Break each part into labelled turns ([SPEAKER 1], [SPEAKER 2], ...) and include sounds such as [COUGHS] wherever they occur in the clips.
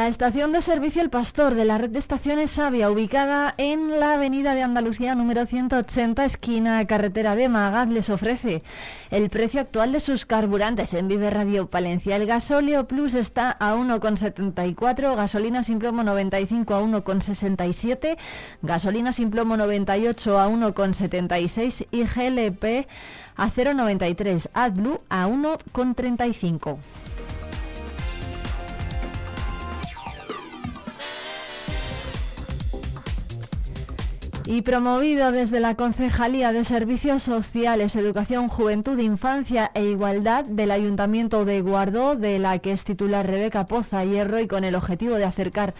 [SPEAKER 1] La estación de servicio El Pastor de la red de estaciones Sabia, ubicada en la avenida de Andalucía número 180, esquina carretera de Magad, les ofrece el precio actual de sus carburantes en Vive Radio Palencia. El gasóleo Plus está a 1,74, gasolina sin plomo 95 a 1,67, gasolina sin plomo 98 a 1,76 y GLP a 0,93, AdBlue a 1,35. Y promovido desde la Concejalía de Servicios Sociales, Educación, Juventud, Infancia e Igualdad del Ayuntamiento de Guardó, de la que es titular Rebeca Poza Hierro y con el objetivo de acercar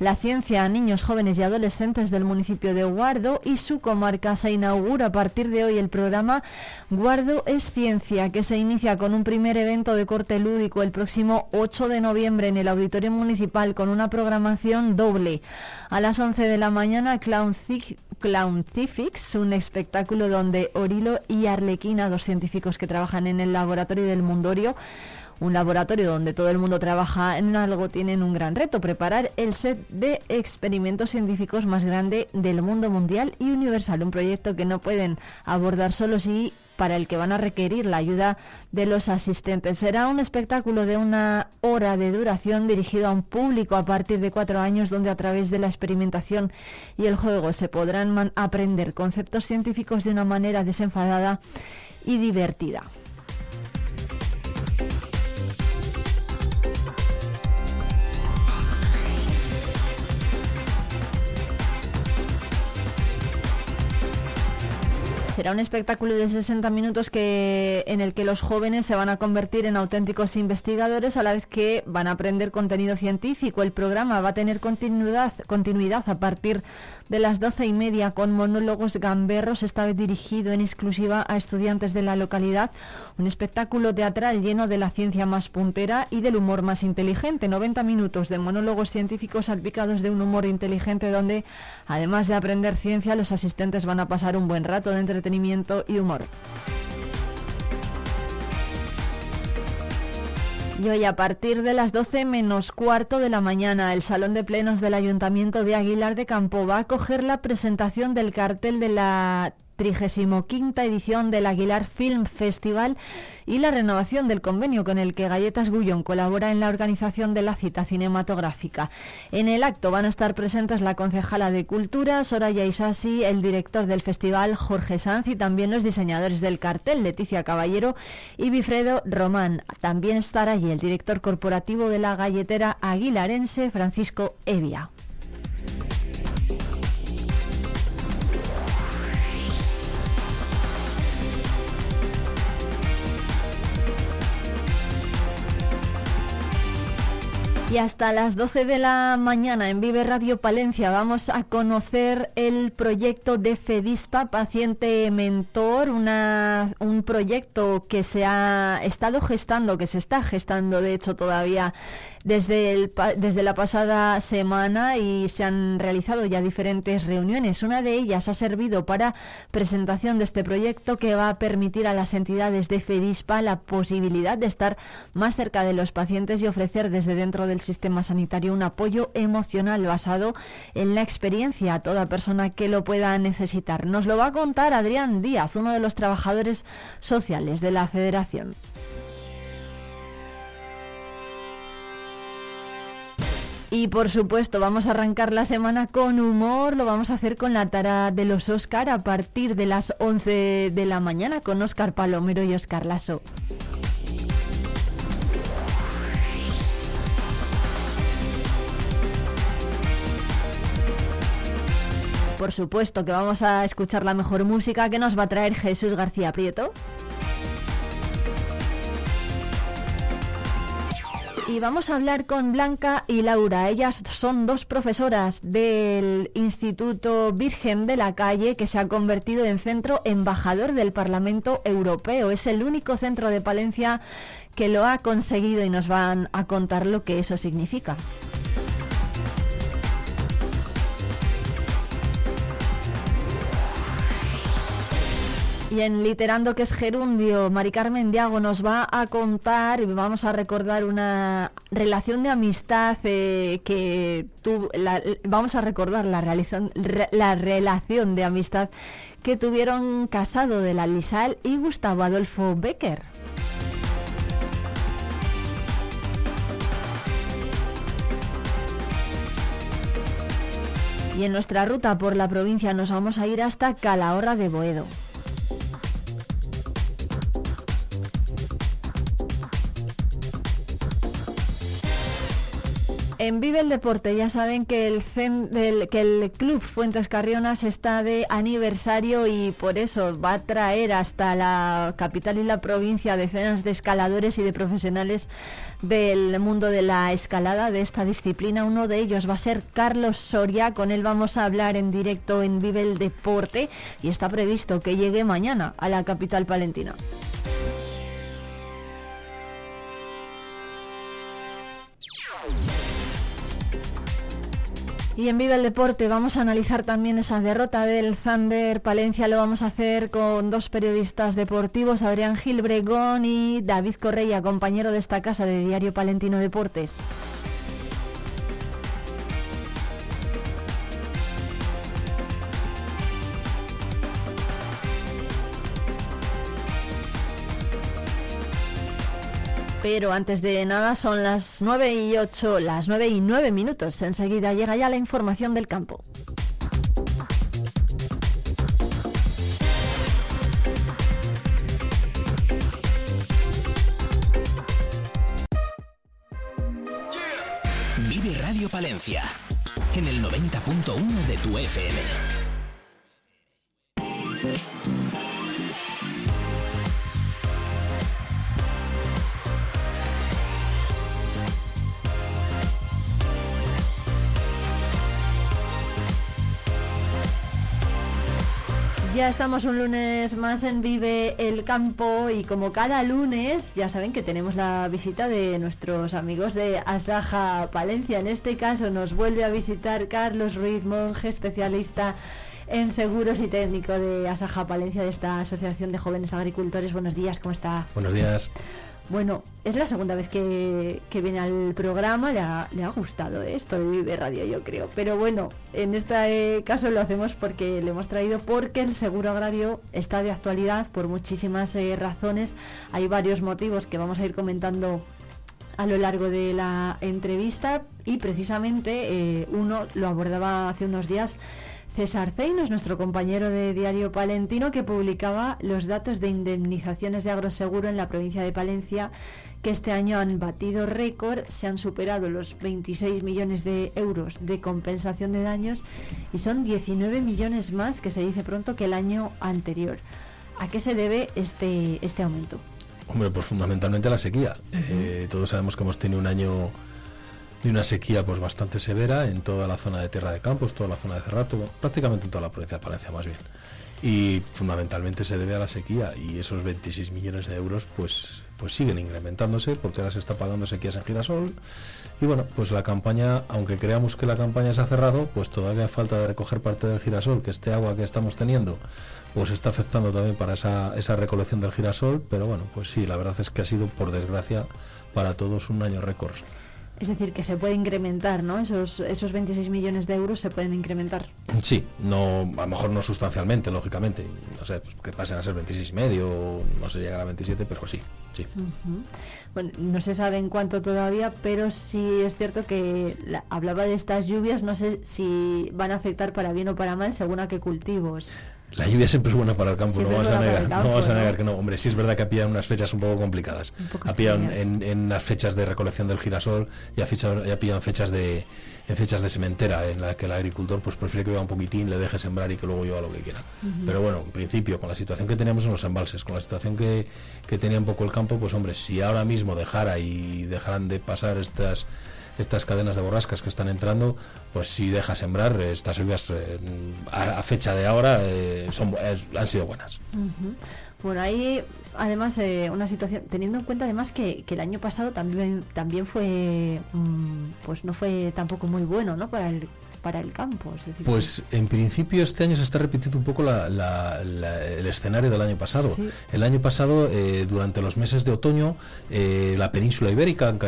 [SPEAKER 1] la ciencia a niños, jóvenes y adolescentes del municipio de Guardo y su comarca, se inaugura a partir de hoy el programa Guardo es Ciencia, que se inicia con un primer evento de corte lúdico el próximo 8 de noviembre en el Auditorio Municipal con una programación doble. A las 11 de la mañana, Clown Clowncifics, un espectáculo donde Orilo y Arlequina, dos científicos que trabajan en el laboratorio del Mundorio, un laboratorio donde todo el mundo trabaja en algo, tienen un gran reto, preparar el set de experimentos científicos más grande del mundo mundial y universal, un proyecto que no pueden abordar solos y para el que van a requerir la ayuda de los asistentes. Será un espectáculo de una hora de duración dirigido a un público a partir de cuatro años donde a través de la experimentación y el juego se podrán aprender conceptos científicos de una manera desenfadada y divertida. Será un espectáculo de 60 minutos que, en el que los jóvenes se van a convertir en auténticos investigadores a la vez que van a aprender contenido científico. El programa va a tener continuidad, continuidad a partir de las doce y media con monólogos gamberros, esta vez dirigido en exclusiva a estudiantes de la localidad. Un espectáculo teatral lleno de la ciencia más puntera y del humor más inteligente. 90 minutos de monólogos científicos salpicados de un humor inteligente donde, además de aprender ciencia, los asistentes van a pasar un buen rato de entretenimiento y humor. Y hoy a partir de las 12 menos cuarto de la mañana, el Salón de Plenos del Ayuntamiento de Aguilar de Campo va a acoger la presentación del cartel de la 35 edición del Aguilar Film Festival y la renovación del convenio con el que Galletas Gullón colabora en la organización de la cita cinematográfica. En el acto van a estar presentes la concejala de Cultura, Soraya Isasi, el director del festival, Jorge Sanz, y también los diseñadores del cartel, Leticia Caballero y Bifredo Román. También estará allí el director corporativo de la galletera aguilarense, Francisco Evia. Y hasta las 12 de la mañana en Vive Radio Palencia vamos a conocer el proyecto de FEDISPA Paciente Mentor, un proyecto que se ha estado gestando, que se está gestando de hecho todavía desde, la pasada semana y se han realizado ya diferentes reuniones. Una de ellas ha servido para presentación de este proyecto que va a permitir a las entidades de FEDISPA la posibilidad de estar más cerca de los pacientes y ofrecer desde dentro del sistema sanitario un apoyo emocional basado en la experiencia a toda persona que lo pueda necesitar. Nos lo va a contar Adrián Díaz, uno de los trabajadores sociales de la Federación. Y por supuesto, vamos a arrancar la semana con humor. Lo vamos a hacer con la tara de los Oscar a partir de las 11 de la mañana con Oscar Palomero y Oscar Lasso. Por supuesto que vamos a escuchar la mejor música que nos va a traer Jesús García Prieto. Y vamos a hablar con Blanca y Laura. Ellas son dos profesoras del Instituto Virgen de la Calle que se ha convertido en centro embajador del Parlamento Europeo. Es el único centro de Palencia que lo ha conseguido y nos van a contar lo que eso significa. Y en Literando, que es gerundio, Mari Carmen Diago nos va a contar y vamos a recordar una relación de amistad eh, que tuvo, vamos a recordar la, la relación de amistad que tuvieron Casado de la Lisal y Gustavo Adolfo Becker. Y en nuestra ruta por la provincia nos vamos a ir hasta Calahorra de Boedo. En Vive el Deporte ya saben que el, Club Fuentes Carrionas está de aniversario y por eso va a traer hasta la capital y la provincia decenas de escaladores y de profesionales del mundo de la escalada, de esta disciplina. Uno de ellos va a ser Carlos Soria, con él vamos a hablar en directo en Vive el Deporte y está previsto que llegue mañana a la capital palentina. Y en Viva el Deporte vamos a analizar también esa derrota del Thunder Palencia. Lo vamos a hacer con dos periodistas deportivos, Adrián Gil Bregón y David Correia, compañero de esta casa de Diario Palentino Deportes. Pero antes de nada son las 9 y 8, las 9 y 9 minutos. Enseguida llega ya la información del campo.
[SPEAKER 2] Vive Radio Palencia en el 90.1 de tu FM.
[SPEAKER 1] Ya estamos un lunes más en Vive el Campo y como cada lunes ya saben que tenemos la visita de nuestros amigos de Asaja Palencia. En este caso nos vuelve a visitar Carlos Ruiz Monge, especialista en seguros y técnico de Asaja Palencia, de esta Asociación de Jóvenes Agricultores. Buenos días, ¿cómo está?
[SPEAKER 3] Buenos días.
[SPEAKER 1] Bueno, es la segunda vez que, viene al programa, le ha, gustado esto de Vive Radio, yo creo. Pero bueno, en este caso lo hacemos porque le hemos traído, porque el seguro agrario está de actualidad por muchísimas eh, razones. Hay varios motivos que vamos a ir comentando a lo largo de la entrevista y precisamente eh, uno lo abordaba hace unos días César Zeino es nuestro compañero de Diario Palentino que publicaba los datos de indemnizaciones de agroseguro en la provincia de Palencia que este año han batido récord, se han superado los 26 millones de euros de compensación de daños y son 19 millones más que se dice pronto que el año anterior. ¿A qué se debe este, este aumento?
[SPEAKER 3] Hombre, pues fundamentalmente la sequía. Eh, todos sabemos que hemos tenido un año de una sequía pues bastante severa en toda la zona de Tierra de Campos, toda la zona de Cerrato, prácticamente en toda la provincia de Palencia más bien. Y fundamentalmente se debe a la sequía y esos 26 millones de euros pues pues siguen incrementándose porque ahora se está pagando sequías en girasol y bueno pues la campaña aunque creamos que la campaña se ha cerrado pues todavía falta de recoger parte del girasol que este agua que estamos teniendo pues está afectando también para esa, esa recolección del girasol pero bueno pues sí la verdad es que ha sido por desgracia para todos un año récord
[SPEAKER 1] es decir, que se puede incrementar, ¿no? Esos, esos 26 millones de euros se pueden incrementar.
[SPEAKER 3] Sí, no, a lo mejor no sustancialmente, lógicamente. No sé, pues que pasen a ser 26 y medio, no se llegará a 27, pero sí, sí.
[SPEAKER 1] Bueno, no se sabe en cuánto todavía, pero sí es cierto que hablaba de estas lluvias, no sé si van a afectar para bien o para mal según a qué cultivos.
[SPEAKER 3] La lluvia siempre es buena para el campo, no vas, a negar, no vas a negar que no. Hombre, sí es verdad que ha pillado unas fechas un poco complicadas. ha pillado en, en, las fechas de recolección del girasol y ha, fichado, ha pillado en fechas de en fechas de sementera en la que el agricultor pues prefiere que vaya un poquitín, le deje sembrar y que luego lleva lo que quiera. Pero bueno, en principio, con la situación que teníamos en los embalses, con la situación que, que tenía un poco el campo, pues hombre, si ahora mismo dejara y dejaran de pasar estas estas cadenas de borrascas que están entrando, pues si deja sembrar, estas lluvias eh, a, fecha de ahora eh, son, han sido buenas.
[SPEAKER 1] Bueno, ahí además eh, una situación, teniendo en cuenta además que, el año pasado también también fue, mm, pues no fue tampoco muy bueno, ¿no? Para el para el campo.
[SPEAKER 3] pues en principio este año se está repitiendo un poco el escenario del año pasado. El año pasado, eh, durante los meses de otoño, eh, la península ibérica, en,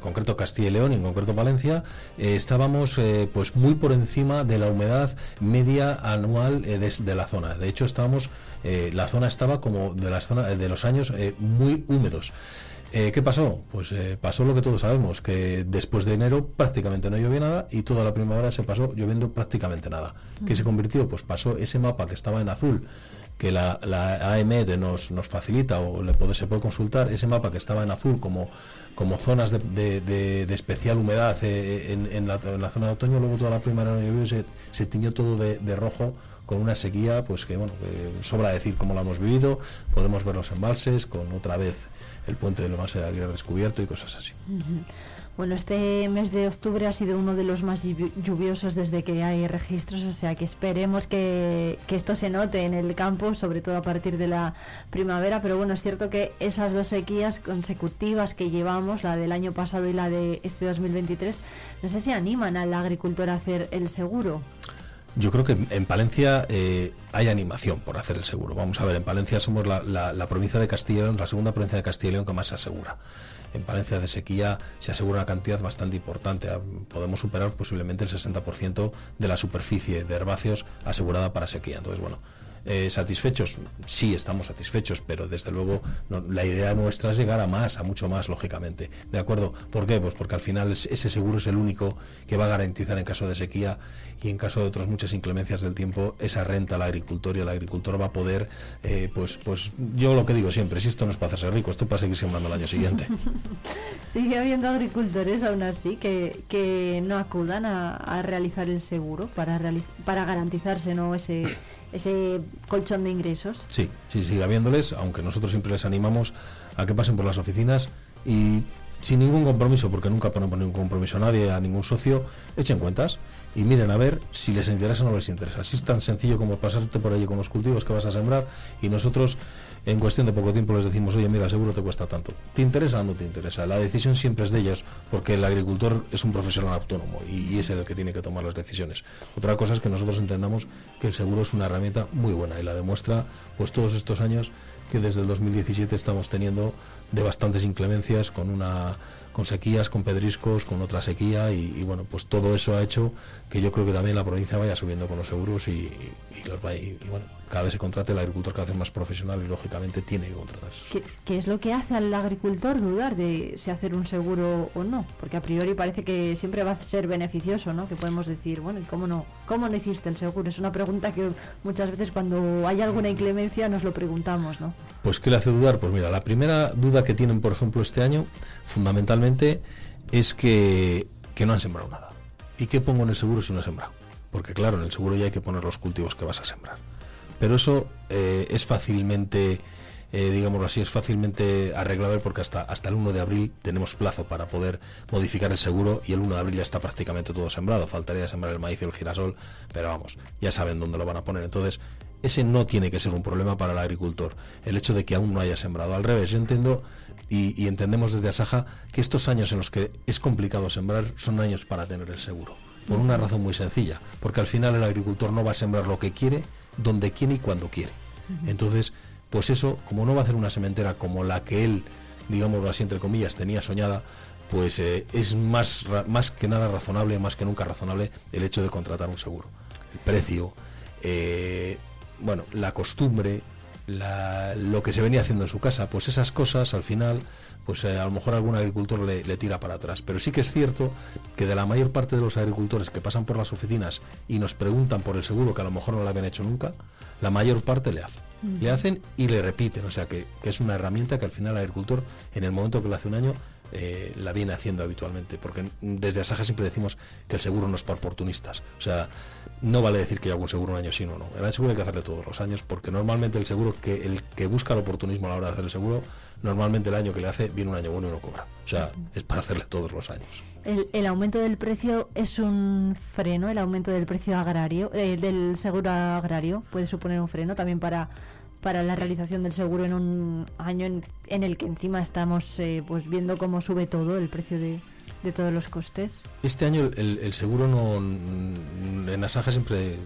[SPEAKER 3] concreto Castilla y León y en concreto Valencia, eh, estábamos pues muy por encima de la humedad media anual de, la zona. De hecho, estábamos, la zona estaba como de, las zona, de los años muy húmedos. Eh, ¿Qué pasó? Pues eh, pasó lo que todos sabemos, que después de enero prácticamente no llovió nada y toda la primavera se pasó lloviendo prácticamente nada. ¿Qué se convirtió? Pues pasó ese mapa que estaba en azul, que la, la AEMED nos, nos facilita o le puede, se puede consultar, ese mapa que estaba en azul como, como zonas de, de, especial humedad eh, en, la, zona de otoño, luego toda la primavera no llovió y se, se tiñó todo de, rojo con una sequía pues que bueno sobra decir cómo la hemos vivido podemos ver los embalses con otra vez el puente de Lomas de descubierto y cosas así.
[SPEAKER 1] Bueno, este mes de octubre ha sido uno de los más lluviosos desde que hay registros, o sea que esperemos que, esto se note en el campo, sobre todo a partir de la primavera, pero bueno, es cierto que esas dos sequías consecutivas que llevamos, la del año pasado y la de este 2023, no sé si animan al agricultor a hacer el seguro.
[SPEAKER 3] Yo creo que en Palencia eh, hay animación por hacer el seguro. Vamos a ver, en Palencia somos la, provincia de Castilla y León, la segunda provincia de Castilla y León que más se asegura. En Palencia de sequía se asegura una cantidad bastante importante. Ah, podemos superar posiblemente el 60% de la superficie de herbáceos asegurada para sequía. Entonces, bueno, eh, ¿Satisfechos? Sí, estamos satisfechos, pero desde luego la idea nuestra es llegar a más, a mucho más, lógicamente. ¿De acuerdo? ¿Por qué? Pues porque al final ese seguro es el único que va a garantizar en caso de sequía y en caso de otras muchas inclemencias del tiempo esa renta al agricultor y el agricultor va a poder, eh, pues, pues yo lo que digo siempre, si esto no es para hacerse rico, esto es para seguir sembrando el año siguiente. [LAUGHS]
[SPEAKER 1] Sigue habiendo agricultores aún así que, que no acudan a, realizar el seguro para, para garantizarse no ese ese colchón de ingresos.
[SPEAKER 3] Sí, sí, sigue habiéndoles, aunque nosotros siempre les animamos a que pasen por las oficinas y sin ningún compromiso, porque nunca ponemos ningún compromiso a nadie, a ningún socio, echen cuentas y miren a ver si les interesa o no les interesa. Así es tan sencillo como pasarte por allí con los cultivos que vas a sembrar y nosotros en cuestión de poco tiempo les decimos, oye, mira, seguro te cuesta tanto. ¿Te interesa o no te interesa? La decisión siempre es de ellos, porque el agricultor es un profesional autónomo y, es el que tiene que tomar las decisiones. Otra cosa es que nosotros entendamos que el seguro es una herramienta muy buena y la demuestra pues todos estos años que desde el 2017 estamos teniendo de bastantes inclemencias con una con sequías, con pedriscos, con otra sequía y, bueno, pues todo eso ha hecho que yo creo que también la provincia vaya subiendo con los seguros y, los bueno, cada vez se contrate el agricultor cada vez más profesional y lógicamente tiene que contratar
[SPEAKER 1] ¿Qué, ¿Qué, es lo que hace al agricultor dudar de si hacer un seguro o no? Porque a priori parece que siempre va a ser beneficioso, ¿no? Que podemos decir, bueno, ¿y cómo no, cómo no hiciste el seguro? Es una pregunta que muchas veces cuando hay alguna inclemencia nos lo preguntamos, ¿no?
[SPEAKER 3] Pues ¿qué le hace dudar? Pues mira, la primera duda que tienen, por ejemplo, este año fundamentalmente es que, no han sembrado nada. ¿Y qué pongo en el seguro si no he sembrado? Porque claro, en el seguro ya hay que poner los cultivos que vas a sembrar. Pero eso eh, es fácilmente eh, digámoslo así, es fácilmente arreglable porque hasta, hasta el 1 de abril tenemos plazo para poder modificar el seguro y el 1 de abril ya está prácticamente todo sembrado. Faltaría sembrar el maíz y el girasol, pero vamos, ya saben dónde lo van a poner. Entonces, ese no tiene que ser un problema para el agricultor, el hecho de que aún no haya sembrado. Al revés, yo entiendo y, entendemos desde Asaja que estos años en los que es complicado sembrar son años para tener el seguro. Por una razón muy sencilla, porque al final el agricultor no va a sembrar lo que quiere, donde quiere y cuando quiere. Entonces, pues eso, como no va a hacer una sementera como la que él, digámoslo así entre comillas, tenía soñada, pues eh, es más, más que nada razonable, más que nunca razonable, el hecho de contratar un seguro. El precio, eh, bueno, la costumbre, lo que se venía haciendo en su casa, pues esas cosas al final, pues eh, a lo mejor algún agricultor le, tira para atrás. Pero sí que es cierto que de la mayor parte de los agricultores que pasan por las oficinas y nos preguntan por el seguro que a lo mejor no lo habían hecho nunca, la mayor parte le hace. Le hacen y le repiten, o sea que, que es una herramienta que al final el agricultor, en el momento que lo hace un año, eh, la viene haciendo habitualmente, porque desde Asaja siempre decimos que el seguro no es para oportunistas. O sea, no vale decir que yo hago un seguro un año sí o no. El seguro hay que hacerle todos los años, porque normalmente el seguro que el que busca el oportunismo a la hora de hacer el seguro, normalmente el año que le hace viene un año bueno y no cobra. O sea, es para hacerle todos los años.
[SPEAKER 1] El, aumento del precio es un freno, el aumento del precio agrario, eh, del seguro agrario puede suponer un freno también para para la realización del seguro en un año en, el que encima estamos eh, pues viendo cómo sube todo el precio de, todos los costes.
[SPEAKER 3] Este año el, seguro no en Asaja siempre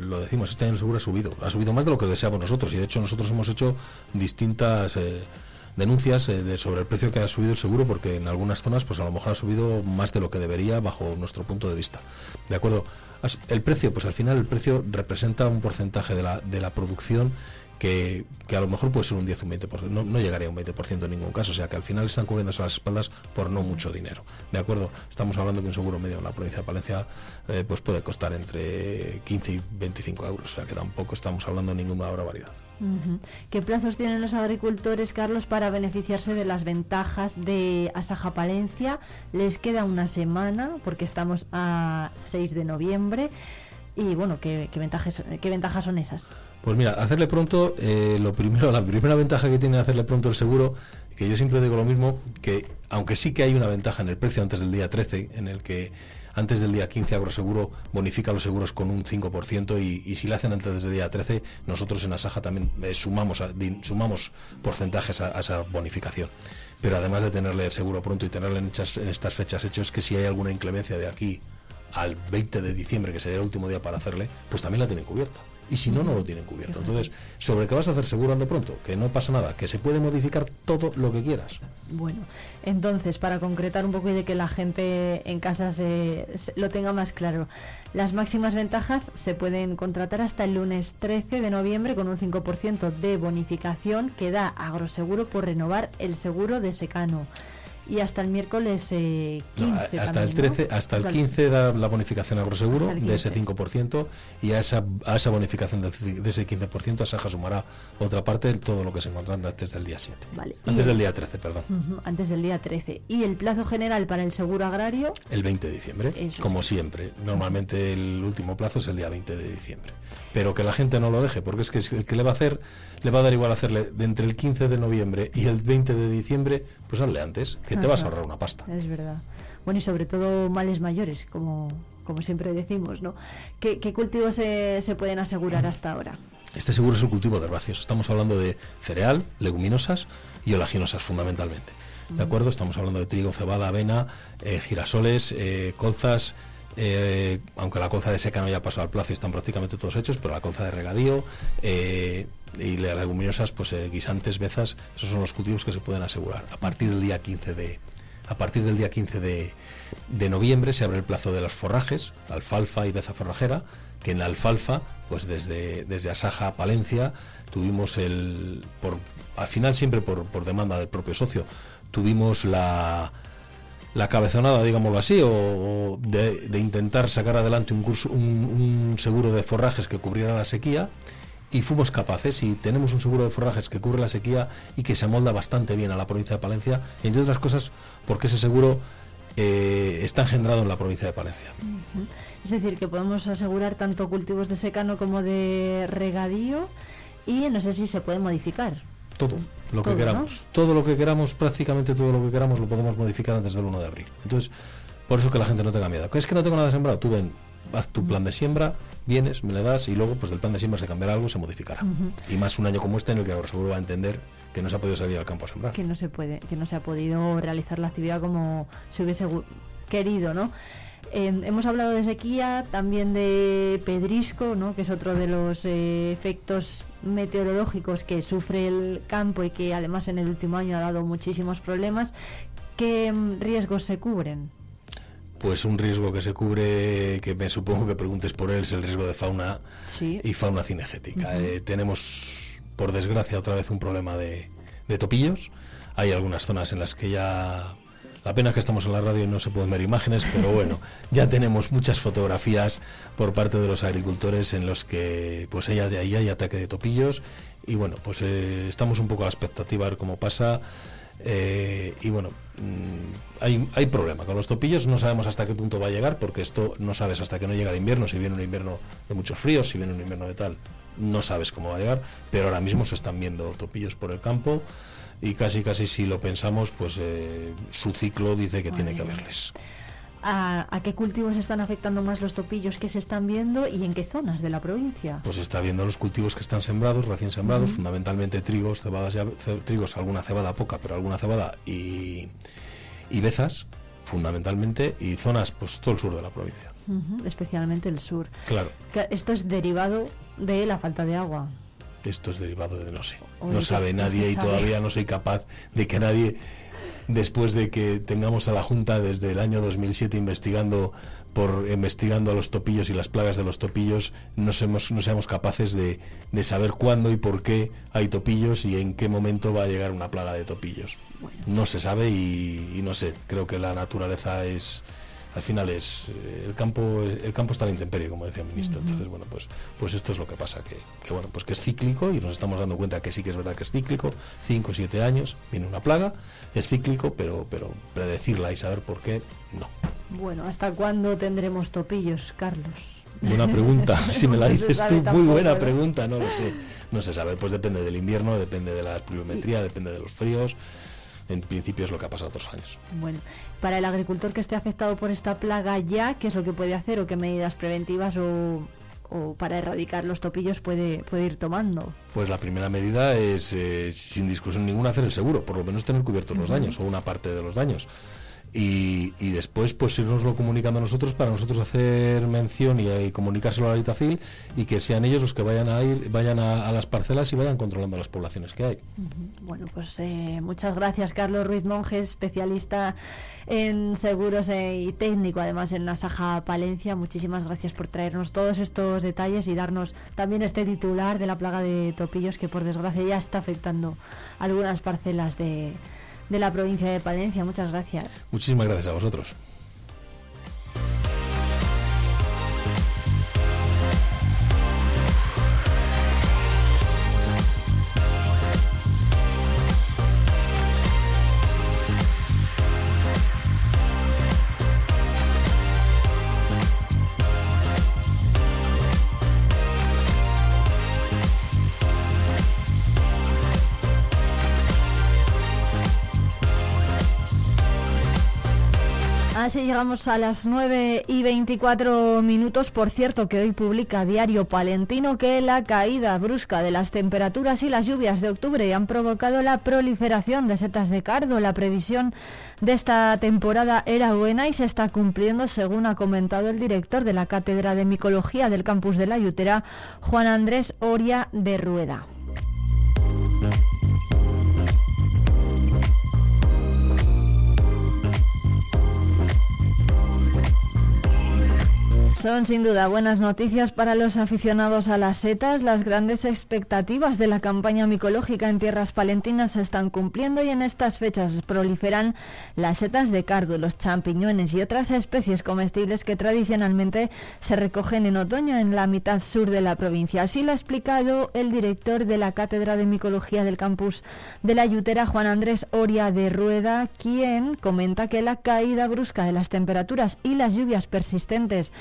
[SPEAKER 3] lo decimos este año el seguro ha subido ha subido más de lo que deseamos nosotros y de hecho nosotros hemos hecho distintas eh, denuncias eh, de, sobre el precio que ha subido el seguro porque en algunas zonas pues a lo mejor ha subido más de lo que debería bajo nuestro punto de vista de acuerdo el precio pues al final el precio representa un porcentaje de la, de la producción que, a lo mejor puede ser un 10 o un 20%, no, no llegaría a un 20% en ningún caso, o sea que al final están cubriéndose las espaldas por no mucho dinero. ¿De acuerdo? Estamos hablando que un seguro medio en la provincia de Palencia eh, pues puede costar entre 15 y 25 euros, o sea que tampoco estamos hablando de ninguna barbaridad.
[SPEAKER 1] ¿Qué plazos tienen los agricultores, Carlos, para beneficiarse de las ventajas de Asaja Palencia? Les queda una semana, porque estamos a 6 de noviembre. Y bueno, ¿qué, ventajas, qué ventajas son esas?
[SPEAKER 3] Pues mira, hacerle pronto, eh, lo primero, [LAUGHS] la primera ventaja que tiene hacerle pronto el seguro, que yo siempre digo lo mismo, que aunque sí que hay una ventaja en el precio antes del día 13, en el que antes del día 15 Agroseguro bonifica los seguros con un 5% y, si lo hacen antes del día 13, nosotros en Asaja también eh, sumamos, sumamos porcentajes a, esa bonificación. Pero además de tenerle el seguro pronto y tenerle en, en estas fechas hechos, que si hay alguna inclemencia de aquí al 20 de diciembre, que sería el último día para hacerle, pues también la tienen cubierta y si no, no lo tienen cubierto. Entonces, ¿sobre qué vas a hacer seguro ando pronto? Que no pasa nada, que se puede modificar todo lo que quieras.
[SPEAKER 1] Bueno, entonces, para concretar un poco y de que la gente en casa se, lo tenga más claro, las máximas ventajas se pueden contratar hasta el lunes 13 de noviembre con un 5% de bonificación que da Agroseguro por renovar el seguro de secano y hasta el miércoles 15.
[SPEAKER 3] Eh, hasta el 13, hasta el 15 da la bonificación agroseguro de ese 5% y a esa, a esa bonificación de, ese 15% Asaja sumará otra parte de todo lo que se encuentra antes del día 7. Antes del día 13, perdón.
[SPEAKER 1] antes del día 13. ¿Y el plazo general para el seguro agrario?
[SPEAKER 3] El 20 de diciembre, como siempre. Normalmente el último plazo es el día 20 de diciembre. Pero que la gente no lo deje, porque es que el que le va a hacer, le va a dar igual hacerle de entre el 15 de noviembre y el 20 de diciembre, pues hazle antes, que te vas a ahorrar una pasta.
[SPEAKER 1] Es verdad. Bueno, y sobre todo males mayores, como, como siempre decimos, ¿no? ¿Qué, cultivos se, se pueden asegurar hasta ahora?
[SPEAKER 3] Este seguro es el cultivo de herbáceos. Estamos hablando de cereal, leguminosas y olaginosas fundamentalmente. ¿De acuerdo? Estamos hablando de trigo, cebada, avena, eh, girasoles, eh, colzas, eh, aunque la colza de seca no haya pasado al plazo y están prácticamente todos hechos, pero la colza de regadío y las leguminosas, pues guisantes, bezas, esos son los cultivos que se pueden asegurar. A partir del día 15 de, a partir del día 15 de, noviembre se abre el plazo de los forrajes, alfalfa y beza forrajera, que en la alfalfa, pues desde, desde Asaja a Palencia, tuvimos el, por, al final siempre por, por demanda del propio socio, tuvimos la, la cabezonada, digámoslo así, o, de, intentar sacar adelante un, curso, un seguro de forrajes que cubriera la sequía y fuimos capaces y tenemos un seguro de forrajes que cubre la sequía y que se amolda bastante bien a la provincia de Palencia, entre otras cosas porque ese seguro eh, está engendrado en la provincia de Palencia.
[SPEAKER 1] Es decir, que podemos asegurar tanto cultivos de secano como de regadío y no sé si se puede modificar.
[SPEAKER 3] Todo, lo que queramos. Todo lo que queramos, prácticamente todo lo que queramos lo podemos modificar antes del 1 de abril. Entonces, por eso que la gente no tenga miedo. ¿Es que no tengo nada sembrado? Tú ven, haz tu plan de siembra, vienes, me le das y luego pues del plan de siembra se cambiará algo, se modificará. Y más un año como este en el que ahora seguro va a entender que no se ha podido salir al campo a sembrar.
[SPEAKER 1] Que no se puede, que no se ha podido realizar la actividad como se hubiese querido, ¿no? hemos hablado de sequía, también de pedrisco, ¿no? que es otro de los eh, efectos meteorológicos que sufre el campo y que además en el último año ha dado muchísimos problemas. ¿Qué mm, riesgos se cubren?
[SPEAKER 3] Pues un riesgo que se cubre, que me supongo que preguntes por él, es el riesgo de fauna y fauna cinegética. Eh, tenemos, por desgracia, otra vez un problema de, topillos. Hay algunas zonas en las que ya la pena es que estamos en la radio y no se pueden ver imágenes, pero bueno, [LAUGHS] ya tenemos muchas fotografías por parte de los agricultores en los que pues ella de ahí hay ataque de topillos y bueno, pues eh, estamos un poco a la expectativa a ver cómo pasa. Eh, y bueno, mm, hay, hay problema. Con los topillos, no sabemos hasta qué punto va a llegar, porque esto no sabes hasta que no llega el invierno, si viene un invierno de muchos fríos, si viene un invierno de tal, no sabes cómo va a llegar, pero ahora mismo se están viendo topillos por el campo y casi casi si lo pensamos, pues eh, su ciclo dice que tiene que haberles.
[SPEAKER 1] ¿A, qué cultivos están afectando más los topillos que se están viendo y en qué zonas de la provincia?
[SPEAKER 3] Pues está viendo los cultivos que están sembrados, recién sembrados, fundamentalmente trigos, cebadas, trigos, alguna cebada poca, pero alguna cebada y, y bezas, fundamentalmente, y zonas, pues todo el sur de la provincia.
[SPEAKER 1] especialmente el sur.
[SPEAKER 3] Claro.
[SPEAKER 1] Esto es derivado de la falta de agua.
[SPEAKER 3] Esto es derivado de no sé. no sabe nadie y todavía no soy capaz de que nadie después de que tengamos a la Junta desde el año 2007 investigando por investigando a los topillos y las plagas de los topillos, no, seamos, no seamos capaces de, de saber cuándo y por qué hay topillos y en qué momento va a llegar una plaga de topillos. No se sabe y, no sé, creo que la naturaleza es, al final es eh, el campo el campo está en la intemperie como decía el ministro. Entonces bueno pues pues esto es lo que pasa que, que, bueno pues que es cíclico y nos estamos dando cuenta que sí que es verdad que es cíclico. Cinco o siete años viene una plaga es cíclico pero pero predecirla y saber por qué no.
[SPEAKER 1] Bueno hasta cuándo tendremos topillos Carlos
[SPEAKER 3] buena pregunta. [LAUGHS] Si me la dices tú muy buena pregunta no lo sé. No se sabe pues depende del invierno depende de la pluviometría depende de los fríos en principio es lo que ha pasado otros años.
[SPEAKER 1] Bueno, para el agricultor que esté afectado por esta plaga ya, ¿qué es lo que puede hacer o qué medidas preventivas o, para erradicar los topillos puede, puede ir tomando?
[SPEAKER 3] Pues la primera medida es, eh, sin discusión ninguna, hacer el seguro, por lo menos tener cubiertos los daños o una parte de los daños y, después pues irnoslo comunicando a nosotros para nosotros hacer mención y, comunicárselo a la Itacil y que sean ellos los que vayan a ir, vayan a, las parcelas y vayan controlando las poblaciones que hay.
[SPEAKER 1] Bueno, pues eh, muchas gracias Carlos Ruiz Monge, especialista en seguros eh, y técnico además en la Saja Palencia. Muchísimas gracias por traernos todos estos detalles y darnos también este titular de la plaga de topillos que por desgracia ya está afectando algunas parcelas de de la provincia de Palencia. Muchas gracias.
[SPEAKER 3] Muchísimas gracias a vosotros.
[SPEAKER 1] Llegamos a las 9 y 24 minutos. Por cierto, que hoy publica Diario Palentino que la caída brusca de las temperaturas y las lluvias de octubre han provocado la proliferación de setas de cardo. La previsión de esta temporada era buena y se está cumpliendo, según ha comentado el director de la Cátedra de Micología del campus de la Yutera, Juan Andrés Oria de Rueda. Son sin duda buenas noticias para los aficionados a las setas. Las grandes expectativas de la campaña micológica en tierras palentinas se están cumpliendo y en estas fechas proliferan las setas de cardo, los champiñones y otras especies comestibles que tradicionalmente se recogen en otoño en la mitad sur de la provincia. Así lo ha explicado el director de la Cátedra de Micología del campus de la Yutera, Juan Andrés Oria de Rueda, quien comenta que la caída brusca de las temperaturas y las lluvias persistentes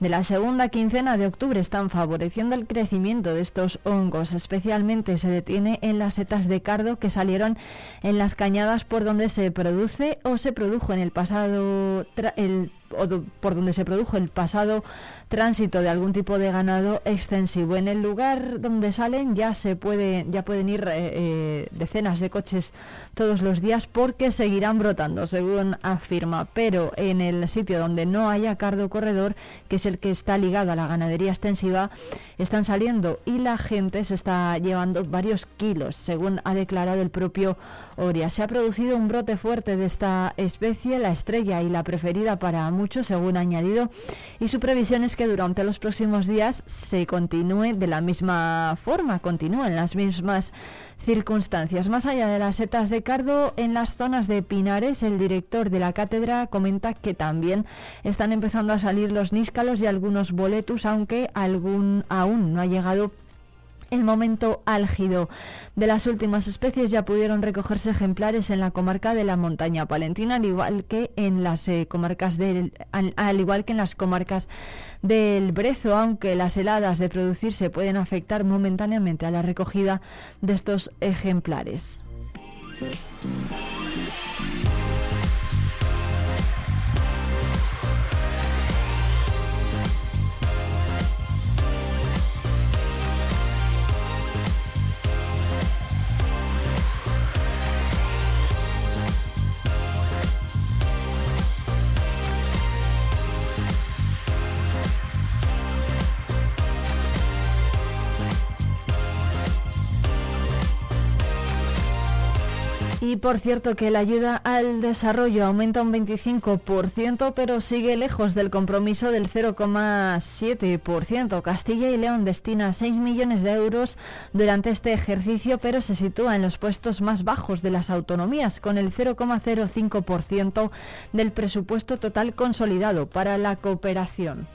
[SPEAKER 1] de la segunda quincena de octubre están favoreciendo el crecimiento de estos hongos. Especialmente se detiene en las setas de cardo que salieron en las cañadas por donde se produce o se produjo en el pasado el o por donde se produjo el pasado tránsito de algún tipo de ganado extensivo. En el lugar donde salen ya se puede, ya pueden ir eh, eh, decenas de coches todos los días porque seguirán brotando, según afirma. Pero en el sitio donde no haya cardo corredor, que es el que está ligado a la ganadería extensiva, están saliendo y la gente se está llevando varios kilos, según ha declarado el propio Se ha producido un brote fuerte de esta especie, la estrella y la preferida para muchos, según ha añadido, y su previsión es que durante los próximos días se continúe de la misma forma, continúen las mismas circunstancias. Más allá de las setas de cardo, en las zonas de Pinares, el director de la cátedra comenta que también están empezando a salir los níscalos y algunos boletus, aunque algún aún no ha llegado el momento álgido de las últimas especies ya pudieron recogerse ejemplares en la comarca de la montaña palentina, al igual que en las eh, comarcas del, al, igual que en las comarcas del Brezo, aunque las heladas de producirse pueden afectar momentáneamente a la recogida de estos ejemplares. Y por cierto que la ayuda al desarrollo aumenta un 25%, pero sigue lejos del compromiso del 0,7%. Castilla y León destina 6 millones de euros durante este ejercicio, pero se sitúa en los puestos más bajos de las autonomías, con el 0,05% del presupuesto total consolidado para la cooperación.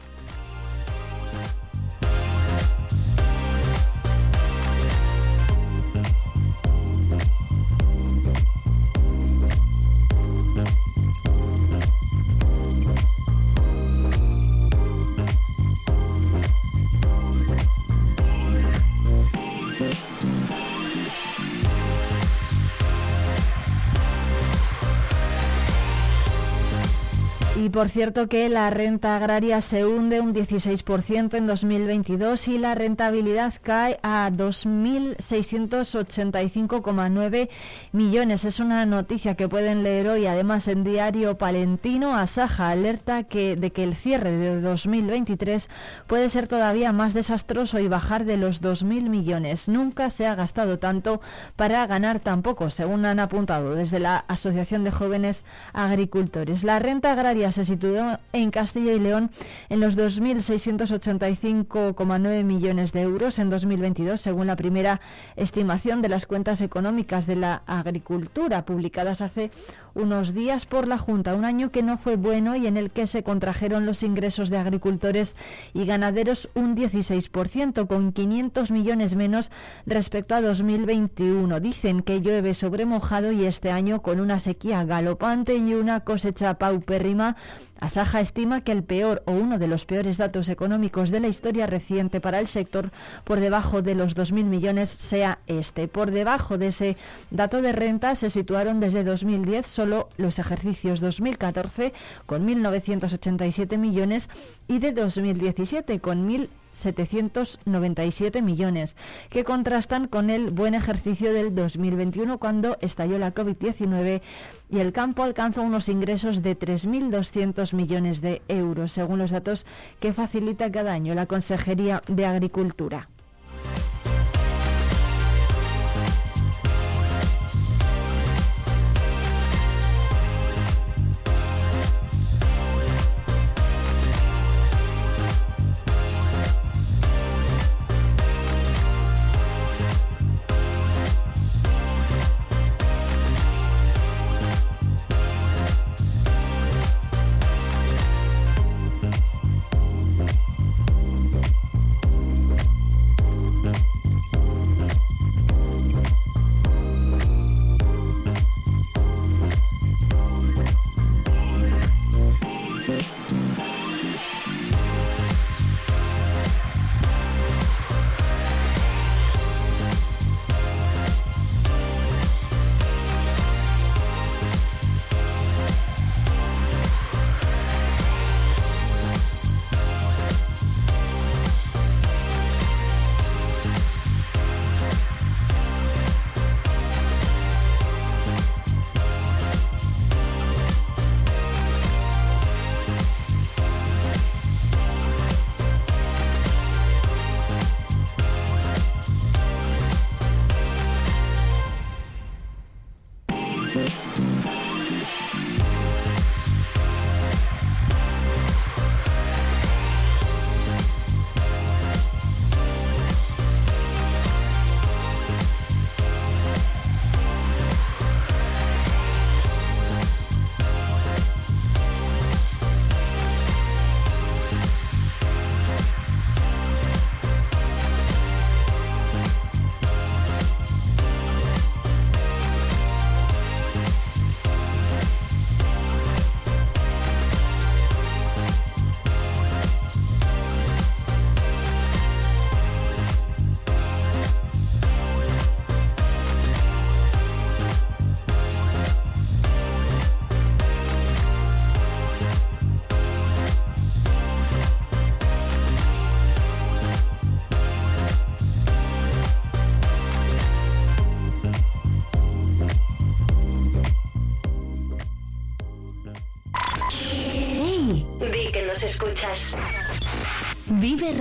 [SPEAKER 1] Y por cierto que la renta agraria se hunde un 16% en 2022 y la rentabilidad cae a 2.685,9 millones. Es una noticia que pueden leer hoy además en Diario Palentino. Asaja alerta que, de que el cierre de 2023 puede ser todavía más desastroso y bajar de los 2.000 millones. Nunca se ha gastado tanto para ganar tan poco, según han apuntado desde la Asociación de Jóvenes Agricultores. La renta agraria se situó en Castilla y León en los 2.685,9 millones de euros en 2022, según la primera estimación de las cuentas económicas de la agricultura publicadas hace unos días por la Junta, un año que no fue bueno y en el que se contrajeron los ingresos de agricultores y ganaderos un 16%, con 500 millones menos respecto a 2021. Dicen que llueve sobre mojado y este año con una sequía galopante y una cosecha paupérrima Asaja estima que el peor o uno de los peores datos económicos de la historia reciente para el sector por debajo de los 2.000 millones sea este. Por debajo de ese dato de renta se situaron desde 2010 solo los ejercicios 2014 con 1.987 millones y de 2017 con 1.000 797 millones, que contrastan con el buen ejercicio del 2021 cuando estalló la COVID-19 y el campo alcanzó unos ingresos de 3.200 millones de euros, según los datos que facilita cada año la Consejería de Agricultura.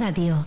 [SPEAKER 4] Radio.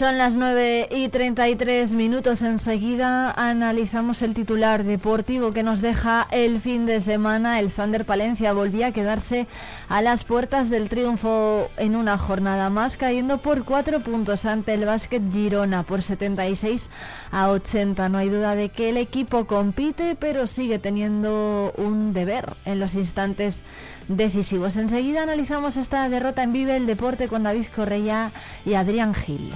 [SPEAKER 1] Son las 9 y 33 minutos. Enseguida analizamos el titular deportivo que nos deja el fin de semana. El Thunder Palencia volvía a quedarse a las puertas del triunfo en una jornada más, cayendo por cuatro puntos ante el Básquet Girona por 76 a 80. No hay duda de que el equipo compite, pero sigue teniendo un deber en los instantes decisivos. Enseguida analizamos esta derrota en Vive el Deporte con David Correia y Adrián Gil.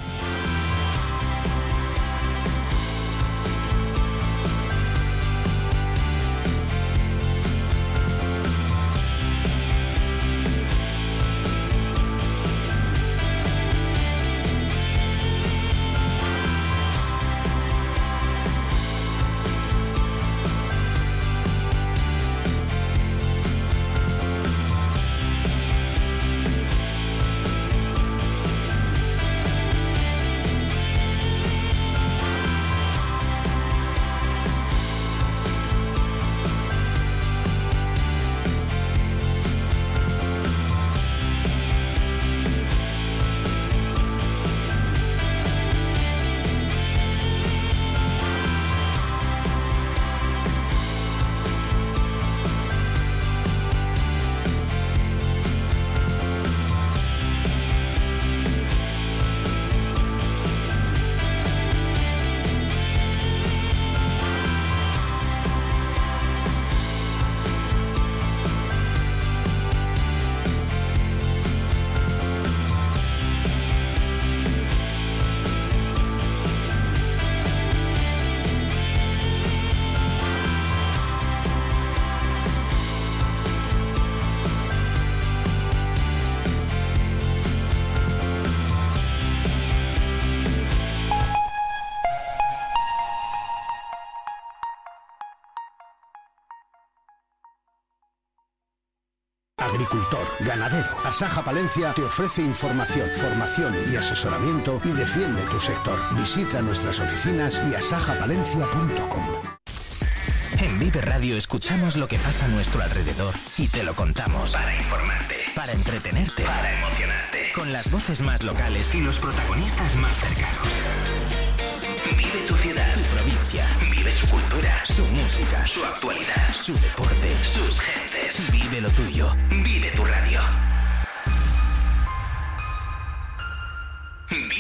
[SPEAKER 5] Asaja Palencia te ofrece información, formación y asesoramiento y defiende tu sector. Visita nuestras oficinas y asajapalencia.com.
[SPEAKER 2] En Vive Radio escuchamos lo que pasa a nuestro alrededor y te lo contamos. Para informarte, para entretenerte, para emocionarte. Con las voces más locales y los protagonistas más cercanos. Vive tu ciudad, tu provincia. Vive su cultura, su música, su actualidad, su deporte, sus gentes. Vive lo tuyo. Vive tu radio.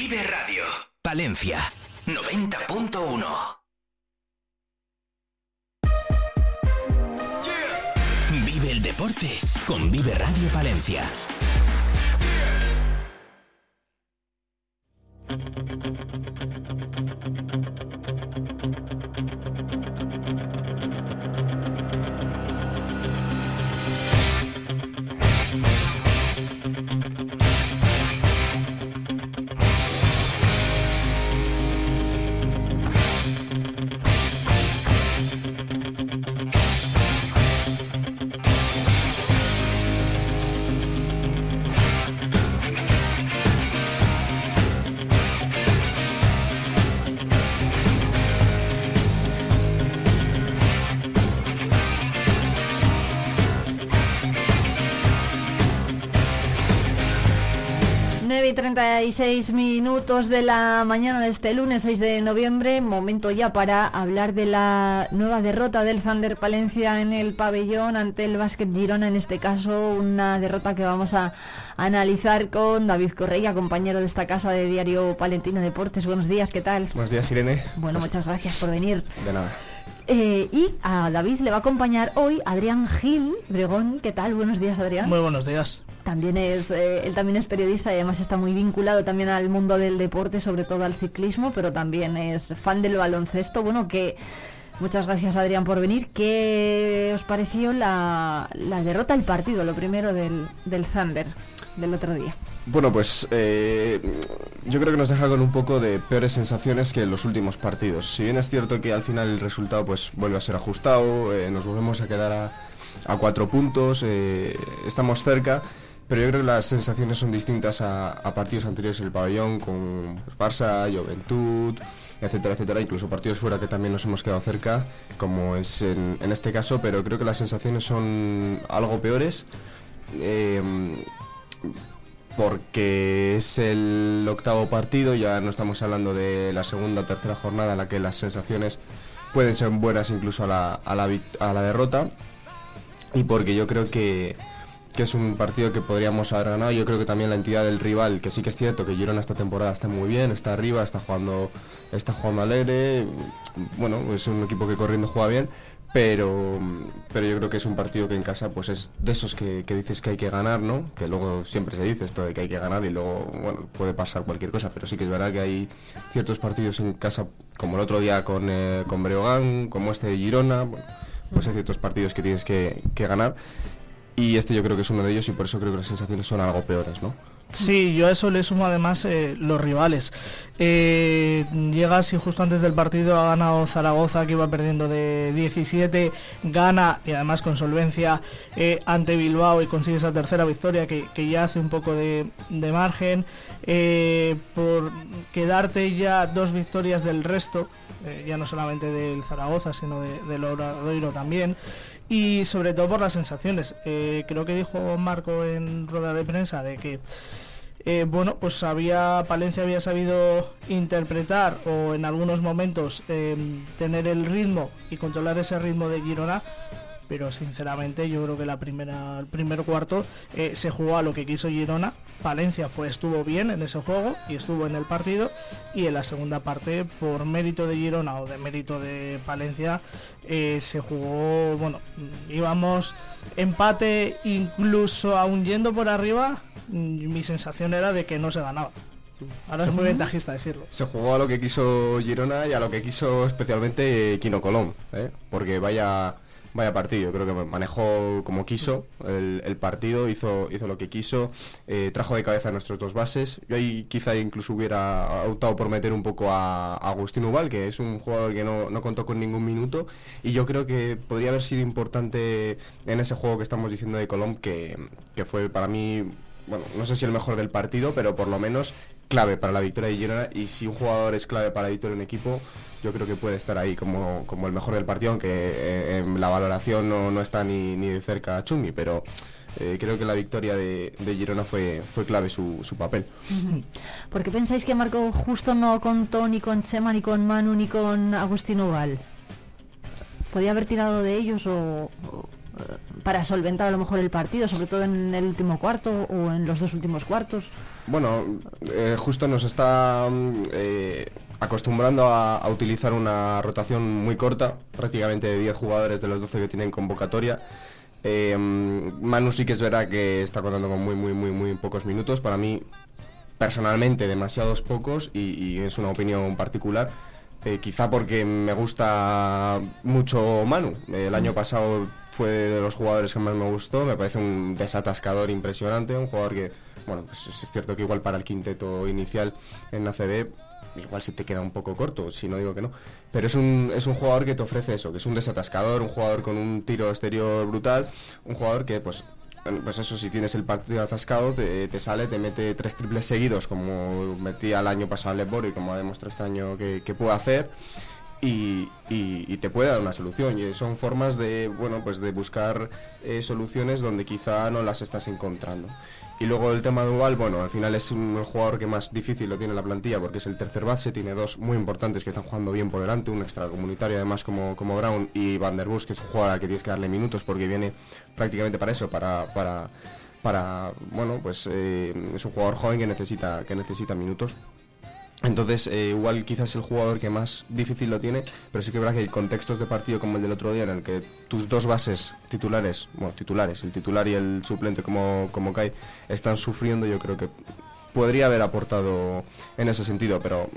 [SPEAKER 2] Vive Radio. Palencia 90.1. Vive el deporte con Vive Radio Palencia.
[SPEAKER 1] Y 36 minutos de la mañana de este lunes 6 de noviembre, momento ya para hablar de la nueva derrota del Thunder Palencia en el pabellón ante el Básquet Girona, en este caso una derrota que vamos a analizar con David Correia, compañero de esta casa de Diario Palentino Deportes. Buenos días, ¿qué tal?
[SPEAKER 6] Buenos días, Irene.
[SPEAKER 1] Bueno, muchas gracias por venir.
[SPEAKER 6] De nada.
[SPEAKER 1] Eh, y a David le va a acompañar hoy Adrián Gil Bregón. ¿Qué tal? Buenos días, Adrián.
[SPEAKER 7] Muy buenos días.
[SPEAKER 1] También es, eh, él también es periodista y además está muy vinculado también al mundo del deporte, sobre todo al ciclismo, pero también es fan del baloncesto. Bueno, que muchas gracias Adrián por venir. ¿Qué os pareció la, derrota del partido, lo primero del, del Thunder del otro día?
[SPEAKER 6] Bueno, pues eh, yo creo que nos deja con un poco de peores sensaciones que en los últimos partidos. Si bien es cierto que al final el resultado pues vuelve a ser ajustado, eh, nos volvemos a quedar a, cuatro puntos, estamos cerca pero yo creo que las sensaciones son distintas a, partidos anteriores en el pabellón, con Barça, Juventud, etcétera, etcétera, incluso partidos fuera que también nos hemos quedado cerca, como es en, este caso, pero creo que las sensaciones son algo peores. Em, porque es el octavo partido, ya no estamos hablando de la segunda o tercera jornada en la que las sensaciones pueden ser buenas incluso a la, a la, derrota, y porque yo creo que, que es un partido que podríamos haber ganado. Yo creo que también la entidad del rival, que sí que es cierto que Girona esta temporada está muy bien, está arriba, está jugando, está jugando alegre. Bueno, es un equipo que corriendo juega bien, pero, pero yo creo que es un partido que en casa pues es de esos que, dices que hay que ganar, ¿no? Que luego siempre se dice esto de que hay que ganar y luego, bueno, puede pasar cualquier cosa, pero sí que es verdad que hay ciertos partidos en casa, como el otro día con, eh, con Breogán, como este de Girona, pues hay ciertos partidos que tienes que, que ganar y este yo creo que es uno de ellos y por eso creo que las sensaciones son algo peores, ¿no?
[SPEAKER 7] Sí, yo a eso le sumo además eh, los rivales. Eh, llegas y justo antes del partido ha ganado Zaragoza que iba perdiendo de 17, gana y además con solvencia eh, ante Bilbao y consigue esa tercera victoria que, ya hace un poco de, margen. por quedarte ya dos victorias del resto, ya no solamente del Zaragoza sino de, del Obradoiro también y sobre todo por las sensaciones. Eh, creo que dijo Marco en rueda de prensa de que eh, bueno, pues había Palencia había sabido interpretar o en algunos momentos eh, tener el ritmo y controlar ese ritmo de Girona pero sinceramente yo creo que la primera, el primer cuarto eh, se jugó a lo que quiso Girona. Valencia fue, estuvo bien en ese juego y estuvo en el partido. Y en la segunda parte, por mérito de Girona o de mérito de Palencia, eh, se jugó, bueno, íbamos empate, incluso aún yendo por arriba, mm, mi sensación era de que no se ganaba. Ahora es muy ventajista decirlo.
[SPEAKER 6] Se jugó a lo que quiso Girona y a lo que quiso especialmente Quino Colón, ¿eh? porque vaya vaya partido. Creo que manejó como quiso el, partido, hizo, hizo lo que quiso, eh, trajo de cabeza nuestros dos bases. Yo ahí quizá incluso hubiera optado por meter un poco a, Agustín Ubal, que es un jugador que no, no, contó con ningún minuto. Y yo creo que podría haber sido importante en ese juego que estamos diciendo de Colom, que, que fue para mí bueno, no sé si el mejor del partido, pero por lo menos clave para la victoria de Girona y si un jugador es clave para la victoria de equipo, yo creo que puede estar ahí como, como el mejor del partido, aunque eh, en la valoración no, no está ni, ni, de cerca a Chumi, pero eh, creo que la victoria de, de Girona fue, fue clave su, su papel.
[SPEAKER 1] ¿Por qué pensáis que Marco justo no contó ni con Chema, ni con Manu, ni con Agustín Oval? ¿Podía haber tirado de ellos o para solventar a lo mejor el partido, sobre todo en el último cuarto o en los dos últimos cuartos?
[SPEAKER 6] Bueno, eh, justo nos está mm, eh, acostumbrando a, utilizar una rotación muy corta, prácticamente de 10 jugadores de los 12 que tienen convocatoria. Eh, mm, Manu sí que es verdad que está contando con muy, muy, muy, muy pocos minutos. Para mí, personalmente, demasiados pocos y es una opinión particular eh, quizá porque me gusta mucho Manu. El año pasado fue de los jugadores que más me gustó. Me parece un desatascador impresionante, un jugador que, bueno, pues es cierto que igual para el quinteto inicial en ACB igual se te queda un poco corto, si no digo que no. Pero es un, es un jugador que te ofrece eso, que es un desatascador, un jugador con un tiro exterior brutal, un jugador que pues pues eso, si tienes el partido atascado, te, sale, te mete tres triples seguidos, como metía el año pasado en Lebor y como ha demostrado este año que, puede hacer. Y, te puede dar una solución. Y son formas de, bueno, pues de buscar eh, soluciones donde quizá no las estás encontrando. Y luego el tema de Duval, bueno, al final es un jugador que más difícil lo tiene la plantilla porque es el tercer base, tiene dos muy importantes que están jugando bien por delante, un extracomunitario además como, como Brown y Van der Bus, que es un jugador al que tienes que darle minutos porque viene prácticamente para eso, para, para, para bueno, pues eh, es un jugador joven que necesita, que necesita minutos. Entonces, eh, igual quizás el jugador que más difícil lo tiene, pero sí que verdad que hay contextos de partido como el del otro día en el que tus dos bases titulares, bueno, titulares, el titular y el suplente como, como Kai, están sufriendo, yo creo que podría haber aportado en ese sentido, pero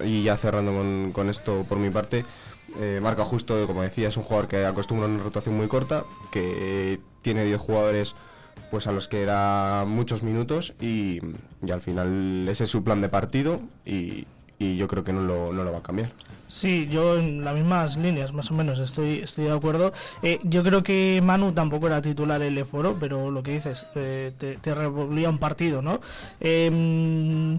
[SPEAKER 6] y ya cerrando con, con esto por mi parte, eh, marca justo, como decía, es un jugador que acostumbra una rotación muy corta, que tiene 10 jugadores pues a los que era muchos minutos y, y al final ese es su plan de partido y, y yo creo que no lo, no lo va a cambiar.
[SPEAKER 7] Sí, yo en las mismas líneas, más o menos, estoy, estoy de acuerdo. Eh, yo creo que Manu tampoco era titular el foro, pero lo que dices, eh, te, revolvía un partido, ¿no? Eh,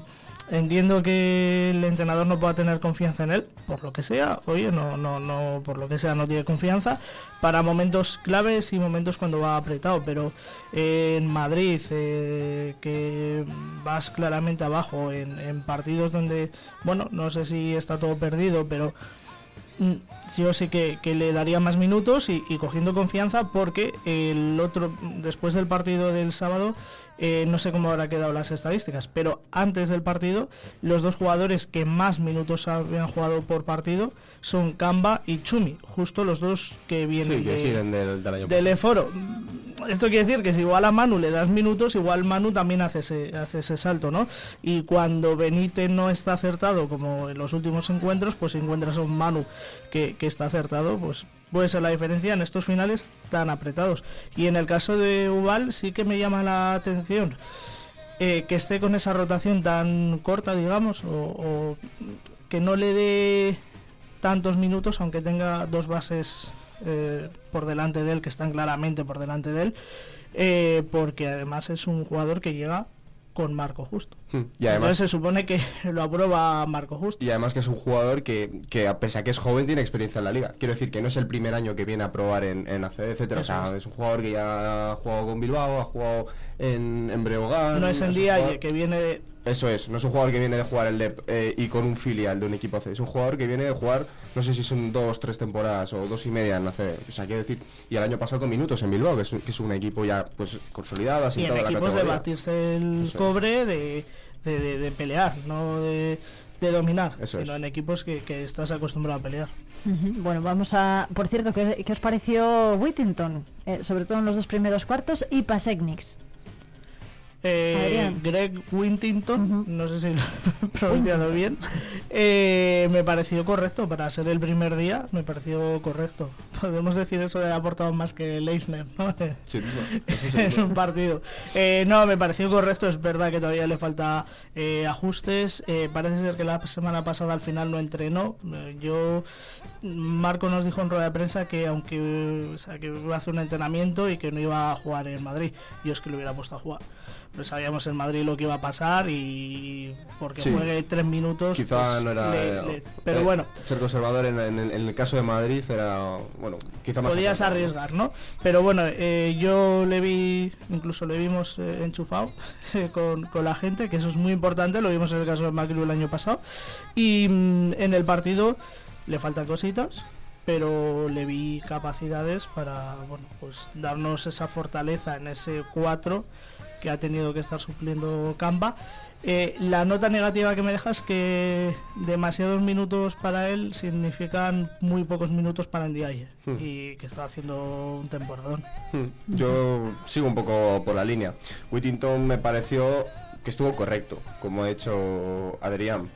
[SPEAKER 7] Entiendo que el entrenador no pueda tener confianza en él, por lo que sea, oye, no, no, no, por lo que sea no tiene confianza, para momentos claves y momentos cuando va apretado, pero eh, en Madrid, eh, que vas claramente abajo, en, en partidos donde, bueno, no sé si está todo perdido, pero sí o sí que, que, le daría más minutos y, y, cogiendo confianza porque el otro después del partido del sábado eh, no sé cómo habrá quedado las estadísticas, pero antes del partido, los dos jugadores que más minutos habían jugado por partido son Kamba y Chumi, justo los dos que vienen
[SPEAKER 6] sí, que
[SPEAKER 7] de,
[SPEAKER 6] del, del,
[SPEAKER 7] del Eforo. Esto quiere decir que si igual a Manu le das minutos, igual Manu también hace ese, hace ese salto, ¿no? Y cuando Benítez no está acertado, como en los últimos encuentros, pues si encuentras a un Manu que, que está acertado, pues puede ser la diferencia en estos finales tan apretados. Y en el caso de Ubal sí que me llama la atención eh, que esté con esa rotación tan corta, digamos, o, que no le dé tantos minutos, aunque tenga dos bases eh, por delante de él, que están claramente por delante de él, eh, porque además es un jugador que llega con Marco Justo.
[SPEAKER 6] Hmm. Y además,
[SPEAKER 7] Entonces se supone que [LAUGHS] lo aprueba Marco Justo.
[SPEAKER 6] Y además que es un jugador que, que, a pesar que es joven, tiene experiencia en la liga. Quiero decir que no es el primer año que viene a probar en, en ACB, etcétera. O sea, es un jugador que ya ha jugado con Bilbao, ha jugado en, en Breogán.
[SPEAKER 7] No es el día jugador... que viene.
[SPEAKER 6] Eso es, no es un jugador que viene de jugar el DEP eh, y con un filial de un equipo C. Es un jugador que viene de jugar, no sé si son dos, tres temporadas o dos y media en ACB. O sea, quiero decir, y el año pasado con minutos en Bilbao, que es, que es un equipo ya pues consolidado,
[SPEAKER 7] así y en equipos de batirse el Eso cobre, de, de, de, de, pelear, no de, de dominar,
[SPEAKER 6] Eso
[SPEAKER 7] sino
[SPEAKER 6] es.
[SPEAKER 7] en equipos que, que, estás acostumbrado a pelear.
[SPEAKER 1] Uh -huh. Bueno, vamos a... Por cierto, ¿qué, qué os pareció Whittington? Eh, sobre todo en los dos primeros cuartos y Pasecniks.
[SPEAKER 7] Eh, Greg Wintington, uh -huh. no sé si lo he [LAUGHS] pronunciado bien, eh, me pareció correcto para ser el primer día, me pareció correcto. [LAUGHS] Podemos decir eso de haber aportado más que Leisner, ¿no?
[SPEAKER 6] Sí, [LAUGHS]
[SPEAKER 7] en un partido. Eh, no, me pareció correcto, es verdad que todavía le falta eh, ajustes. Eh, parece ser que la semana pasada al final no entrenó. yo, Marco nos dijo en rueda de prensa que aunque o sea, que iba a hacer un entrenamiento y que no iba a jugar en Madrid, yo es que lo hubiera puesto a jugar pues sabíamos en Madrid lo que iba a pasar y porque sí. juegue tres minutos
[SPEAKER 6] quizá
[SPEAKER 7] pues,
[SPEAKER 6] no era
[SPEAKER 7] le, le, pero eh, bueno.
[SPEAKER 6] ser conservador en, en, en, el caso de Madrid era bueno quizá más
[SPEAKER 7] podías arriesgar no pero bueno eh, yo le vi incluso le vimos eh, enchufado [LAUGHS] con, con, la gente que eso es muy importante lo vimos en el caso de Macri el año pasado y mm, en el partido le faltan cositas pero le vi capacidades para bueno pues darnos esa fortaleza en ese 4 que ha tenido que estar supliendo Campa. Eh, la nota negativa que me deja es que demasiados minutos para él significan muy pocos minutos para Ndiaye hmm. y que está haciendo un temporadón.
[SPEAKER 6] Hmm. Yo sigo un poco por la línea. Whittington me pareció que estuvo correcto, como ha hecho Adrián,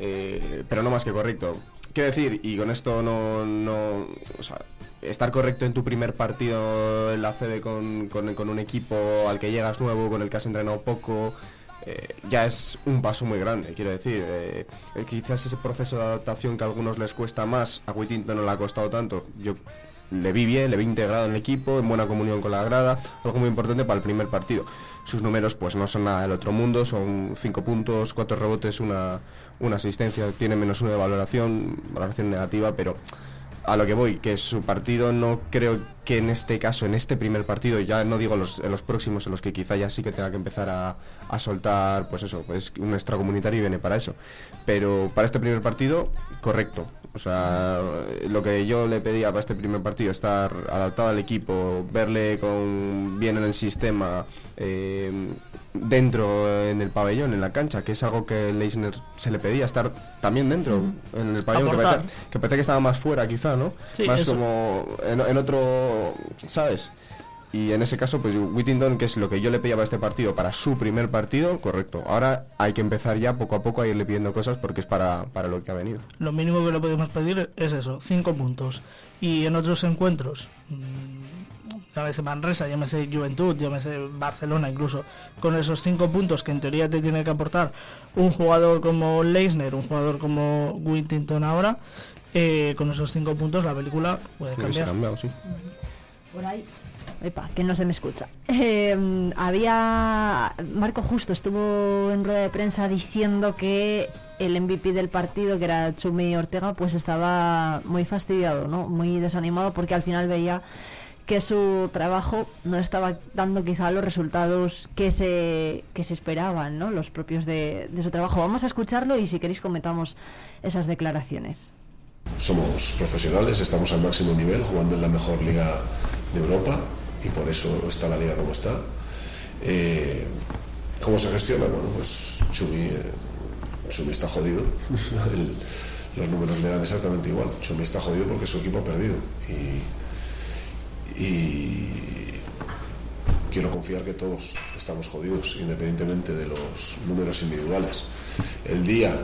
[SPEAKER 6] eh, pero no más que correcto. ¿Qué decir? Y con esto no, no o sea, estar correcto en tu primer partido en la CB con, con, un equipo al que llegas nuevo, con el que has entrenado poco, eh, ya es un paso muy grande, quiero decir. Eh, quizás ese proceso de adaptación que a algunos les cuesta más, a Whittington no le ha costado tanto. Yo le vi bien, le vi integrado en el equipo, en buena comunión con la grada, algo muy importante para el primer partido. Sus números pues no son nada del otro mundo, son 5 puntos, 4 rebotes, una, una asistencia, tiene menos uno de valoración, valoración negativa, pero a lo que voy, que su partido no creo que en este caso, en este primer partido, ya no digo los, en los próximos, en los que quizá ya sí que tenga que empezar a, a soltar, pues eso, pues un extracomunitario y viene para eso. Pero para este primer partido, correcto. O sea, lo que yo le pedía para este primer partido, estar adaptado al equipo, verle con bien en el sistema, eh, dentro en el pabellón, en la cancha, que es algo que Leisner se le pedía, estar también dentro en el pabellón, que parece, que parece, que estaba más fuera quizá, ¿no? más como en, otro, ¿sabes? Y en ese caso, pues Whittington, que es lo que yo le pedía para este partido, para su primer partido, correcto. Ahora hay que empezar ya poco a poco a irle pidiendo cosas porque es para, para lo que ha venido.
[SPEAKER 7] Lo mínimo que le podemos pedir es eso, cinco puntos. Y en otros encuentros, mm, llámese Manresa, llámese Juventud, llámese Barcelona incluso, con esos cinco puntos que en teoría te tiene que aportar un jugador como Leisner, un jugador como Whittington ahora, eh, con esos cinco puntos la película puede cambiar.
[SPEAKER 1] Por ahí que no se me escucha. Em, había. Marco Justo estuvo en rueda de prensa diciendo que el MVP del partido, que era Chumi Ortega, pues estaba muy fastidiado, ¿no? Muy desanimado porque al final veía que su trabajo no estaba dando quizá los resultados que se, que se esperaban, ¿no? Los propios de, de su trabajo. Vamos a escucharlo y si queréis comentamos esas declaraciones.
[SPEAKER 8] Somos profesionales, estamos al máximo nivel, jugando en la mejor liga de Europa y por eso está la liga como está. Eh, ¿Cómo se gestiona? Bueno, pues Chumi, eh, Chumi está jodido. [LAUGHS] los números le dan exactamente igual. Chumi está jodido porque su equipo ha perdido. Y, y quiero confiar que todos estamos jodidos, independientemente de los números individuales. El día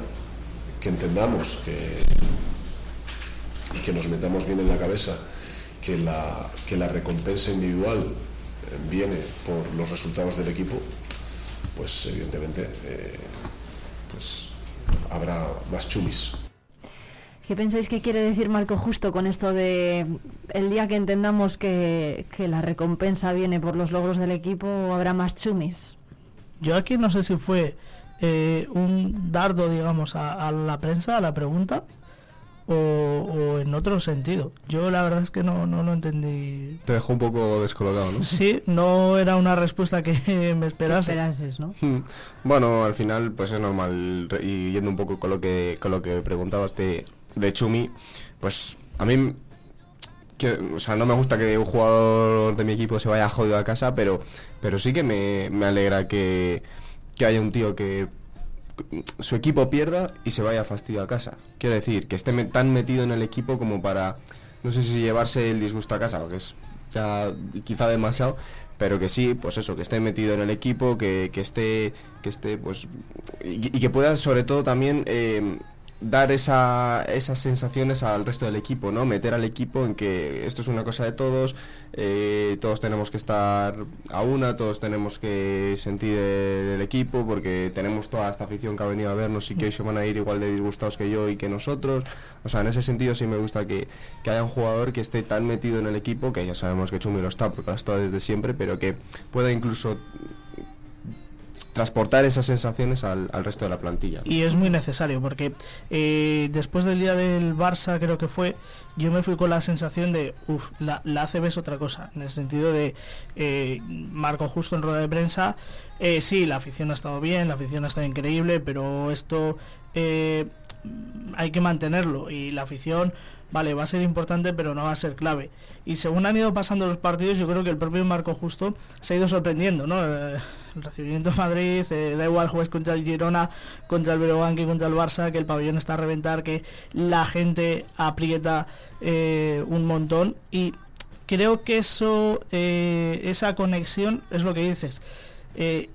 [SPEAKER 8] que entendamos que, y que nos metamos bien en la cabeza que la, que la recompensa individual eh, viene por los resultados del equipo, pues evidentemente eh, pues habrá más chumis.
[SPEAKER 1] ¿Qué pensáis que quiere decir Marco Justo con esto de el día que entendamos que, la recompensa viene por los logros del equipo habrá más chumis?
[SPEAKER 7] Yo aquí no sé si fue eh, un dardo, digamos, a, la prensa, a la pregunta, o, en otro sentido. Yo la verdad es que no, no lo entendí.
[SPEAKER 6] Te dejó un poco descolocado, ¿no?
[SPEAKER 7] Sí, no era una respuesta que [LAUGHS] me esperase.
[SPEAKER 1] ¿no?
[SPEAKER 6] Hmm. Bueno, al final pues es normal y yendo un poco con lo que con lo que preguntabas de, de Chumi, pues a mí que, o sea, no me gusta que un jugador de mi equipo se vaya jodido a casa, pero pero sí que me, me alegra que, que haya un tío que su equipo pierda y se vaya fastidio a casa. Quiero decir, que esté tan metido en el equipo como para, no sé si llevarse el disgusto a casa, que es ya quizá demasiado, pero que sí, pues eso, que esté metido en el equipo, que, que esté, que esté, pues, y, que pueda sobre todo también eh, dar esa, esas sensaciones al resto del equipo, ¿no? Meter al equipo en que esto es una cosa de todos, eh, todos tenemos que estar a una, todos tenemos que sentir el, equipo, porque tenemos toda esta afición que ha venido a vernos y que se van a ir igual de disgustados que yo y que nosotros. O sea, en ese sentido sí me gusta que, que haya un jugador que esté tan metido en el equipo, que ya sabemos que Chumi lo está, porque lo ha estado desde siempre, pero que pueda incluso transportar esas sensaciones al, resto de la plantilla.
[SPEAKER 7] Y es muy necesario porque eh, después del día del Barça creo que fue, yo me fui con la sensación de, uff, la, la es otra cosa, en el sentido de eh, Marco justo en rueda de prensa, eh, sí, la afición ha estado bien, la afición ha estado increíble, pero esto hay que mantenerlo y la afición vale, va a ser importante, pero no va a ser clave. Y según han ido pasando los partidos, yo creo que el propio Marco Justo se ha ido sorprendiendo, ¿no? El recibimiento de Madrid, eh, da igual juegues contra el Girona, contra el Breogán que contra el Barça, que el pabellón está a reventar, que la gente aprieta eh, un montón y creo que eso, eh, esa conexión es lo que dices.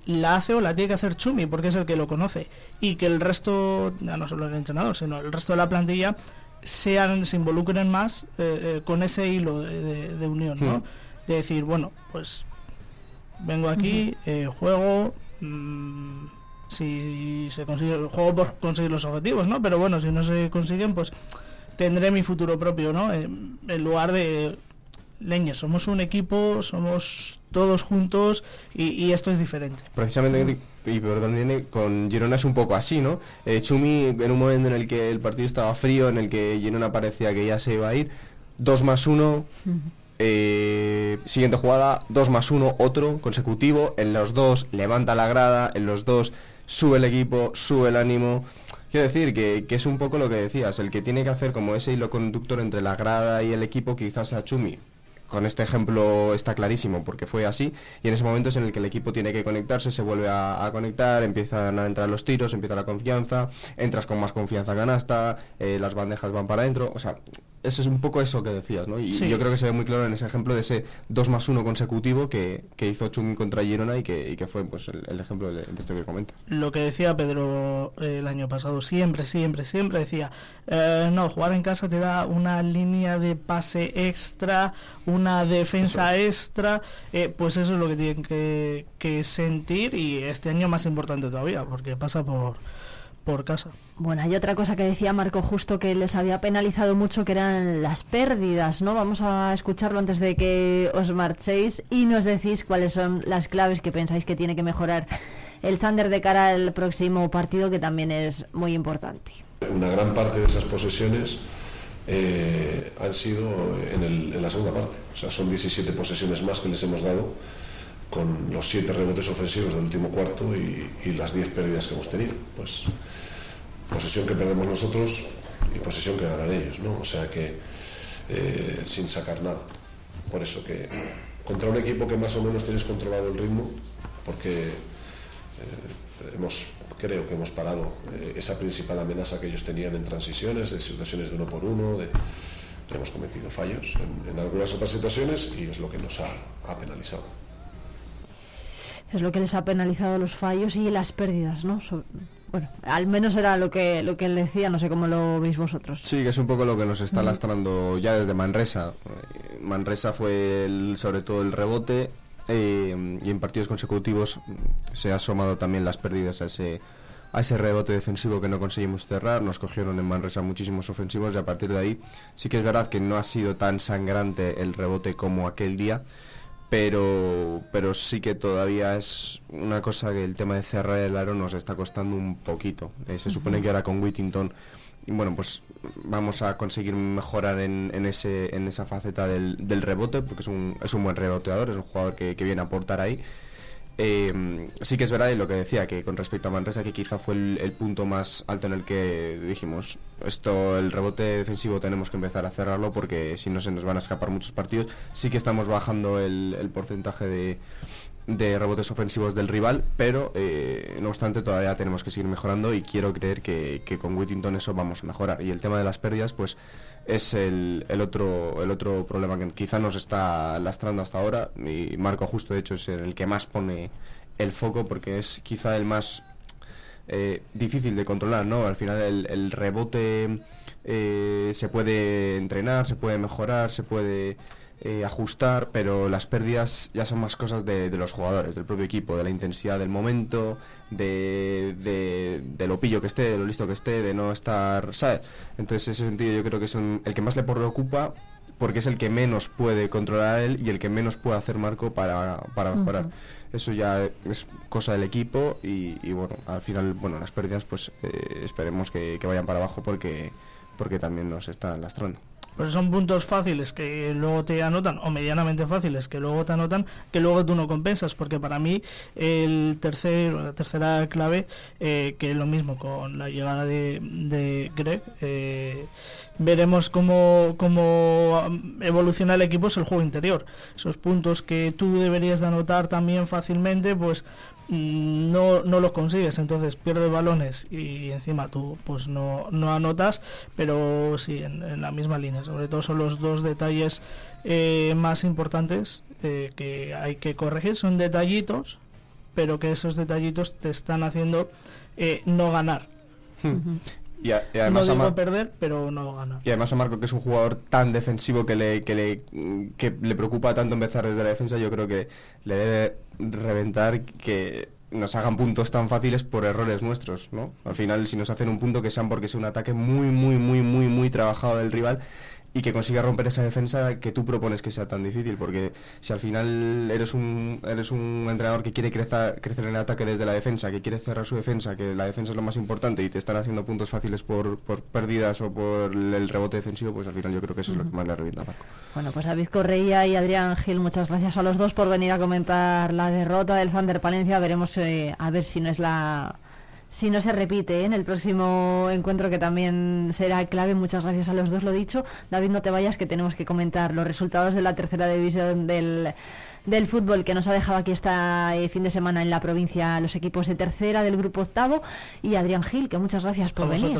[SPEAKER 7] la hace o la tiene que hacer Chumi porque es el que lo conoce y que el resto, ya no solo el entrenador, sino el resto de la plantilla sean, se involucren más con ese hilo de, unión, ¿no? Hmm. De decir, bueno, pues vengo aquí, eh, juego, mm, si se consigue, juego por conseguir los objetivos, ¿no? Pero bueno, si no se consiguen, pues tendré mi futuro propio, ¿no? En, lugar de leña, somos un equipo, somos todos juntos y, esto es diferente.
[SPEAKER 6] Precisamente, y perdón, con Girona es un poco así, ¿no? Eh, Chumi, en un momento en el que el partido estaba frío, en el que Girona parecía que ya se iba a ir, dos más uno, eh, siguiente jugada, 2 más 1, otro consecutivo. En los dos levanta la grada, en los dos sube el equipo, sube el ánimo. Quiero decir que, es un poco lo que decías, el que tiene que hacer como ese hilo conductor entre la grada y el equipo quizás sea Chumi. con este ejemplo está clarísimo porque fue así y en ese momento es en el que el equipo tiene que conectarse, se vuelve a, conectar, empiezan a entrar los tiros, empieza la confianza, entras con más confianza canasta, eh, las bandejas van para adentro, o sea, es un poco eso que decías, ¿no? Y yo creo que se ve muy claro en ese ejemplo de ese 2 más 1 consecutivo que, hizo Chumi contra Girona y que, fue pues el, ejemplo de, esto que comenta.
[SPEAKER 7] Lo que decía Pedro eh, el año pasado, siempre, siempre, siempre decía, eh, no, jugar en casa te da una línea de pase extra, una defensa extra, eh, pues eso es lo que tienen que, que sentir y este año más importante todavía, porque pasa por por casa.
[SPEAKER 1] Bueno, hay otra cosa que decía Marco justo que les había penalizado mucho, que eran las pérdidas, ¿no? Vamos a escucharlo antes de que os marchéis y nos decís cuáles son las claves que pensáis que tiene que mejorar el Thunder de cara al próximo partido, que también es muy importante.
[SPEAKER 8] Una gran parte de esas posesiones eh, han sido en, la segunda parte, o sea, son 17 posesiones más que les hemos dado con los 7 rebotes ofensivos del último cuarto y, y las 10 pérdidas que hemos tenido. Pues posesión que perdemos nosotros y posesión que ganan ellos, ¿no? O sea que eh, sin sacar nada. Por eso que contra un equipo que más o menos tienes controlado el ritmo, porque eh, hemos, creo que hemos parado eh, esa principal amenaza que ellos tenían en transiciones, de situaciones de uno por uno, de, hemos cometido fallos en, algunas otras situaciones y es lo que nos ha, penalizado.
[SPEAKER 1] Es lo que les ha penalizado los fallos y las pérdidas, ¿no? Bueno, al menos era lo que, lo que él decía, no sé cómo lo veis vosotros.
[SPEAKER 6] Sí, que es un poco lo que nos está lastrando ya desde Manresa. Manresa fue sobre todo el rebote eh, y en partidos consecutivos se ha asomado también las pérdidas a ese, a ese rebote defensivo que no conseguimos cerrar. Nos cogieron en Manresa muchísimos ofensivos y a partir de ahí sí que es verdad que no ha sido tan sangrante el rebote como aquel día pero, pero sí que todavía es una cosa que el tema de cerrar el aro nos está costando un poquito. Eh, se supone que ahora con Whittington, bueno, pues vamos a conseguir mejorar en, en, ese, en esa faceta del, del rebote, porque es un, es un buen reboteador, es un jugador que, que viene a aportar ahí. Eh, sí que es verdad y lo que decía, que con respecto a Manresa, que quizá fue el, punto más alto en el que dijimos, esto, el rebote defensivo tenemos que empezar a cerrarlo porque si no se nos van a escapar muchos partidos. Sí que estamos bajando el, porcentaje de, de, rebotes ofensivos del rival, pero eh, no obstante todavía tenemos que seguir mejorando y quiero creer que, que con Whittington eso vamos a mejorar. Y el tema de las pérdidas, pues es el, el, otro, el otro problema que quizá nos está lastrando hasta ahora y Marco justo de hecho es el que más pone el foco porque es quizá el más eh, difícil de controlar, ¿no? Al final el, rebote eh, se puede entrenar, se puede mejorar, se puede eh, ajustar, pero las pérdidas ya son más cosas de, los jugadores, del propio equipo, de la intensidad del momento, de, de, lo pillo que esté, de lo listo que esté, de no estar, ¿sabes? Entonces, en ese sentido, yo creo que es el que más le preocupa porque es el que menos puede controlar él y el que menos puede hacer Marco para, para mejorar. Eso ya es cosa del equipo y, bueno, al final, bueno, las pérdidas pues eh, esperemos que, que vayan para abajo porque, porque también nos están lastrando.
[SPEAKER 7] Pues son puntos fáciles que luego te anotan, o medianamente fáciles que luego te anotan, que luego tú no compensas, porque para mí el tercer, la tercera clave, eh, que es lo mismo con la llegada de, Greg, eh, veremos cómo, cómo evoluciona el equipo, es el juego interior. Esos puntos que tú deberías de anotar también fácilmente, pues no, no lo consigues, entonces pierdes balones y encima tú pues no, no anotas, pero sí en, la misma línea. Sobre todo son los dos detalles eh, más importantes eh, que hay que corregir. Son detallitos, pero que esos detallitos te están haciendo eh, no ganar.
[SPEAKER 6] Y, además
[SPEAKER 7] no digo perder, pero no ganar.
[SPEAKER 6] Y además a Marco, que es un jugador tan defensivo que le, que le, que le preocupa tanto empezar desde la defensa, yo creo que le debe reventar que nos hagan puntos tan fáciles por errores nuestros, ¿no? Al final, si nos hacen un punto, que sean porque es un ataque muy, muy, muy, muy, muy trabajado del rival y que consiga romper esa defensa que tú propones que sea tan difícil, porque si al final eres un, eres un entrenador que quiere crecer, crecer en el ataque desde la defensa, que quiere cerrar su defensa, que la defensa es lo más importante y te están haciendo puntos fáciles por, por pérdidas o por el rebote defensivo, pues al final yo creo que eso es lo que más le revienta a Marco.
[SPEAKER 1] Bueno, pues David Correia y Adrián Gil, muchas gracias a los dos por venir a comentar la derrota del Thunder Palencia. Veremos eh, a ver si no es la si no se repite ¿eh? en el próximo encuentro que también será clave. Muchas gracias a los dos, lo dicho. David, no te vayas que tenemos que comentar los resultados de la tercera división del, del fútbol que nos ha dejado aquí este fin de semana en la provincia los equipos de tercera del grupo octavo y Adrián Gil, que muchas gracias por venir.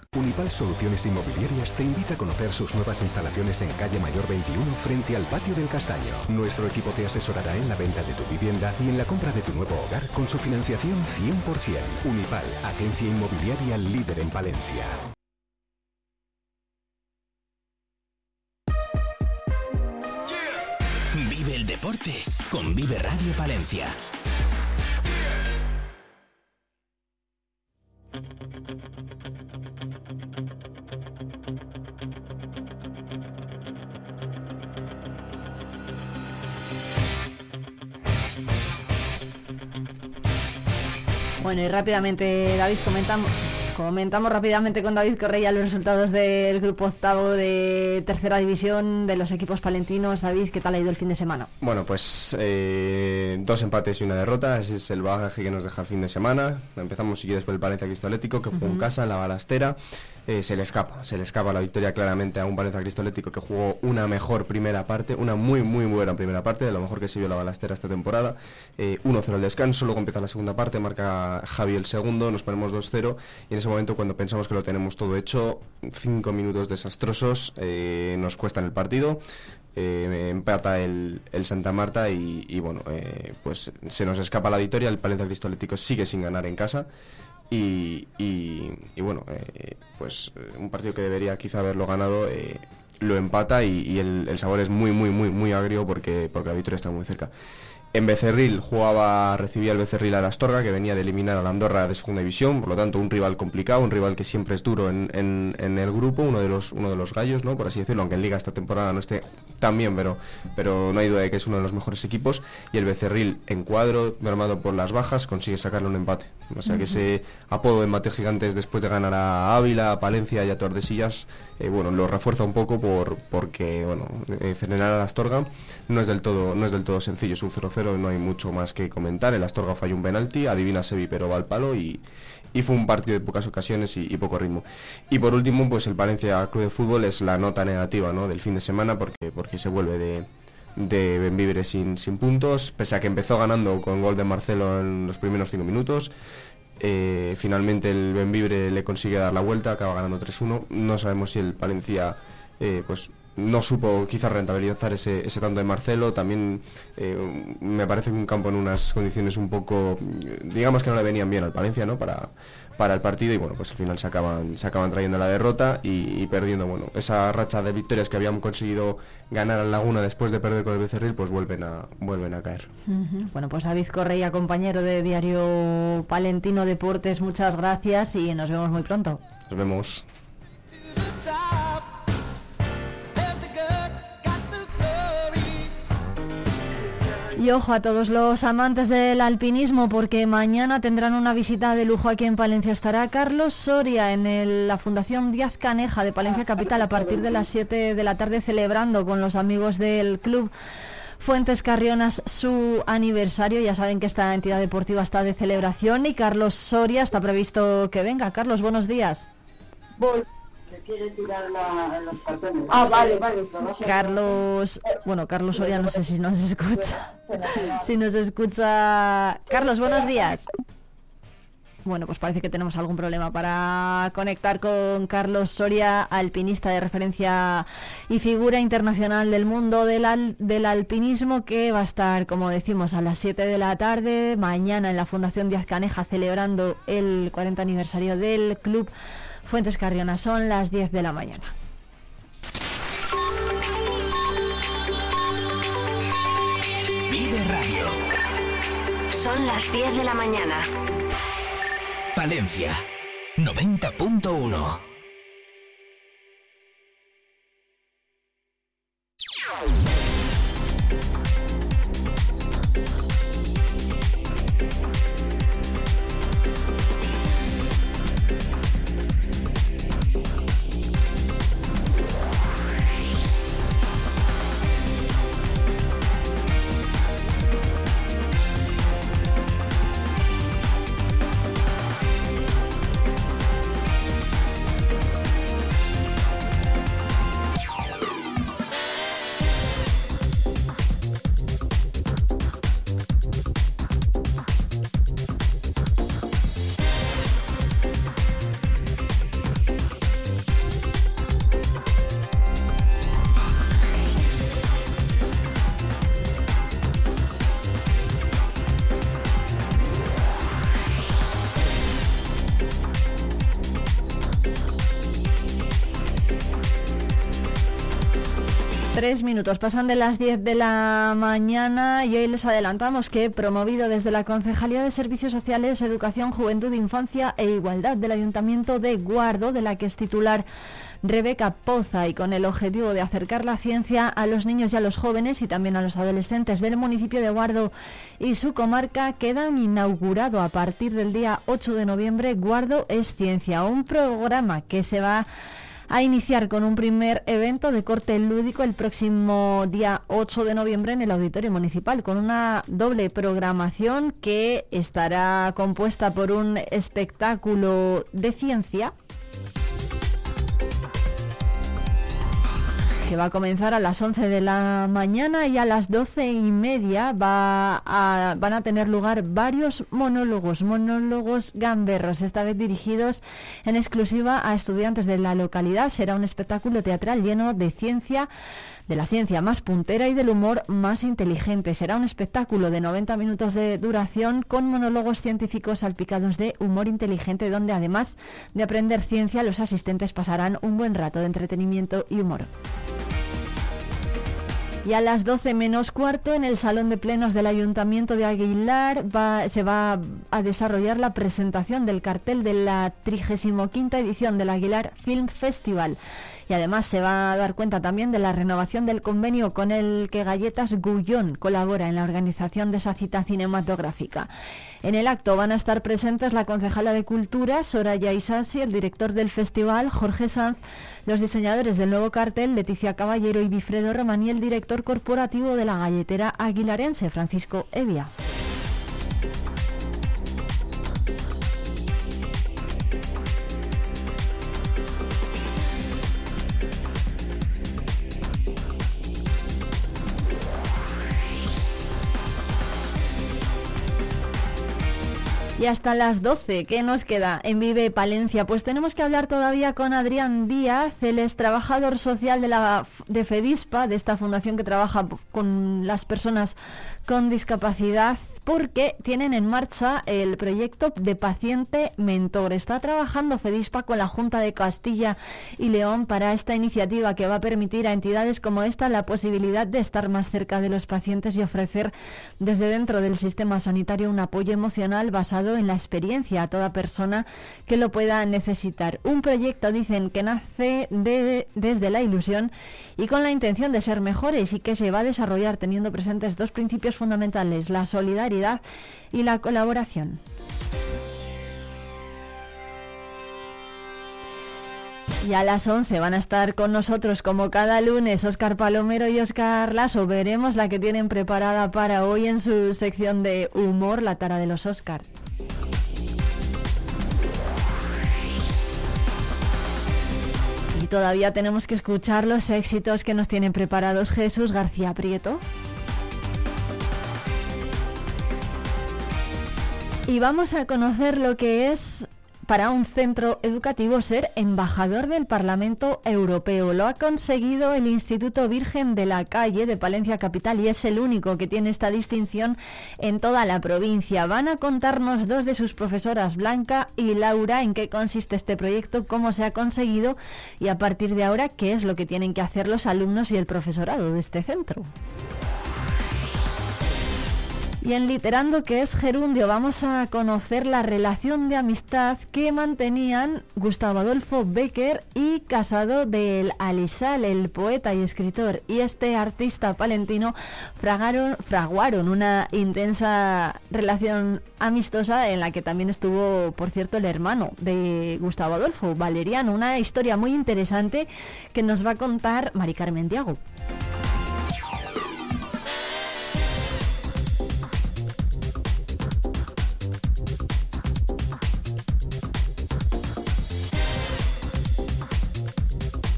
[SPEAKER 9] Unipal Soluciones Inmobiliarias te invita a conocer sus nuevas instalaciones en calle Mayor 21 frente al patio del Castaño. Nuestro equipo te asesorará en la venta de tu vivienda y en la compra de tu nuevo hogar con su financiación 100%. Unipal, agencia inmobiliaria líder en Palencia.
[SPEAKER 2] Vive el deporte con Vive Radio Palencia.
[SPEAKER 1] Bueno, y rápidamente, David, comentamos, comentamos rápidamente con David Correia los resultados del grupo octavo de tercera división de los equipos palentinos. David, ¿qué tal ha ido el fin de semana?
[SPEAKER 6] Bueno, pues eh, dos empates y una derrota. Ese es el bagaje que nos deja el fin de semana. Empezamos, si quieres, por el Palencia Cristo Atlético, que fue en casa, en la balastera. Eh, se le escapa, se le escapa la victoria claramente a un Valencia Cristolético que jugó una mejor primera parte, una muy muy buena primera parte, de lo mejor que se vio la balastera esta temporada. 1-0 eh, el descanso, luego empieza la segunda parte, marca Javi el segundo, nos ponemos 2-0 y en ese momento cuando pensamos que lo tenemos todo hecho, cinco minutos desastrosos, eh, nos cuestan el partido. empata el, Santa Marta y, bueno, pues se nos escapa la victoria, el Palencia Cristolético sigue sin ganar en casa y, bueno, eh, pues eh, un partido que debería quizá haberlo ganado eh, lo empata y, el, el, sabor es muy, muy, muy, muy agrio porque, porque la victoria está muy cerca. En Becerril jugaba, recibía el Becerril a la Astorga, que venía de eliminar a la Andorra de segunda división, por lo tanto un rival complicado, un rival que siempre es duro en, en, el grupo, uno de los uno de los gallos, ¿no? por así decirlo, aunque en Liga esta temporada no esté tan bien, pero, pero no hay duda de que es uno de los mejores equipos. Y el Becerril en cuadro, armado por las bajas, consigue sacarle un empate. O sea que ese apodo de empate gigantes después de ganar a Ávila, a Palencia y a Tordesillas, eh, bueno, lo refuerza un poco por porque bueno, eh, a la Astorga no es del todo, no es del todo sencillo, es un 0-0 no hay mucho más que comentar. El Astorga falló un penalti, adivina Sevi pero va al palo y, fue un partido de pocas ocasiones y, poco ritmo. Y por último, pues el Valencia Club de Fútbol es la nota negativa ¿no? del fin de semana porque, porque se vuelve de, de Benvibre sin, sin puntos, pese a que empezó ganando con gol de Marcelo en los primeros cinco minutos. Eh, finalmente el Benvibre le consigue dar la vuelta, acaba ganando 3-1. No sabemos si el Valencia eh, pues no supo quizás rentabilizar ese, ese tanto de Marcelo. También eh, me parece que un campo en unas condiciones un poco, digamos que no le venían bien al Palencia, ¿no? Para, para el partido y bueno, pues al final se acaban, se acaban trayendo la derrota y, perdiendo, bueno, esa racha de victorias que habían conseguido ganar al Laguna después de perder con el Becerril, pues vuelven a, vuelven a caer.
[SPEAKER 1] Bueno, pues David Correia, compañero de Diario Palentino Deportes, muchas gracias y nos vemos muy pronto.
[SPEAKER 6] Nos vemos.
[SPEAKER 1] Y ojo a todos los amantes del alpinismo porque mañana tendrán una visita de lujo aquí en Palencia. Estará Carlos Soria en la Fundación Díaz Caneja de Palencia Capital a partir de las 7 de la tarde celebrando con los amigos del club. Fuentes Carrionas su aniversario. Ya saben que esta entidad deportiva está de celebración y Carlos Soria está previsto que venga. Carlos, buenos días
[SPEAKER 10] quiere tirar los cartones. Ah, vale, vale.
[SPEAKER 1] Carlos, bueno, Carlos Soria no sé si nos escucha. [LAUGHS] Si nos escucha. Carlos, buenos días. Bueno, pues parece que tenemos algún problema para conectar con Carlos Soria, alpinista de referencia y figura internacional del mundo del, del alpinismo, que va a estar, como decimos, a las 7 de la tarde, mañana en la Fundación Díaz Caneja, celebrando el 40 aniversario del club Fuentes Carriona, son las 10 de la mañana.
[SPEAKER 2] Vive Radio.
[SPEAKER 4] Son las 10 de la mañana.
[SPEAKER 2] Palencia 90.1
[SPEAKER 1] Tres minutos. Pasan de las 10 de la mañana y hoy les adelantamos que, promovido desde la Concejalía de Servicios Sociales, Educación, Juventud, Infancia e Igualdad del Ayuntamiento de Guardo, de la que es titular Rebeca Poza, y con el objetivo de acercar la ciencia a los niños y a los jóvenes y también a los adolescentes del municipio de Guardo y su comarca, quedan inaugurado a partir del día 8 de noviembre. Guardo es Ciencia, un programa que se va a a iniciar con un primer evento de corte lúdico el próximo día 8 de noviembre en el Auditorio Municipal, con una doble programación que estará compuesta por un espectáculo de ciencia que va a comenzar a las 11 de la mañana y a las 12 y media va van a tener lugar varios monólogos, monólogos gamberros, esta vez dirigidos en exclusiva a estudiantes de la localidad. Será un espectáculo teatral lleno de ciencia de la ciencia más puntera y del humor más inteligente. Será un espectáculo de 90 minutos de duración con monólogos científicos salpicados de humor inteligente donde además de aprender ciencia los asistentes pasarán un buen rato de entretenimiento y humor. Y a las 12 menos cuarto, en el Salón de Plenos del Ayuntamiento de Aguilar, se va a desarrollar la presentación del cartel de la 35 edición del Aguilar Film Festival y además se va a dar cuenta también de la renovación del convenio con el que Galletas Gullón colabora en la organización de esa cita cinematográfica. En el acto van a estar presentes la concejala de Cultura, Soraya Isasi, el director del festival, Jorge Sanz, los diseñadores del nuevo cartel, Leticia Caballero y Bifredo Román, y el director corporativo de la galletera aguilarense, Francisco Evia. Y hasta las 12, ¿qué nos queda en Vive Palencia? Pues tenemos que hablar todavía con Adrián Díaz, él es trabajador social de la de FEDISPA, de esta fundación que trabaja con las personas con discapacidad porque tienen en marcha el proyecto de paciente mentor. Está trabajando FEDISPA con la Junta de Castilla y León para esta iniciativa que va a permitir a entidades como esta la posibilidad de estar más cerca de los pacientes y ofrecer desde dentro del sistema sanitario un apoyo emocional basado en la experiencia a toda persona que lo pueda necesitar. Un proyecto, dicen, que nace desde la ilusión y con la intención de ser mejores y que se va a desarrollar teniendo presentes dos principios fundamentales, la solidaridad y la colaboración. Y a las 11 van a estar con nosotros como cada lunes Oscar Palomero y Oscar Lasso. Veremos la que tienen preparada para hoy en su sección de humor, la tara de los Oscar. Y todavía tenemos que escuchar los éxitos que nos tienen preparados Jesús García Prieto. Y vamos a conocer lo que es para un centro educativo ser embajador del Parlamento Europeo. Lo ha conseguido el Instituto Virgen de la Calle de Palencia Capital y es el único que tiene esta distinción en toda la provincia. Van a contarnos dos de sus profesoras, Blanca y Laura, en qué consiste este proyecto, cómo se ha conseguido y a partir de ahora qué es lo que tienen que hacer los alumnos y el profesorado de este centro. Y en Literando, que es gerundio, vamos a conocer la relación de amistad que mantenían Gustavo Adolfo Becker y Casado del Alisal, el poeta y escritor. Y este artista palentino fragaron, fraguaron una intensa relación amistosa en la que también estuvo, por cierto, el hermano de Gustavo Adolfo, Valeriano. Una historia muy interesante que nos va a contar Mari Carmen Diago.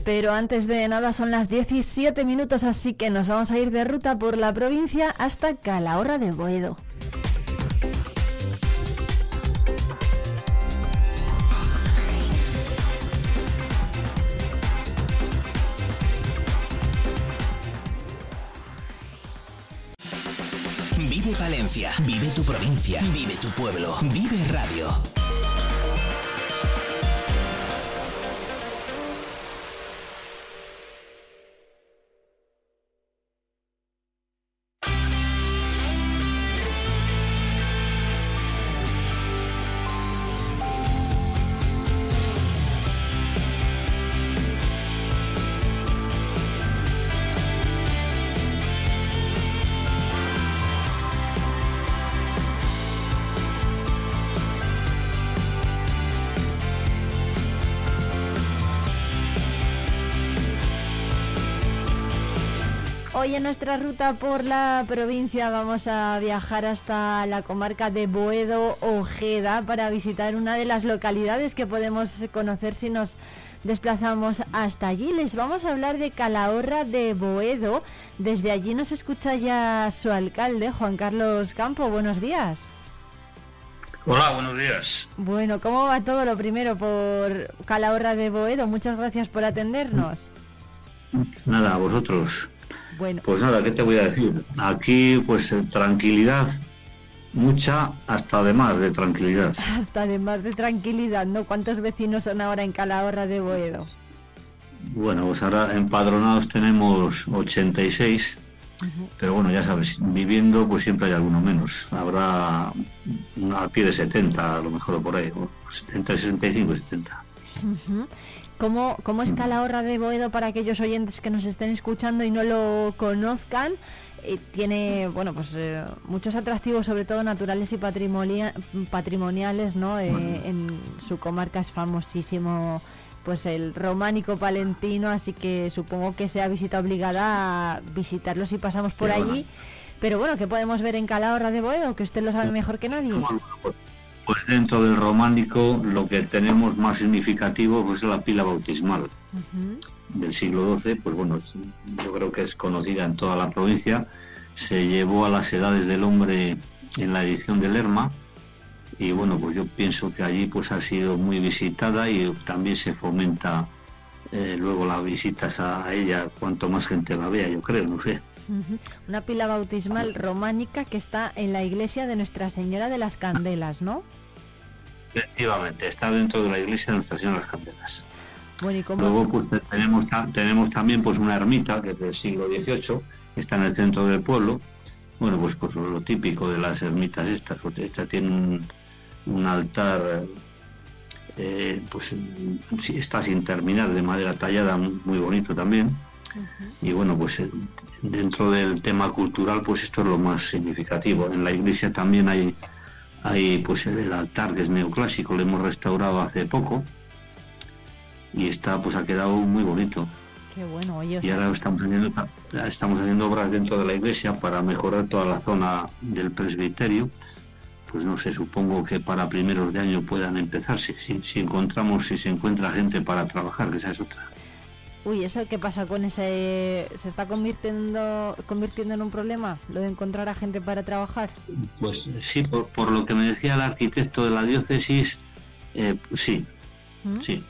[SPEAKER 1] Pero antes de nada son las 17 minutos, así que nos vamos a ir de ruta por la provincia hasta Calahorra de Boedo.
[SPEAKER 2] Vive Palencia, vive tu provincia, vive tu pueblo, vive radio.
[SPEAKER 1] Hoy en nuestra ruta por la provincia vamos a viajar hasta la comarca de Boedo Ojeda para visitar una de las localidades que podemos conocer si nos desplazamos hasta allí. Les vamos a hablar de Calahorra de Boedo. Desde allí nos escucha ya su alcalde, Juan Carlos Campo. Buenos días.
[SPEAKER 11] Hola, buenos días.
[SPEAKER 1] Bueno, ¿cómo va todo lo primero por Calahorra de Boedo? Muchas gracias por atendernos.
[SPEAKER 11] Nada, a vosotros.
[SPEAKER 1] Bueno.
[SPEAKER 11] Pues nada, ¿qué te voy a decir? Aquí, pues eh, tranquilidad, mucha, hasta además de tranquilidad. [LAUGHS]
[SPEAKER 1] Hasta además de tranquilidad, ¿no? ¿Cuántos vecinos son ahora en Calahorra de Boedo?
[SPEAKER 11] Bueno, pues ahora empadronados tenemos 86, pero bueno, ya sabes, viviendo pues siempre hay alguno menos. Habrá a pie de 70, a lo mejor por ahí, entre 65 y 70.
[SPEAKER 1] Ujú. ¿Cómo, ¿Cómo es Calahorra de Boedo para aquellos oyentes que nos estén escuchando y no lo conozcan? Eh, tiene bueno pues eh, muchos atractivos sobre todo naturales y patrimonia- patrimoniales no Eh, en su comarca es famosísimo pues el románico palentino así que supongo que sea visita obligada a visitarlo si pasamos por
[SPEAKER 11] bueno.
[SPEAKER 1] allí pero bueno ¿qué podemos ver en Calahorra de Boedo? que usted lo sabe mejor que nadie
[SPEAKER 11] Pues dentro del románico lo que tenemos más significativo pues es la pila bautismal del siglo XII, pues bueno, yo creo que es conocida en toda la provincia. Se llevó a las edades del hombre en la edición de Lerma y bueno, pues yo pienso que allí pues ha sido muy visitada y también se fomenta eh, luego las visitas a ella, cuanto más gente la vea, yo creo, no sé.
[SPEAKER 1] Una pila bautismal románica que está en la iglesia de Nuestra Señora de las Candelas, ¿no?
[SPEAKER 11] Efectivamente, está dentro de la iglesia de Nuestra Señora de las Candelas.
[SPEAKER 1] Bueno, ¿y cómo?
[SPEAKER 11] Luego pues te- tenemos, tenemos también pues una ermita que es del siglo XVIII, está en el centro del pueblo. Bueno, pues, pues lo típico de las ermitas estas, porque esta tiene un, un altar, eh, pues está sin terminar, de madera tallada, muy bonito también. Y bueno, pues eh, dentro del tema cultural, pues esto es lo más significativo. En la iglesia también hay, hay pues el altar que es neoclásico, lo hemos restaurado hace poco y está pues ha quedado muy bonito.
[SPEAKER 1] Qué bueno, oye, o
[SPEAKER 11] Y ahora estamos haciendo, estamos haciendo obras dentro de la iglesia para mejorar toda la zona del presbiterio. Pues no sé, supongo que para primeros de año puedan empezarse. Si, si encontramos, si se encuentra gente para trabajar, que esa es otra.
[SPEAKER 1] Uy, ¿eso qué pasa con ese...? ¿Se está convirtiendo, convirtiendo en un problema? ¿Lo de encontrar a gente para trabajar?
[SPEAKER 11] Pues sí, por, por lo que me decía el arquitecto de la diócesis, eh, sí,
[SPEAKER 1] ¿Mm?
[SPEAKER 11] sí.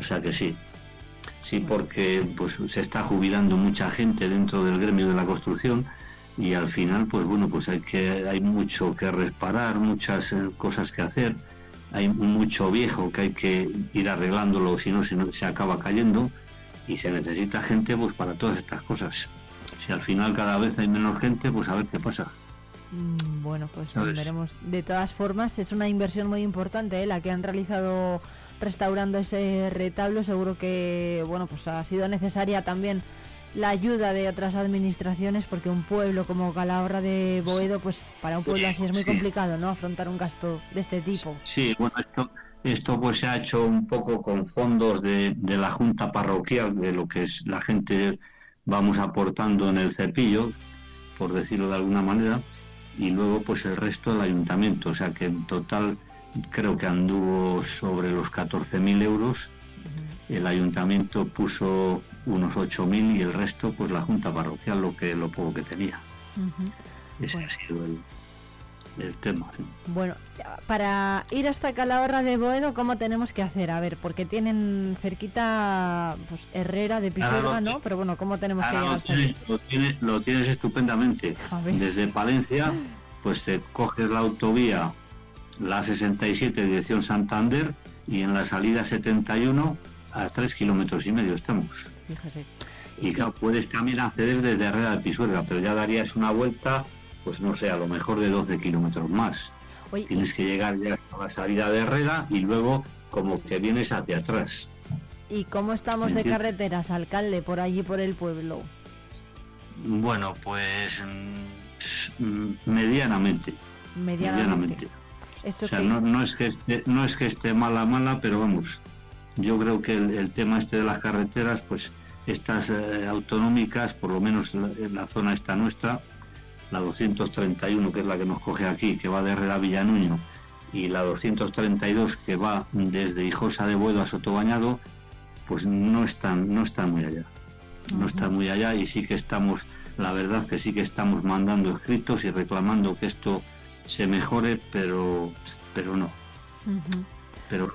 [SPEAKER 11] O sea que sí. Sí, porque pues se está jubilando mucha gente dentro del gremio de la construcción y al final, pues bueno, pues hay que hay mucho que reparar, muchas eh, cosas que hacer, hay mucho viejo que hay que ir arreglándolo, si no se, acaba cayendo y se necesita gente pues para todas estas cosas. Si al final cada vez hay menos gente, pues a ver qué pasa.
[SPEAKER 1] Mm, bueno, pues veremos. De todas formas, es una inversión muy importante ¿eh? la que han realizado restaurando ese retablo. Seguro que, bueno, pues ha sido necesaria también la ayuda de otras administraciones porque un pueblo como Calahorra de Boedo, pues para un pueblo así es muy complicado, ¿no? Afrontar un gasto de este tipo.
[SPEAKER 11] Sí, bueno, esto, esto pues se ha hecho un poco con fondos de, de la Junta Parroquial, de lo que es la gente vamos aportando en el cepillo, por decirlo de alguna manera, y luego pues el resto del ayuntamiento, o sea que en total creo que anduvo sobre los 14.000 euros, el ayuntamiento puso unos 8.000 y el resto pues la junta parroquial lo que lo poco que tenía. Ese ha sido el, el tema.
[SPEAKER 1] Bueno, para ir hasta Calahorra de Boedo, ¿cómo tenemos que hacer? A ver, porque tienen cerquita pues, Herrera de Pisuerga, ¿no? Pero bueno, ¿cómo tenemos que llegar hasta
[SPEAKER 11] lo, tienes, lo tienes estupendamente. Desde Palencia, [LAUGHS] pues te coges la autovía, la 67, dirección Santander, y en la salida 71 a 3 kilómetros y medio estamos.
[SPEAKER 1] Fíjese.
[SPEAKER 11] Y claro, puedes también acceder desde Herrera de Pisuerga, pero ya darías una vuelta pues no sé, a lo mejor de 12 kilómetros más. Tienes que llegar ya a la salida de Herrera y luego como que vienes hacia atrás.
[SPEAKER 1] ¿Y cómo estamos de carreteras, alcalde, por allí, por el pueblo?
[SPEAKER 11] Bueno, pues mm, medianamente.
[SPEAKER 1] Medianamente.
[SPEAKER 11] o sea, no, es que esté, no es que esté mala, mala, pero vamos, yo creo que el, tema este de las carreteras, pues estas eh, autonómicas, por lo menos en la zona esta nuestra, la 231 que es la que nos coge aquí, que va de Herrera a Villanuño, y la 232 que va desde Hijosa de Buedo a Sotobañado, pues no están, no están muy allá. No están muy allá y sí que estamos, la verdad que sí que estamos mandando escritos y reclamando que esto se mejore, pero, pero no. Pero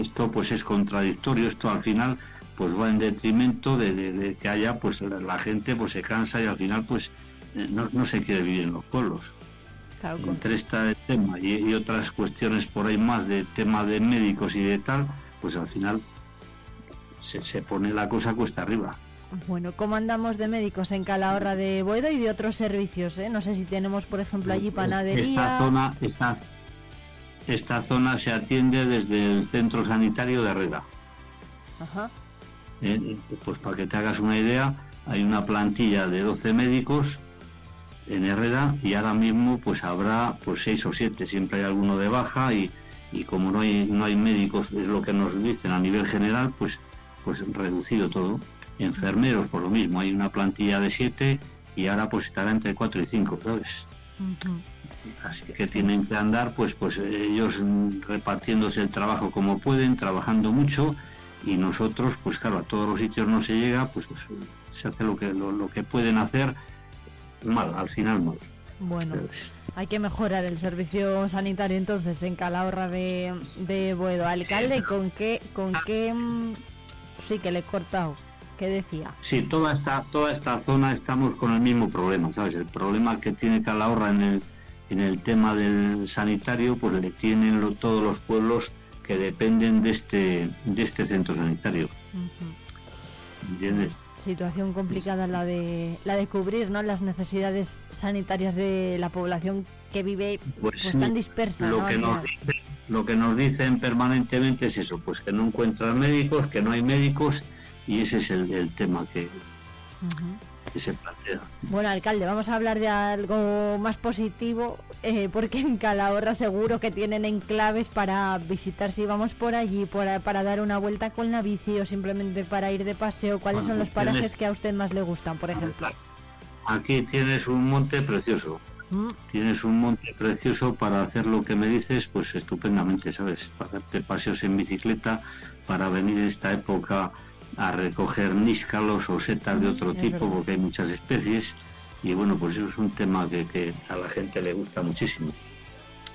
[SPEAKER 11] esto pues es contradictorio, esto al final pues va en detrimento de, que haya pues la gente pues se cansa y al final pues eh, no, se quiere vivir en los pueblos. Entre este tema y, otras cuestiones por ahí más de tema de médicos y de tal, pues al final se, pone la cosa cuesta arriba.
[SPEAKER 1] Bueno, ¿cómo andamos de médicos en Calahorra de Boedo y de otros servicios? Eh? No sé si tenemos, por ejemplo, allí panadería.
[SPEAKER 11] Esta zona, esta, esta zona se atiende desde el centro sanitario de Herrera.
[SPEAKER 1] Ajá.
[SPEAKER 11] Eh, pues para que te hagas una idea, hay una plantilla de 12 médicos en Herrera y ahora mismo pues habrá pues seis o siete, siempre hay alguno de baja y, y como no hay, no hay médicos, es lo que nos dicen a nivel general, pues, pues reducido todo. Enfermeros por lo mismo, hay una plantilla de siete y ahora pues estará entre cuatro y cinco, ¿sabes? Así que tienen que andar pues pues ellos repartiéndose el trabajo como pueden, trabajando mucho y nosotros pues claro a todos los sitios no se llega, pues, pues se hace lo que lo que pueden hacer mal, al final mal.
[SPEAKER 1] Bueno, hay que mejorar el servicio sanitario entonces en Calahorra de, de Boedo. Alcalde, ¿con qué, con qué, mm, sí que le he cortado? ¿Qué decía?
[SPEAKER 11] Sí, toda esta, toda esta zona estamos con el mismo problema, ¿sabes? El problema que tiene Calahorra en el, en el tema del sanitario, pues le tienen todos los pueblos que dependen de este, de este centro sanitario. ¿Entiendes?
[SPEAKER 1] situación complicada la de la de cubrir ¿no? las necesidades sanitarias de la población que vive pues, pues tan dispersa.
[SPEAKER 11] Lo, que nos lo que nos dicen permanentemente es eso, pues que no encuentran médicos, que no hay médicos y ese es el, tema que, se plantea.
[SPEAKER 1] Bueno, alcalde, vamos a hablar de algo más positivo, eh, porque en Calahorra seguro que tienen enclaves para visitar si vamos por allí, para, para dar una vuelta con la bici o simplemente para ir de paseo. ¿Cuáles son los parajes que a usted más le gustan, por ejemplo?
[SPEAKER 11] Aquí tienes un monte precioso. Mm. Tienes un monte precioso para hacer lo que me dices, pues estupendamente, ¿sabes? Para hacerte paseos en bicicleta, para venir en esta época a recoger níscalos o setas de otro tipo, porque hay muchas especies. Y bueno, pues eso es un tema que, a la gente le gusta muchísimo.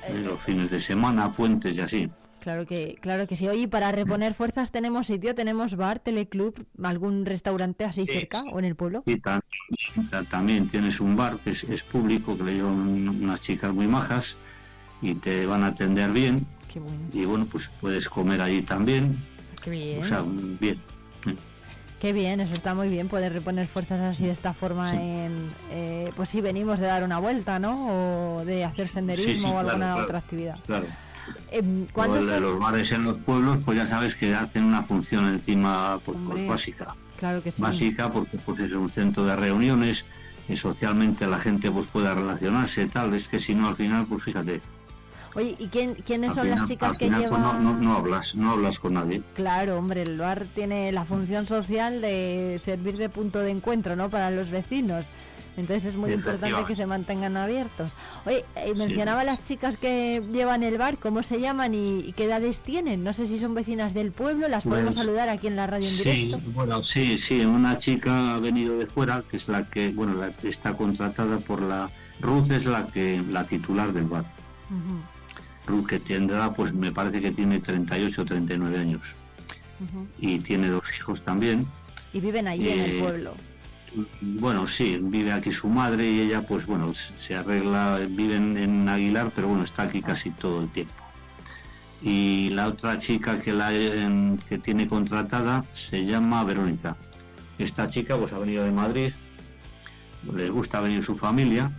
[SPEAKER 11] Eh, los fines de semana, puentes y así.
[SPEAKER 1] Claro que, claro que sí. Oye, para reponer fuerzas tenemos sitio, tenemos bar, teleclub, algún restaurante así cerca o en el pueblo.
[SPEAKER 11] Y también, tienes un bar que es, público, que le llevan unas chicas muy majas y te van a atender bien. Y bueno, pues puedes comer ahí también.
[SPEAKER 1] Qué bien.
[SPEAKER 11] O sea, bien.
[SPEAKER 1] Qué bien, eso está muy bien, poder reponer fuerzas así de esta forma en, eh, pues si venimos de dar una vuelta, ¿no? O de hacer senderismo o alguna otra actividad.
[SPEAKER 11] Claro.
[SPEAKER 1] Eh,
[SPEAKER 11] Los bares en los pueblos, pues ya sabes que hacen una función encima pues, pues básica.
[SPEAKER 1] Claro que sí.
[SPEAKER 11] Básica porque pues, es un centro de reuniones, y socialmente la gente pues pueda relacionarse, tal. Es que si no, al final, pues fíjate,
[SPEAKER 1] Oye, ¿y quién, quiénes son las chicas que
[SPEAKER 11] pues,
[SPEAKER 1] llevan...?
[SPEAKER 11] no, no, hablas, no hablas con nadie.
[SPEAKER 1] Claro, hombre, el bar tiene la función social de servir de punto de encuentro, ¿no?, para los vecinos. Entonces es muy importante que se mantengan abiertos. Oye, eh, mencionaba las chicas que llevan el bar, ¿cómo se llaman y, qué edades tienen? No sé si son vecinas del pueblo, las podemos pues, saludar aquí en la radio en
[SPEAKER 11] sí, Bueno, sí, sí, una chica ha venido de fuera, que es la que, bueno, la está contratada por la... Ruth es la que la titular del bar. Que tendrá, pues me parece que tiene 38 o 39 años. Y tiene dos hijos también.
[SPEAKER 1] Y viven allí en el eh, pueblo.
[SPEAKER 11] Bueno, sí, vive aquí su madre y ella, pues bueno, se arregla, vive en, Aguilar, pero bueno, está aquí casi todo el tiempo. Y la otra chica que, la, que tiene contratada se llama Verónica. Esta chica pues ha venido de Madrid, les gusta venir su familia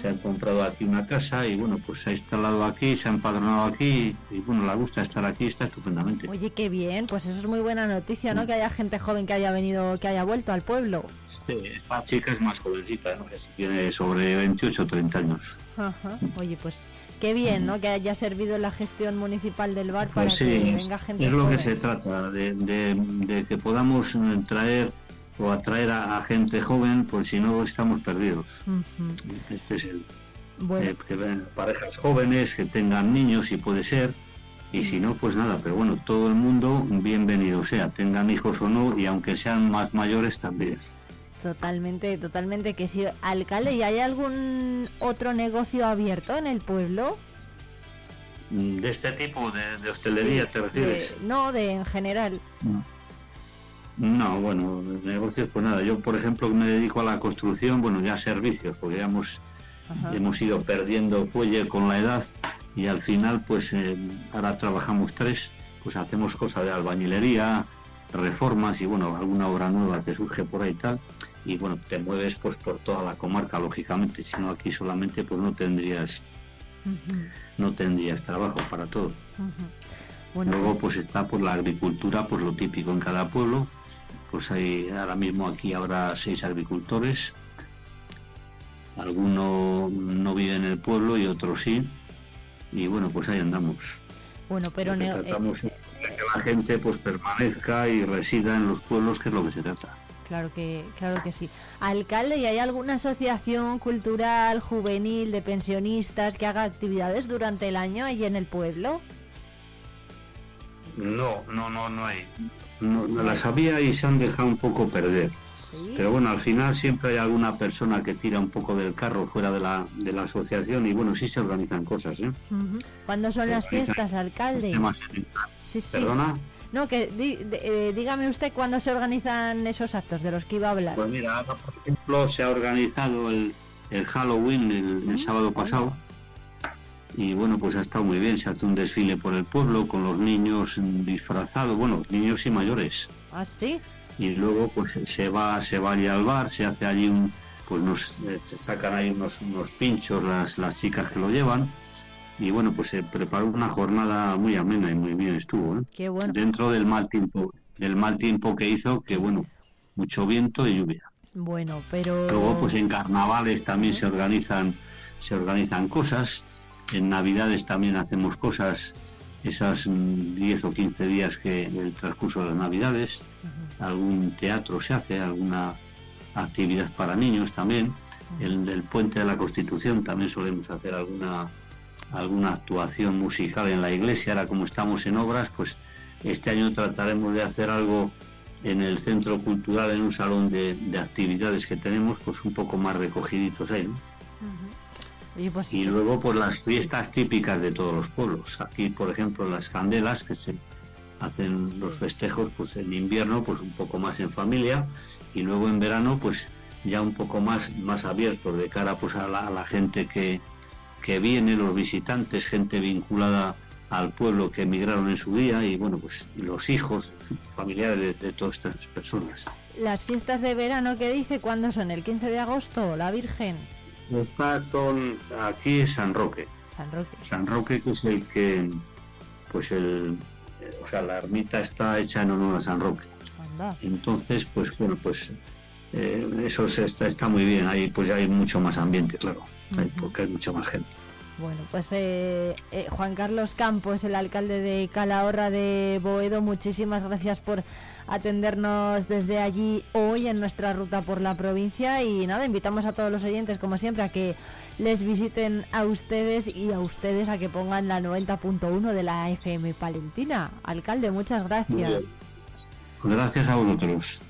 [SPEAKER 11] se ha comprado aquí una casa y bueno, pues se ha instalado aquí, se ha empadronado aquí y bueno, le gusta estar aquí, está estupendamente.
[SPEAKER 1] Oye, qué bien, pues eso es muy buena noticia, ¿no? Que haya gente joven que haya venido, que haya vuelto al pueblo.
[SPEAKER 11] Sí, la chica es más jovencita, no sé si tiene sobre 28 o 30 años.
[SPEAKER 1] Ajá. Oye, pues qué bien, ¿no? Que haya servido la gestión municipal del bar pues para que venga gente
[SPEAKER 11] Es lo que se trata, de, de que podamos traer o atraer a, gente joven, pues si no estamos perdidos. Este es el eh, que parejas jóvenes, que tengan niños si puede ser, y si no, pues nada, pero bueno, todo el mundo bienvenido sea, tengan hijos o no, y aunque sean más mayores también.
[SPEAKER 1] Totalmente, totalmente que sí. Alcalde, ¿y hay algún otro negocio abierto en el pueblo?
[SPEAKER 11] Mm, ¿De este tipo de, hostelería te refieres?
[SPEAKER 1] no, de en general.
[SPEAKER 11] No, bueno, negocios pues nada. Yo, por ejemplo, me dedico a la construcción, bueno, ya servicios, porque ya hemos, hemos ido perdiendo fuelle con la edad y al final, pues eh, ahora trabajamos tres, pues hacemos cosas de albañilería, reformas y bueno, alguna obra nueva que surge por ahí y tal. Y bueno, te mueves pues por toda la comarca, lógicamente, si no aquí solamente pues no tendrías, no tendrías trabajo para todo. Luego pues... pues está por la agricultura, pues lo típico en cada pueblo, pues hay ahora mismo aquí habrá seis agricultores. Algunos no viven en el pueblo y otros sí. Y bueno, pues ahí andamos.
[SPEAKER 1] Bueno, pero no,
[SPEAKER 11] tratamos eh, de que la gente pues permanezca y resida en los pueblos, que es lo que se trata.
[SPEAKER 1] Claro que, claro que sí. Alcalde, ¿y hay alguna asociación cultural, juvenil, de pensionistas que haga actividades durante el año ahí en el pueblo?
[SPEAKER 11] No, no, no, no hay no, las había y se han dejado un poco perder. Pero bueno, al final siempre hay alguna persona que tira un poco del carro fuera de la, de la asociación y bueno, sí se organizan cosas. ¿eh?
[SPEAKER 1] ¿Cuándo son las fiestas, alcalde?
[SPEAKER 11] Sí, sí. ¿Perdona?
[SPEAKER 1] No, que eh, dígame usted cuándo se organizan esos actos de los que iba a hablar.
[SPEAKER 11] Pues mira, por ejemplo, se ha organizado el, el Halloween el, el sábado pasado y bueno, pues ha estado muy bien, se hace un desfile por el pueblo con los niños disfrazados, bueno, niños y mayores.
[SPEAKER 1] ¿Ah, sí?
[SPEAKER 11] Y luego pues se va, se va allí al bar, se hace allí un, pues nos eh, se sacan ahí unos, unos pinchos las, las chicas que lo llevan y bueno, pues se preparó una jornada muy amena y muy bien estuvo, ¿eh?
[SPEAKER 1] Qué bueno.
[SPEAKER 11] Dentro del mal tiempo, del mal tiempo que hizo, que bueno, mucho viento y lluvia.
[SPEAKER 1] Bueno, pero
[SPEAKER 11] luego pues en carnavales también se organizan se organizan cosas en Navidades también hacemos cosas, esas 10 o 15 días que el transcurso de las Navidades, algún teatro se hace, alguna actividad para niños también. En el puente de la Constitución también solemos hacer alguna alguna actuación musical en la iglesia. Ahora como estamos en obras, pues este año trataremos de hacer algo en el centro cultural, en un salón de, actividades que tenemos, pues un poco más recogiditos ahí.
[SPEAKER 1] Pues
[SPEAKER 11] y luego por las fiestas típicas de todos los pueblos. Aquí, por ejemplo, las candelas que se hacen los festejos, pues en invierno, pues un poco más en familia y luego en verano, pues ya un poco más más abierto de cara pues a la, gente que, que viene, los visitantes, gente vinculada al pueblo que emigraron en su día y bueno pues los hijos familiares de, todas estas personas.
[SPEAKER 1] las fiestas de verano que dice, ¿cuándo son? ¿El 15 de agosto? ¿La Virgen?
[SPEAKER 11] Estas son aquí San Roque.
[SPEAKER 1] San Roque.
[SPEAKER 11] San Roque que es el que, pues el, o sea, la ermita está hecha en honor a San Roque. Entonces, pues bueno, pues eh, eso está, está muy bien. Ahí pues ya hay mucho más ambiente, claro, porque hay mucha más gente.
[SPEAKER 1] Bueno, pues eh, eh, Juan Carlos Campos, el alcalde de Calahorra de Boedo, muchísimas gracias por atendernos desde allí hoy en nuestra ruta por la provincia y nada, invitamos a todos los oyentes como siempre a que les visiten a ustedes y a ustedes a que pongan la 90.1 de la FM Palentina. Alcalde, muchas gracias.
[SPEAKER 11] Gracias a vosotros.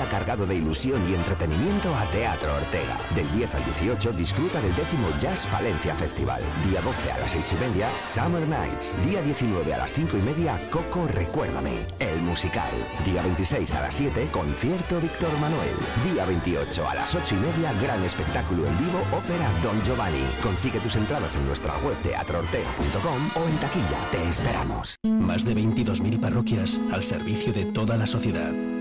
[SPEAKER 12] Llega cargado de ilusión y entretenimiento a Teatro Ortega. Del 10 al 18 disfruta del décimo Jazz Valencia Festival. Día 12 a las 6 y media, Summer Nights. Día 19 a las 5 y media, Coco Recuérdame. El musical. Día 26 a las 7, concierto Víctor Manuel. Día 28 a las 8 y media, gran espectáculo en vivo, ópera Don Giovanni. Consigue tus entradas en nuestra web teatroortega.com o en taquilla. Te esperamos.
[SPEAKER 13] Más de 22.000 parroquias al servicio de toda la sociedad.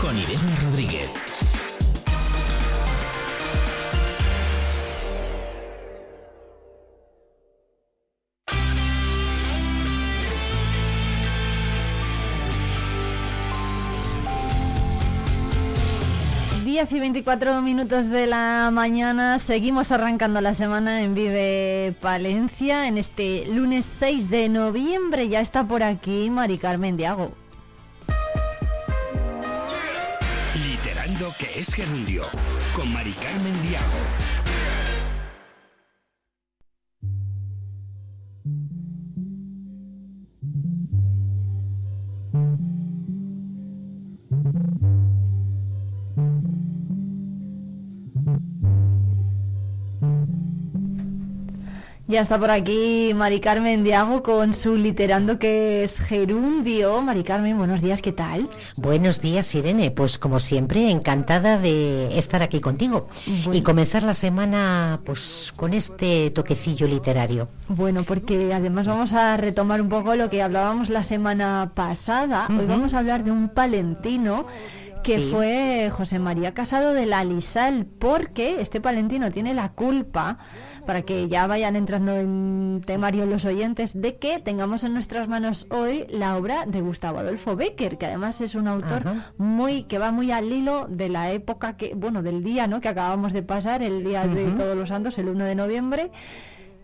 [SPEAKER 2] con Irene Rodríguez.
[SPEAKER 1] y 24 minutos de la mañana. Seguimos arrancando la semana en Vive Palencia. En este lunes 6 de noviembre ya está por aquí Mari Carmen Diago.
[SPEAKER 2] Que es gerundio, con Mari Carmen Diago.
[SPEAKER 1] Ya está por aquí Mari Carmen Diago con su literando que es gerundio. Mari Carmen, buenos días, ¿qué tal?
[SPEAKER 14] Buenos días, Irene. Pues como siempre, encantada de estar aquí contigo y comenzar la semana pues con este toquecillo literario.
[SPEAKER 1] Bueno, porque además vamos a retomar un poco lo que hablábamos la semana pasada. Hoy vamos a hablar de un palentino que fue José María Casado de la Lisal, porque este palentino tiene la culpa para que ya vayan entrando en temario los oyentes, de que tengamos en nuestras manos hoy la obra de Gustavo Adolfo Becker, que además es un autor muy que va muy al hilo de la época que, bueno, del día, ¿no? que acabamos de pasar, el día de Todos los Santos, el 1 de noviembre.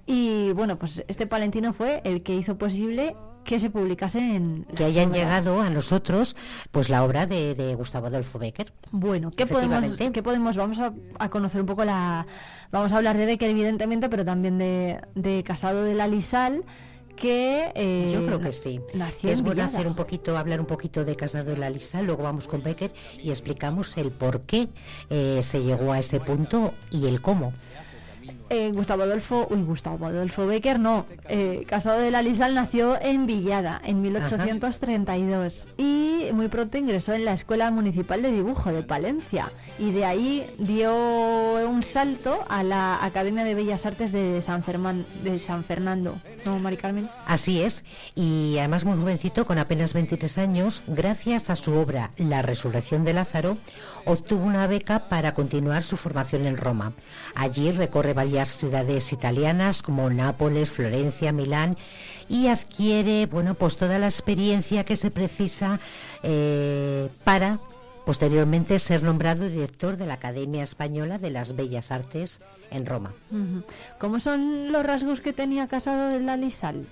[SPEAKER 1] Y bueno, pues este palentino fue el que hizo posible que se publicase en
[SPEAKER 14] que hayan llegado a nosotros pues la obra de, Gustavo Adolfo Becker
[SPEAKER 1] bueno qué podemos qué podemos vamos a, conocer un poco la vamos a hablar de Becker evidentemente pero también de, Casado de la Lisal que
[SPEAKER 14] eh, yo creo que sí. es bueno hacer un poquito hablar un poquito de Casado de la Lisal luego vamos con Becker y explicamos el por qué eh, se llegó a ese punto y el cómo
[SPEAKER 1] eh, Gustavo Adolfo, uy, Gustavo Adolfo Becker, no, eh, Casado de la Lisal nació en Villada en 1832 y muy pronto ingresó en la Escuela Municipal de Dibujo de Palencia y de ahí dio un salto a la Academia de Bellas Artes de San, de San Fernando, ¿no, Mari Carmen?
[SPEAKER 14] Así es, y además muy jovencito, con apenas 23 años, gracias a su obra La Resurrección de Lázaro, obtuvo una beca para continuar su formación en Roma. Allí recorre varias ciudades italianas como Nápoles, Florencia, Milán y adquiere, bueno, pues toda la experiencia que se precisa eh, para posteriormente ser nombrado director de la Academia Española de las Bellas Artes en Roma.
[SPEAKER 1] ¿Cómo son los rasgos que tenía Casado de la Lisal?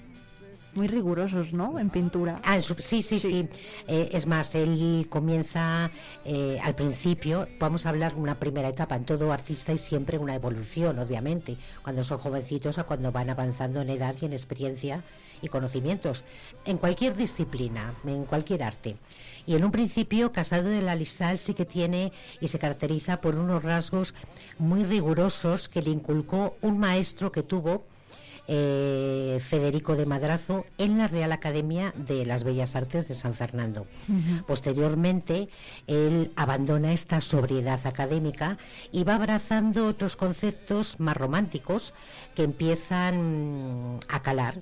[SPEAKER 1] Muy rigurosos, ¿no? En pintura.
[SPEAKER 14] Ah, sí, sí, sí. Eh, es más, él comienza eh, al principio, vamos a hablar una primera etapa, en todo artista y siempre una evolución, obviamente, cuando son jovencitos a cuando van avanzando en edad y en experiencia y conocimientos, en cualquier disciplina, en cualquier arte. Y en un principio, Casado de la Lisal sí que tiene y se caracteriza por unos rasgos muy rigurosos que le inculcó un maestro que tuvo eh, Federico de Madrazo en la Real Academia de las Bellas Artes de San Fernando. Posteriormente, él abandona esta sobriedad académica y va abrazando otros conceptos más románticos que empiezan a calar,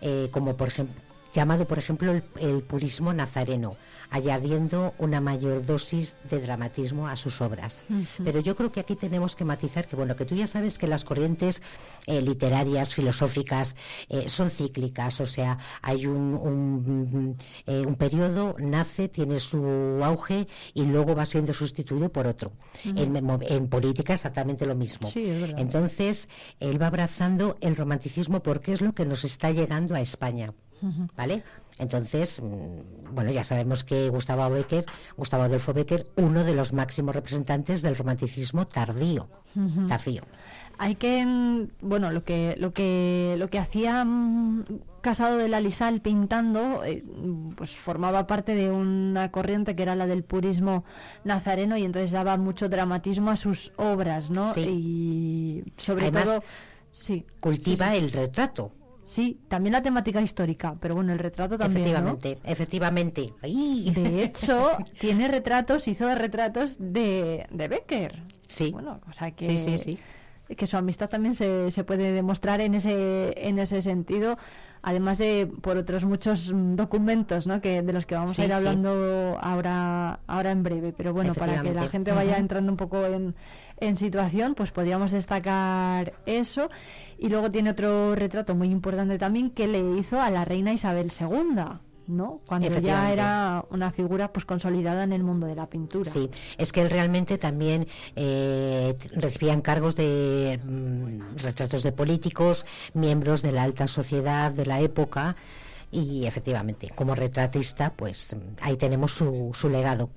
[SPEAKER 14] eh, como por ejemplo llamado por ejemplo el, purismo nazareno, añadiendo una mayor dosis de dramatismo a sus obras. Pero yo creo que aquí tenemos que matizar que, bueno, que tú ya sabes que las corrientes eh, literarias, filosóficas, eh, son cíclicas, o sea, hay un, un, eh, periodo, nace, tiene su auge y luego va siendo sustituido por otro. en, política exactamente lo mismo. Entonces, él va abrazando el romanticismo porque es lo que nos está llegando a España. ¿Vale? Entonces, mm, bueno, ya sabemos que Gustavo Becker, Gustavo Adolfo Becker, uno de los máximos representantes del romanticismo tardío. Tardío.
[SPEAKER 1] Hay que, mm, bueno, lo que lo que lo que hacía mm, Casado de la Lisal pintando, eh, pues formaba parte de una corriente que era la del purismo nazareno y entonces daba mucho dramatismo a sus obras, ¿no? Y sobre todo, sí,
[SPEAKER 14] cultiva el retrato
[SPEAKER 1] Sí, también la temática histórica, pero bueno, el retrato también.
[SPEAKER 14] Efectivamente, efectivamente.
[SPEAKER 1] De hecho, [LAUGHS] tiene retratos, hizo retratos de, de Becker.
[SPEAKER 14] Sí.
[SPEAKER 1] Bueno, o sea que, sí, sí, que su amistad también se, se puede demostrar en ese, en ese sentido además de por otros muchos documentos ¿no? que de los que vamos a ir hablando ahora ahora en breve pero bueno para que la gente vaya entrando un poco en, en situación, pues podríamos destacar eso. Y luego tiene otro retrato muy importante también que le hizo a la reina Isabel II. ¿no? Cuando ya era una figura pues consolidada en el mundo de la pintura.
[SPEAKER 14] Sí, es que él realmente también eh, recibía encargos de mm, retratos de políticos, miembros de la alta sociedad de la época y efectivamente, como retratista, pues ahí tenemos su, su legado.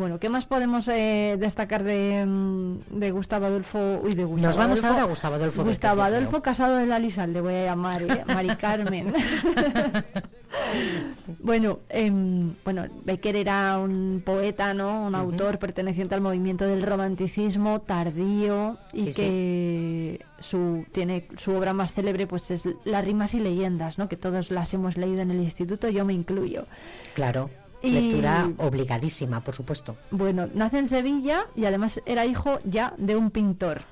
[SPEAKER 1] Bueno, ¿qué más podemos eh, destacar de, mm, de, Gustavo Adolfo? Uy, de Gustavo
[SPEAKER 14] Nos vamos ahora a Gustavo Adolfo.
[SPEAKER 1] Gustavo Adolfo casado de la Lisal, le voy a llamar, ¿eh? Mari [LAUGHS] Carmen. [LAUGHS] bueno, em, bueno, Becker era un poeta, ¿no? Un autor perteneciente al movimiento del romanticismo tardío y que su tiene su obra más célebre pues es Las rimas y leyendas, ¿no? Que todos las hemos leído en el instituto, yo me incluyo.
[SPEAKER 14] Claro. Lectura obligadísima, por supuesto.
[SPEAKER 1] Bueno, nace en Sevilla y además era hijo ya de un pintor,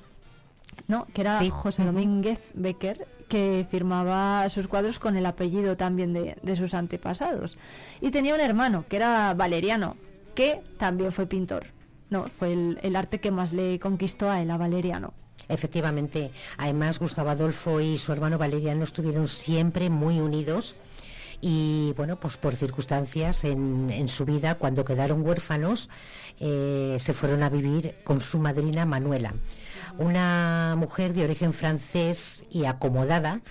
[SPEAKER 1] ¿no? Que era José Domínguez Becker, que firmaba sus cuadros con el apellido también de, sus antepasados. Y tenía un hermano, que era Valeriano, que también fue pintor. No, fue el, el arte que más le conquistó a él, a Valeriano.
[SPEAKER 14] Efectivamente, además Gustavo Adolfo y su hermano Valeriano estuvieron siempre muy unidos y bueno, pues por circunstancias en, en su vida, cuando quedaron huérfanos, eh, se fueron a vivir con su madrina Manuela, una mujer de origen francés y acomodada,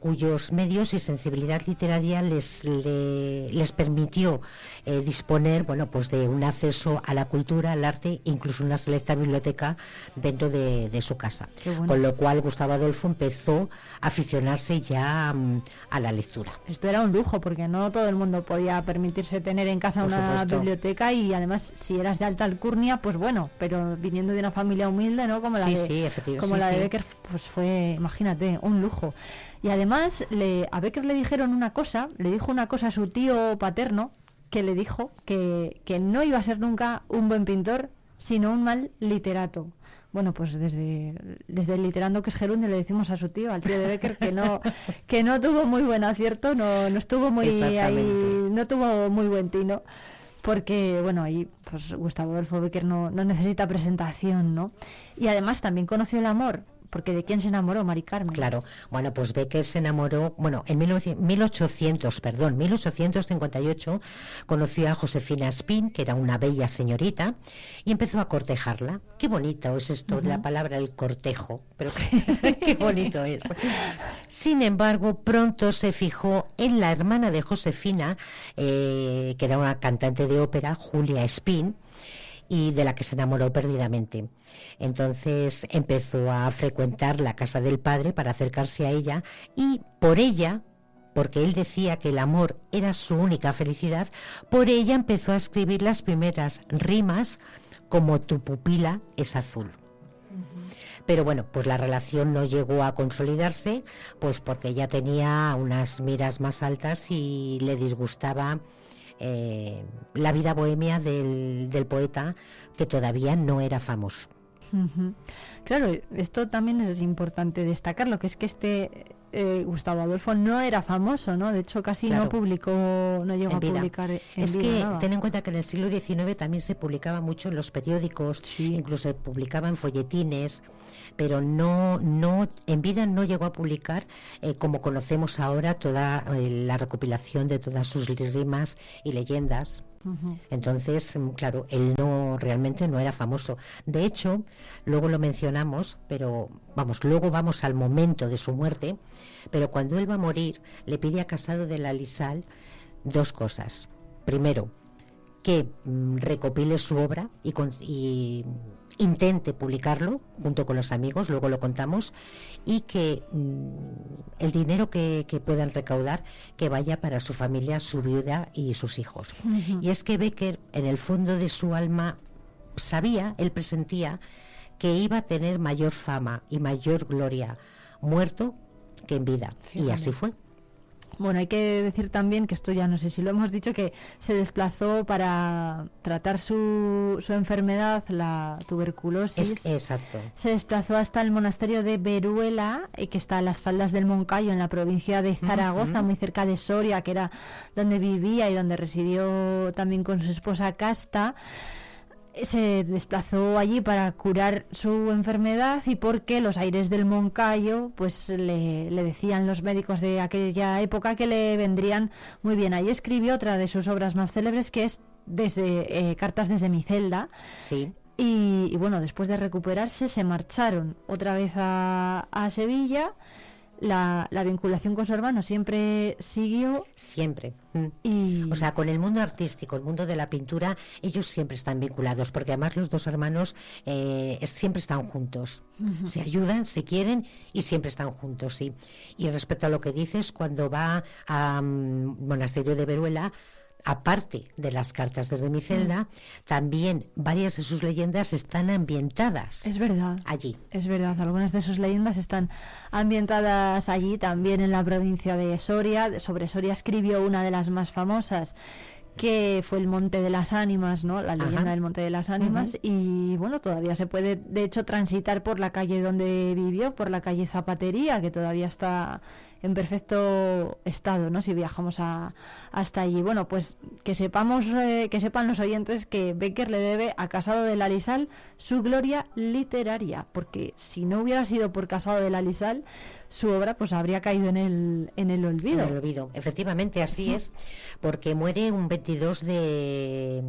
[SPEAKER 14] cuyos medios y sensibilidad literaria les, les permitió eh, disponer bueno, pues de un acceso a la cultura, al arte, incluso una selecta biblioteca dentro de, su casa. Con lo cual Gustavo Adolfo empezó a aficionarse ya mm, a la lectura.
[SPEAKER 1] Esto era un lujo, porque no todo el mundo podía permitirse tener en casa una biblioteca y además si eras de alta alcurnia, pues bueno, pero viniendo de una familia humilde, ¿no? Como la de, como la de Becker, pues fue, imagínate, un lujo. Y además le, a Becker le dijeron una cosa, le dijo una cosa a su tío paterno, que le dijo que, que no iba a ser nunca un buen pintor, sino un mal literato. Bueno, pues desde, desde el literando que es Gerundio le decimos a su tío, al tío de Becker, que no, que no tuvo muy buen acierto, no, no estuvo muy ahí, no tuvo muy buen tino porque bueno ahí pues Gustavo Adolfo Becker no, no necesita presentación no y además también conoció el amor porque ¿de quién se enamoró Mari Carmen?
[SPEAKER 14] Claro, bueno, pues Becker se enamoró, bueno, en 1800, perdón, 1858 conoció a Josefina Spin, que era una bella señorita, y empezó a cortejarla. Qué bonito es esto de la palabra el cortejo, pero [LAUGHS] qué, bonito es. Sin embargo, pronto se fijó en la hermana de Josefina, eh, que era una cantante de ópera, Julia Spin, y de la que se enamoró perdidamente. Entonces empezó a frecuentar la casa del padre para acercarse a ella y por ella, porque él decía que el amor era su única felicidad, por ella empezó a escribir las primeras rimas como tu pupila es azul. Pero bueno, pues la relación no llegó a consolidarse, pues porque ella tenía unas miras más altas y le disgustaba eh, la vida bohemia del, del poeta que todavía no era famoso.
[SPEAKER 1] Claro, esto también es importante destacarlo, que es que este eh, Gustavo Adolfo no era famoso, ¿no? De hecho, casi no publicó, no llegó a publicar.
[SPEAKER 14] es que ten en cuenta que en el siglo XIX también se publicaba mucho en los periódicos, incluso se publicaba en folletines, pero no, no, en vida no llegó a publicar, eh, como conocemos ahora, toda eh, la recopilación de todas sus rimas y leyendas. Entonces, claro, él no realmente no era famoso. De hecho, luego lo mencionamos, pero vamos, luego vamos al momento de su muerte, pero cuando él va a morir, le pide a Casado de la Lisal dos cosas. Primero, que mm, recopile su obra y, y intente publicarlo junto con los amigos, luego lo contamos, y que mm, el dinero que, puedan recaudar que vaya para su familia, su vida y sus hijos. Y es que Becker, en el fondo de su alma, sabía, él presentía, que iba a tener mayor fama y mayor gloria muerto que en vida. Y así fue.
[SPEAKER 1] Bueno, hay que decir también que esto ya no sé si lo hemos dicho, que se desplazó para tratar su, su enfermedad, la tuberculosis.
[SPEAKER 14] exacto.
[SPEAKER 1] Se desplazó hasta el monasterio de Veruela, eh, que está a las faldas del Moncayo, en la provincia de Zaragoza, muy cerca de Soria, que era donde vivía y donde residió también con su esposa Casta se desplazó allí para curar su enfermedad y porque los aires del Moncayo, pues le, decían los médicos de aquella época que le vendrían muy bien. Ahí escribió otra de sus obras más célebres que es desde eh, Cartas desde mi celda.
[SPEAKER 14] Sí.
[SPEAKER 1] Y, bueno, después de recuperarse se marcharon otra vez a, a Sevilla la, vinculación con su hermano siempre siguió.
[SPEAKER 14] Siempre. Mm. O sea, con el mundo artístico, el mundo de la pintura, ellos siempre están vinculados, porque además los dos hermanos eh, siempre están juntos. Se ayudan, se quieren y siempre están juntos, sí. Y respecto a lo que dices, cuando va a mm, Monasterio de Veruela, aparte de las cartas desde mi celda, mm. también varias de sus leyendas están ambientadas.
[SPEAKER 1] Es verdad.
[SPEAKER 14] Allí.
[SPEAKER 1] Es verdad, algunas de sus leyendas están ambientadas allí, también en la provincia de Soria. Sobre Soria escribió una de las más famosas que fue el Monte de las Ánimas, ¿no? La leyenda del Monte de las Ánimas. Y bueno, todavía se puede, de hecho, transitar por la calle donde vivió, por la calle Zapatería, que todavía está en perfecto estado, ¿no? Si viajamos a, hasta allí. Bueno, pues que sepamos, eh, que sepan los oyentes que Becker le debe a Casado de la Lisal su gloria literaria, porque si no hubiera sido por Casado de la Lisal, su obra pues habría caído en el, en el olvido.
[SPEAKER 14] En el olvido, efectivamente, así es, porque muere un 22 de...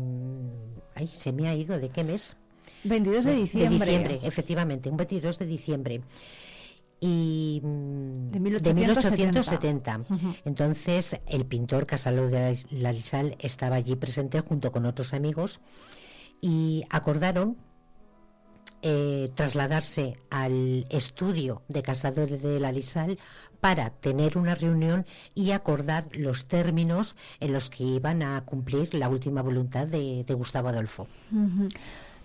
[SPEAKER 14] Ay, se me ha ido, ¿de qué mes?
[SPEAKER 1] 22 de diciembre.
[SPEAKER 14] De diciembre, efectivamente, un 22 de diciembre y
[SPEAKER 1] de 1870.
[SPEAKER 14] Entonces el pintor Casalo de la Lisal estaba allí presente junto con otros amigos y acordaron eh, trasladarse al estudio de Casado de la Lisal para tener una reunión y acordar los términos en los que iban a cumplir la última voluntad de, Gustavo Adolfo.
[SPEAKER 1] Mm,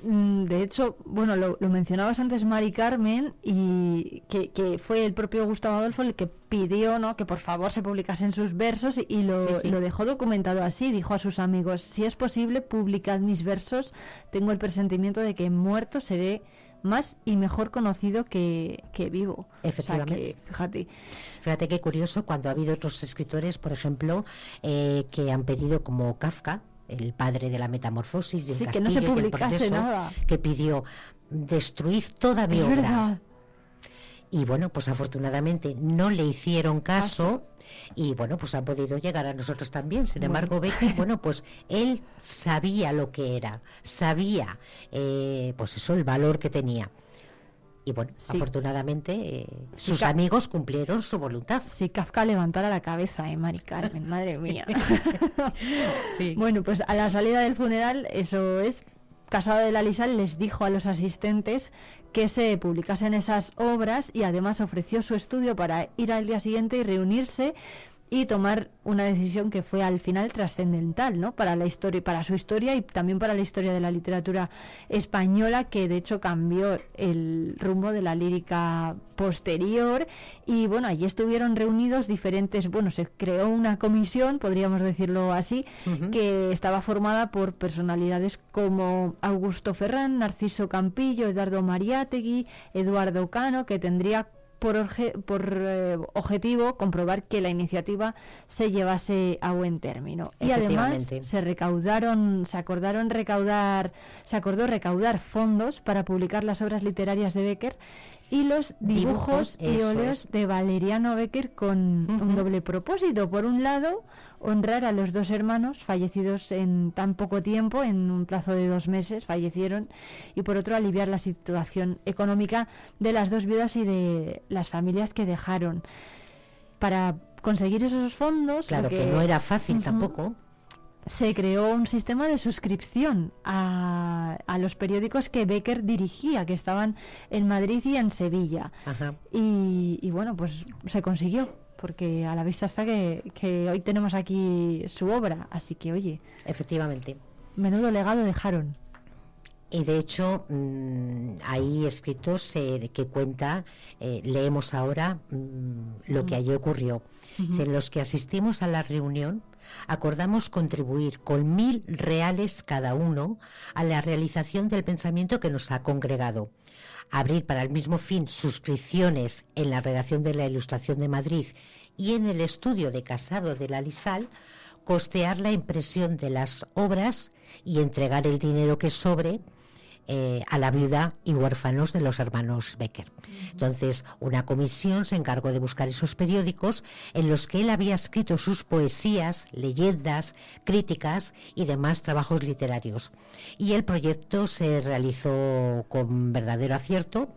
[SPEAKER 1] de hecho, bueno, lo, mencionabas antes, Mari Carmen, y que, fue el propio Gustavo Adolfo el que pidió ¿no? que por favor se publicasen sus versos y, lo, lo, dejó documentado así. Dijo a sus amigos, si es posible, publicad mis versos. Tengo el presentimiento de que muerto seré más y mejor conocido que, vivo.
[SPEAKER 14] Efectivamente.
[SPEAKER 1] fíjate.
[SPEAKER 14] Fíjate qué curioso cuando ha habido otros escritores, por ejemplo, eh, que han pedido como Kafka, el padre de la metamorfosis y el
[SPEAKER 1] que no se publicase nada.
[SPEAKER 14] que pidió destruir toda mi obra. Y bueno, pues afortunadamente no le hicieron caso. Y bueno, pues han podido llegar a nosotros también. Sin embargo, Becky, [LAUGHS] bueno, pues él sabía lo que era, sabía, eh, pues eso, el valor que tenía. Y bueno, afortunadamente eh, sus amigos cumplieron su voluntad.
[SPEAKER 1] Si Kafka levantara la cabeza, ¿eh, Mari Carmen? Madre [LAUGHS] mía. [LAUGHS] Bueno, pues a la salida del funeral, eso es, Casado de la Lisal les dijo a los asistentes que se publicasen esas obras y además ofreció su estudio para ir al día siguiente y reunirse y tomar una decisión que fue al final trascendental, ¿no? Para la historia, para su historia y también para la historia de la literatura española, que de hecho cambió el rumbo de la lírica posterior. Y bueno, allí estuvieron reunidos diferentes, bueno, se creó una comisión, podríamos decirlo así, que estaba formada por personalidades como Augusto Ferrán, Narciso Campillo, Eduardo Mariátegui, Eduardo Cano, que tendría por, eh, objetivo comprobar que la iniciativa se llevase a buen término. Y además se recaudaron, se acordaron recaudar, se acordó recaudar fondos para publicar las obras literarias de Becker y los dibujos, y óleos de Valeriano Becker con un doble propósito. Por un lado, honrar a los dos hermanos fallecidos en tan poco tiempo, en un plazo de dos meses, fallecieron, y por otro aliviar la situación económica de las dos viudas y de las familias que dejaron. Para conseguir esos fondos...
[SPEAKER 14] Claro que, no era fácil tampoco
[SPEAKER 1] se creó un sistema de suscripción a, a, los periódicos que Becker dirigía, que estaban en Madrid y en Sevilla. Y, y, bueno, pues se consiguió porque a la vista está que, hoy tenemos aquí su obra, así que oye.
[SPEAKER 14] Efectivamente.
[SPEAKER 1] Menudo legado dejaron.
[SPEAKER 14] Y de hecho, mm, hay escritos eh, que cuenta, eh, leemos ahora mm, lo que allí ocurrió. En los que asistimos a la reunión, acordamos contribuir con mil reales cada uno a la realización del pensamiento que nos ha congregado abrir para el mismo fin suscripciones en la redacción de la Ilustración de Madrid y en el estudio de Casado de la Lisal, costear la impresión de las obras y entregar el dinero que sobre eh, a la viuda y huérfanos de los hermanos Becker. Entonces, una comisión se encargó de buscar esos periódicos en los que él había escrito sus poesías, leyendas, críticas y demás trabajos literarios. Y el proyecto se realizó con verdadero acierto.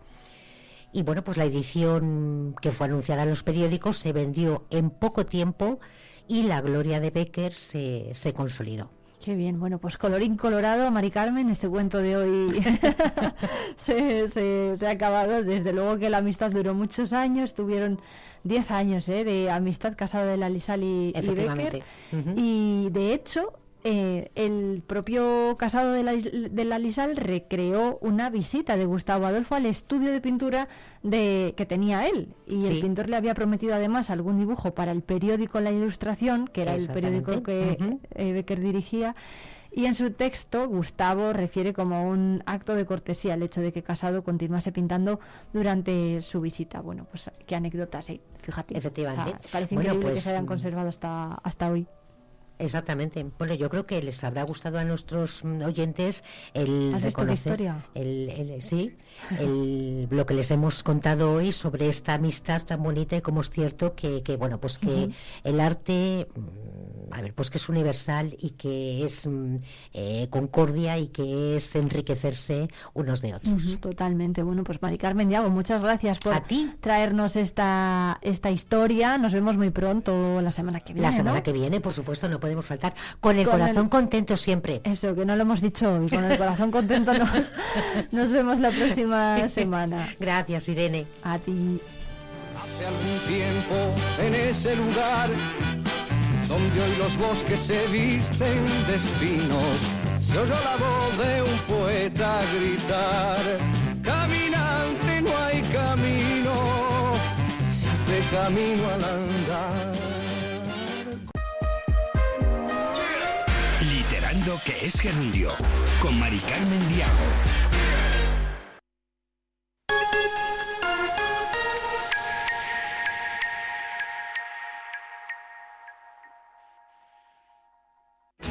[SPEAKER 14] Y bueno, pues la edición que fue anunciada en los periódicos se vendió en poco tiempo y la gloria de Becker se, se consolidó.
[SPEAKER 1] Qué bien, bueno, pues colorín colorado, Mari Carmen, este cuento de hoy [LAUGHS] se, se, ha acabado. Desde luego que la amistad duró muchos años, tuvieron 10 años ¿eh? de amistad casada de la Lisal y, y Becker. Y de hecho, eh, el propio Casado de la, de la, Lisal recreó una visita de Gustavo Adolfo al estudio de pintura de, que tenía él. Y el pintor le había prometido además algún dibujo para el periódico La Ilustración, que era el periódico que eh, Becker dirigía. Y en su texto, Gustavo refiere como un acto de cortesía el hecho de que Casado continuase pintando durante su visita. Bueno, pues qué anécdota, sí, fíjate.
[SPEAKER 14] Efectivamente.
[SPEAKER 1] parece increíble que pues, se hayan mm, conservado hasta, hasta hoy.
[SPEAKER 14] Exactamente. Bueno, yo creo que les habrá gustado a nuestros oyentes el reconocer, el, sí, el, lo que les hemos contado hoy sobre esta amistad tan bonita y como es cierto que, que bueno, pues que el arte, mm, a ver, pues que es universal y que es mm, eh, concordia y que es enriquecerse unos de otros.
[SPEAKER 1] totalmente. Bueno, pues Mari Carmen Diago, muchas gracias por traernos esta esta historia. Nos vemos muy pronto la semana que viene.
[SPEAKER 14] La semana que viene, por supuesto, no podemos faltar. Con el corazón contento siempre.
[SPEAKER 1] Eso, que no lo hemos dicho hoy. Con el corazón contento nos, [LAUGHS] nos vemos la próxima semana.
[SPEAKER 14] Gracias, Irene.
[SPEAKER 1] A ti.
[SPEAKER 15] Hace algún tiempo en ese lugar donde hoy los bosques se visten de espinos, se oyó la voz de un poeta gritar, caminante no hay camino, se hace camino al andar.
[SPEAKER 2] que es gerundio, con Mari Carmen Diago.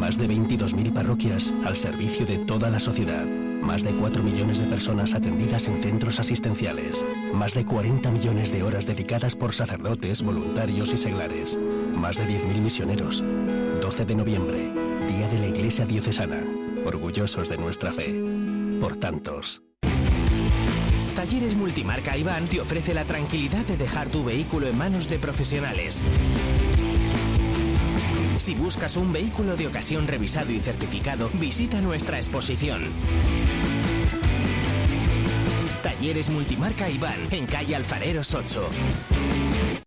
[SPEAKER 13] Más de 22.000 parroquias al servicio de toda la sociedad. Más de 4 millones de personas atendidas en centros asistenciales. Más de 40 millones de horas dedicadas por sacerdotes, voluntarios y seglares. Más de 10.000 misioneros. 12 de noviembre, Día de la Iglesia Diocesana. Orgullosos de nuestra fe. Por tantos.
[SPEAKER 2] Talleres Multimarca Iván te ofrece la tranquilidad de dejar tu vehículo en manos de profesionales. Si buscas un vehículo de ocasión revisado y certificado, visita nuestra exposición. Talleres Multimarca Iván, en calle Alfareros 8.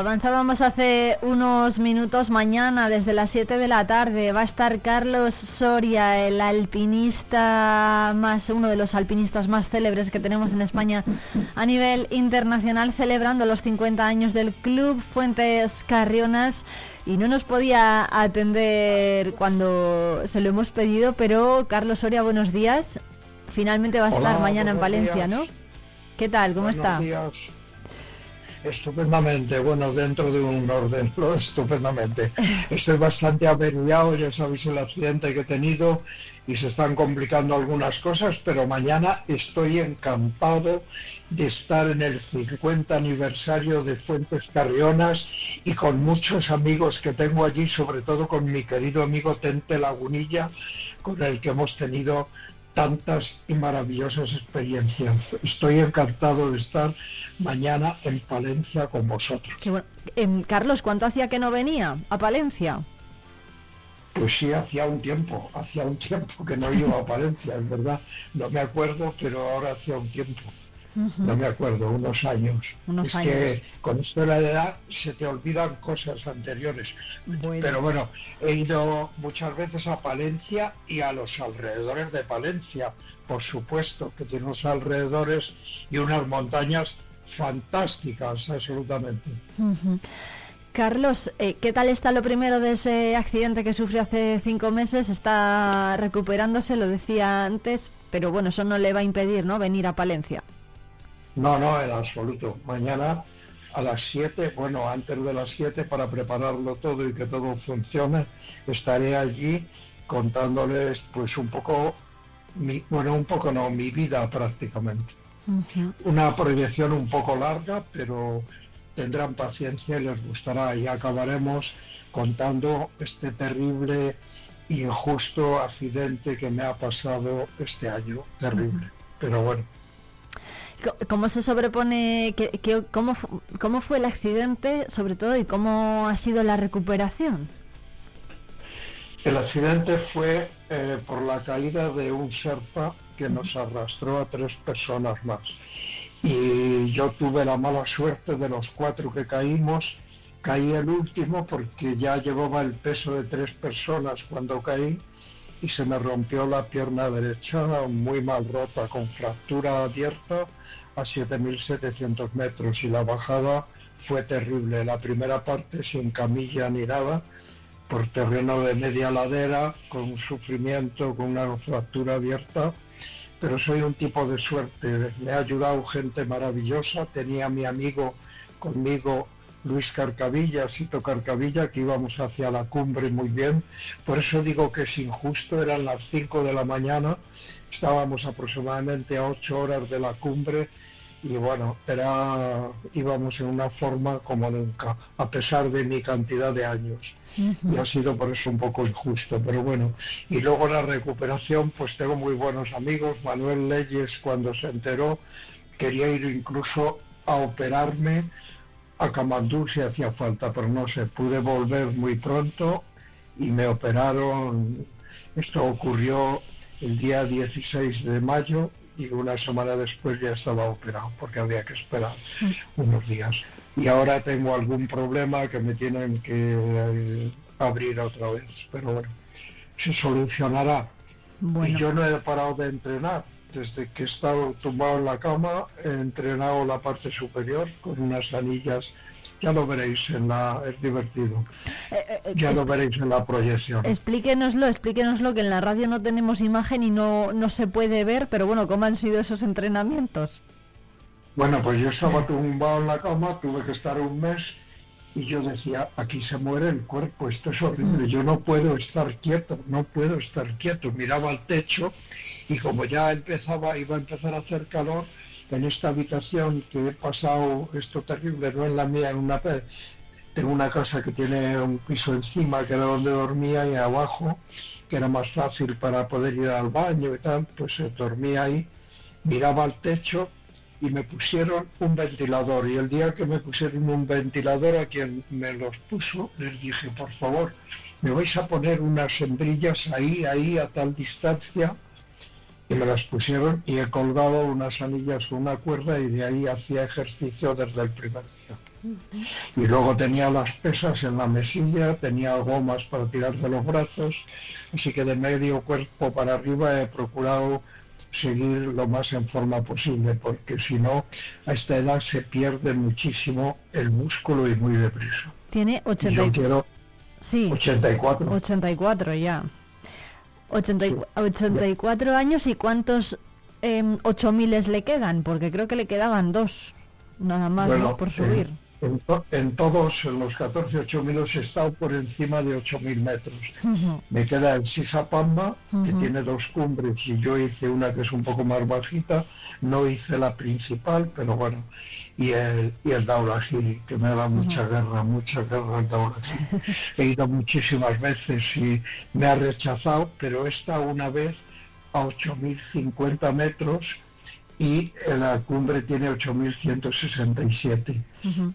[SPEAKER 1] Avanzábamos hace unos minutos. Mañana, desde las 7 de la tarde, va a estar Carlos Soria, el alpinista más, uno de los alpinistas más célebres que tenemos en España a nivel internacional, celebrando los 50 años del Club Fuentes Carrionas. Y no nos podía atender cuando se lo hemos pedido, pero Carlos Soria, buenos días. Finalmente va a estar mañana en
[SPEAKER 16] días.
[SPEAKER 1] ¿no? ¿Qué tal? ¿Cómo
[SPEAKER 16] Buenos
[SPEAKER 1] está?
[SPEAKER 16] días. Estupendamente, bueno, dentro de un orden, [LAUGHS] estupendamente. Estoy bastante averiado, ya sabéis el accidente que he tenido y se están complicando algunas cosas, pero mañana estoy encantado de estar en el 50 aniversario de Fuentes Carrionas y con muchos amigos que tengo allí, sobre todo con mi querido amigo Tente Lagunilla, con el que hemos tenido tantas y maravillosas experiencias. Estoy encantado de estar mañana en Palencia con vosotros.
[SPEAKER 1] Bueno. Em, Carlos, ¿cuánto hacía que no venía a Palencia?
[SPEAKER 16] Pues sí, hacía un tiempo, hacía un [LAUGHS] tiempo que no iba a Palencia, es verdad. No me acuerdo, pero ahora hacía un tiempo. No me acuerdo, unos años.
[SPEAKER 1] Unos
[SPEAKER 16] es
[SPEAKER 1] años.
[SPEAKER 16] que con esto de la edad se te olvidan cosas anteriores. Pero bueno, he ido muchas veces a Palencia y a los alrededores de Palencia, por supuesto, que tiene unos alrededores y unas montañas fantásticas, absolutamente.
[SPEAKER 1] Carlos, eh, ¿qué tal está lo primero de ese accidente que sufrió hace cinco meses? Está recuperándose, lo decía antes, pero bueno, eso no le va a impedir, ¿no? Venir a Palencia.
[SPEAKER 16] No, no, en absoluto. Mañana a las 7, bueno, antes de las 7 para prepararlo todo y que todo funcione, estaré allí contándoles pues un poco, mi, bueno, un poco no, mi vida prácticamente. Una proyección un poco larga, pero tendrán paciencia y les gustará y acabaremos contando este terrible, injusto accidente que me ha pasado este año, terrible. Pero bueno.
[SPEAKER 1] ¿Cómo se sobrepone, que, que- cómo, fu- cómo fue el accidente, sobre todo, y cómo ha sido la recuperación?
[SPEAKER 16] El accidente fue eh, por la caída de un Sherpa que nos arrastró a tres personas más. Y yo tuve la mala suerte de los cuatro que caímos. Caí el último porque ya llevaba el peso de tres personas cuando caí y se me rompió la pierna derecha muy mal rota con fractura abierta a 7.700 metros y la bajada fue terrible. La primera parte sin camilla ni nada por terreno de media ladera, con sufrimiento, con una fractura abierta, pero soy un tipo de suerte. Me ha ayudado gente maravillosa. Tenía a mi amigo conmigo Luis Carcavilla, Sito Carcavilla, que íbamos hacia la cumbre muy bien. Por eso digo que es injusto, eran las 5 de la mañana, estábamos aproximadamente a 8 horas de la cumbre y bueno, era, íbamos en una forma como nunca, a pesar de mi cantidad de años. Y ha sido por eso un poco injusto, pero bueno. Y luego la recuperación, pues tengo muy buenos amigos. Manuel Leyes, cuando se enteró, quería ir incluso a operarme a Camandú si hacía falta, pero no sé, pude volver muy pronto y me operaron. Esto ocurrió el día 16 de mayo y una semana después ya estaba operado porque había que esperar unos días. Y ahora tengo algún problema que me tienen que eh, abrir otra vez, pero bueno, se solucionará. Y yo no he parado de entrenar. Desde que he estado tumbado en la cama, he entrenado la parte superior con unas anillas. Ya lo veréis en la es divertido. Eh, eh, ya lo veréis en la proyección.
[SPEAKER 1] explíquenoslo explíquenoslo que en la radio no tenemos imagen y no no se puede ver pero bueno cómo han sido esos entrenamientos
[SPEAKER 16] bueno pues yo estaba tumbado en la cama tuve que estar un mes y yo decía aquí se muere el cuerpo esto es horrible yo no puedo estar quieto no puedo estar quieto. Miraba al techo y como ya empezaba iba a empezar a hacer calor en esta habitación que he pasado esto terrible, no en la mía, en una tengo una casa que tiene un piso encima que era donde dormía y abajo, que era más fácil para poder ir al baño y tal, pues eh, dormía ahí, miraba al techo y me pusieron un ventilador. Y el día que me pusieron un ventilador a quien me los puso, les dije, por favor, me vais a poner unas hembrillas ahí, ahí, a tal distancia y me las pusieron y he colgado unas anillas con una cuerda y de ahí hacía ejercicio desde el primer día. Y luego tenía las pesas en la mesilla, tenía gomas para tirar de los brazos, así que de medio cuerpo para arriba he procurado seguir lo más en forma posible, porque si no, a esta edad se pierde muchísimo el músculo y muy deprisa.
[SPEAKER 1] Tiene 84. Sí, 84. 84 ya. 84 años y cuántos eh, 8.000 le quedan, porque creo que le quedaban dos, nada más por subir.
[SPEAKER 16] En, todos los 14 8000 he estado por encima de 8000 metros. Me queda el Sisapamba, que tiene dos cumbres, y yo hice una que es un poco más bajita, no hice la principal, pero bueno, y el, y el Daulahiri, que me da mucha guerra, mucha guerra el Daulahiri. He ido muchísimas veces y me ha rechazado, pero esta una vez a 8050 metros y la cumbre tiene 8.167,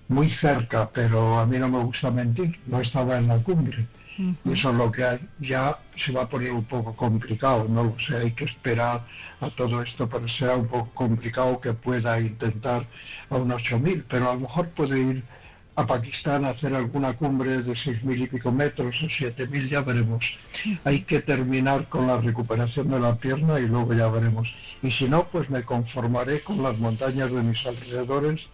[SPEAKER 16] muy cerca, pero a mí no me gusta mentir, no estaba en la cumbre. Y eso es lo que hay. Ya se va a poner un poco complicado, no lo sé, hay que esperar a todo esto, pero será un poco complicado que pueda intentar a un 8.000, pero a lo mejor puede ir a Pakistán hacer alguna cumbre de seis mil y pico metros o siete mil, ya veremos. Hay que terminar con la recuperación de la pierna y luego ya veremos. Y si no, pues me conformaré con las montañas de mis alrededores,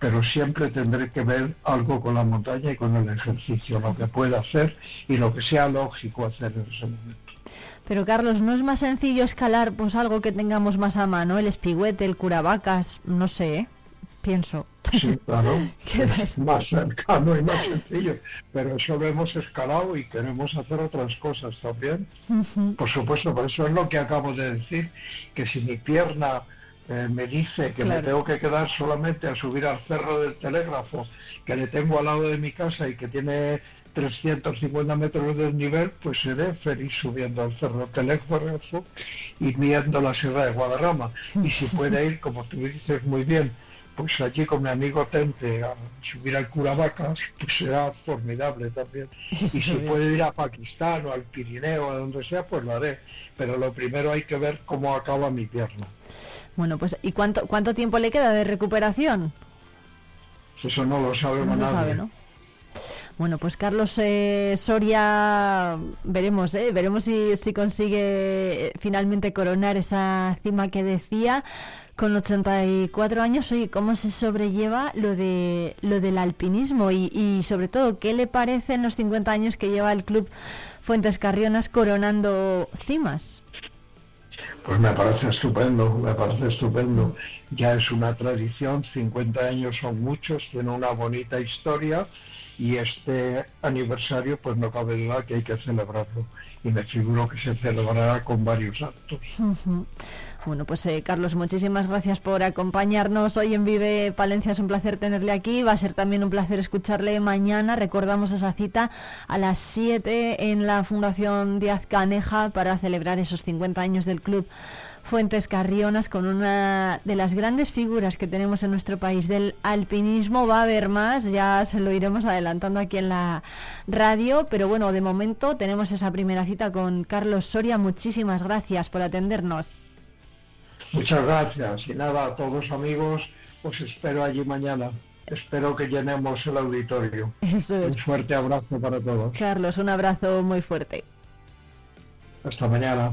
[SPEAKER 16] pero siempre tendré que ver algo con la montaña y con el ejercicio, lo que pueda hacer y lo que sea lógico hacer en ese momento.
[SPEAKER 1] Pero Carlos, ¿no es más sencillo escalar pues algo que tengamos más a mano? El espigüete, el curavacas, no sé, ¿eh? Pienso.
[SPEAKER 16] Sí, claro. [LAUGHS] es más cercano y más sencillo. Pero eso lo hemos escalado y queremos hacer otras cosas también. Por supuesto, por eso es lo que acabo de decir, que si mi pierna eh, me dice que me tengo que quedar solamente a subir al cerro del telégrafo, que le tengo al lado de mi casa y que tiene 350 metros de nivel, pues seré feliz subiendo al cerro del telégrafo y viendo la sierra de Guadarrama. Y si puede [LAUGHS] ir, como tú dices muy bien, pues allí con mi amigo Tente a subir al Curavacas, pues será formidable también. [LAUGHS] Y si puedo ir a Pakistán o al Pirineo, a donde sea, pues lo haré. Pero lo primero hay que ver cómo acaba mi pierna.
[SPEAKER 1] Bueno, pues ¿y cuánto, cuánto tiempo le queda de recuperación?
[SPEAKER 16] Eso no lo sabemos nadie.
[SPEAKER 1] Bueno, pues Carlos eh, Soria, veremos, eh, veremos si, si consigue eh, finalmente coronar esa cima que decía con 84 años, oye, ¿cómo se sobrelleva lo de lo del alpinismo y, y sobre todo qué le parece en los 50 años que lleva el club Fuentes Carrionas coronando cimas?
[SPEAKER 16] Pues me parece estupendo, me parece estupendo. Ya es una tradición, 50 años son muchos, tiene una bonita historia y este aniversario pues no cabe duda que hay que celebrarlo y me figuro que se celebrará con varios actos.
[SPEAKER 1] Bueno, pues eh, Carlos, muchísimas gracias por acompañarnos hoy en Vive Palencia. Es un placer tenerle aquí. Va a ser también un placer escucharle mañana. Recordamos esa cita a las 7 en la Fundación Díaz Caneja para celebrar esos 50 años del club. Fuentes Carrionas con una de las grandes figuras que tenemos en nuestro país del alpinismo. Va a haber más, ya se lo iremos adelantando aquí en la radio, pero bueno, de momento tenemos esa primera cita con Carlos Soria. Muchísimas gracias por atendernos.
[SPEAKER 16] Muchas gracias y nada, a todos amigos, os espero allí mañana. Espero que llenemos el auditorio. Un fuerte abrazo para todos.
[SPEAKER 1] Carlos, un abrazo muy fuerte.
[SPEAKER 16] Hasta mañana.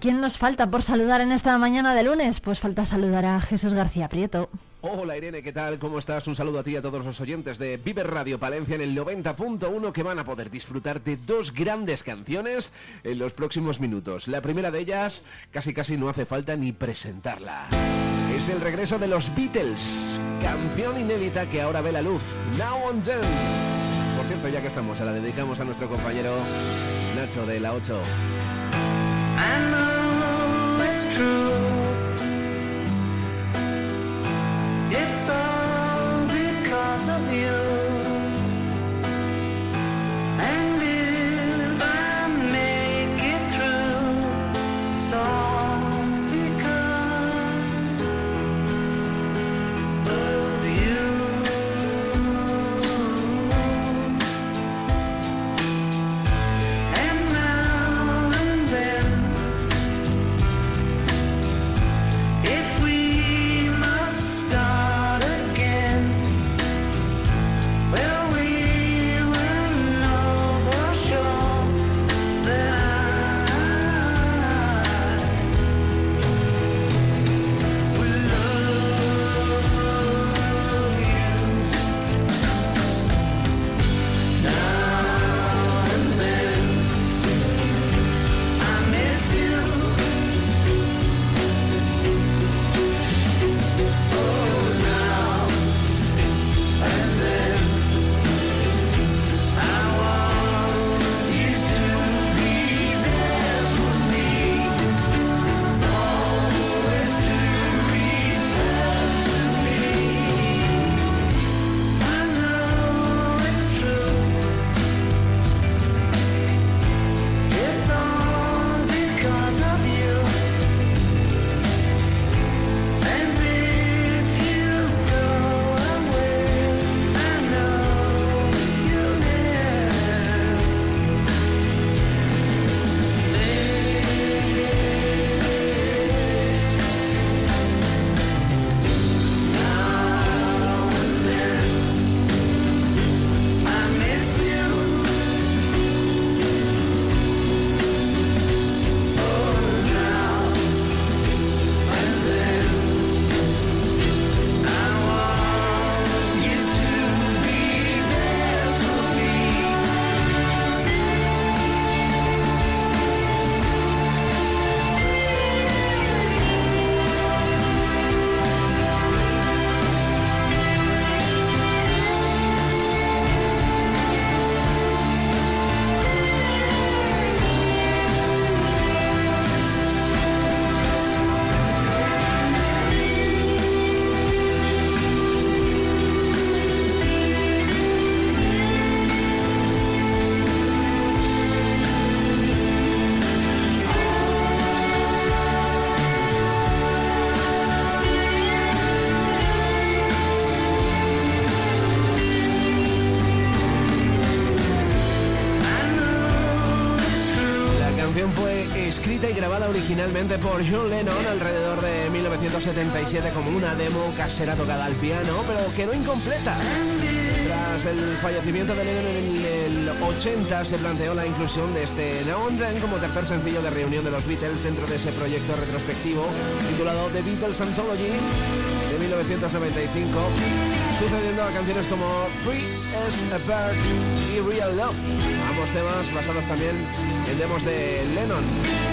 [SPEAKER 1] ¿Quién nos falta por saludar en esta mañana de lunes? Pues falta saludar a Jesús García Prieto.
[SPEAKER 17] Hola Irene, ¿qué tal? ¿Cómo estás? Un saludo a ti y a todos los oyentes de Viver Radio Palencia en el 90.1 que van a poder disfrutar de dos grandes canciones en los próximos minutos. La primera de ellas casi casi no hace falta ni presentarla. Es el regreso de los Beatles, canción inédita que ahora ve la luz, Now on Then. Por cierto, ya que estamos, se la dedicamos a nuestro compañero Nacho de la 8.
[SPEAKER 18] I know it's true. It's all because of you. And grabada originalmente por John Lennon alrededor de 1977 como una demo casera tocada al piano, pero quedó incompleta. Tras el fallecimiento de Lennon en el 80 se planteó la inclusión de este Now and como tercer sencillo de reunión de los Beatles dentro de ese proyecto retrospectivo titulado The Beatles Anthology de 1995, sucediendo a canciones como Free as a Bird y Real Love, ambos temas basados también en demos de Lennon.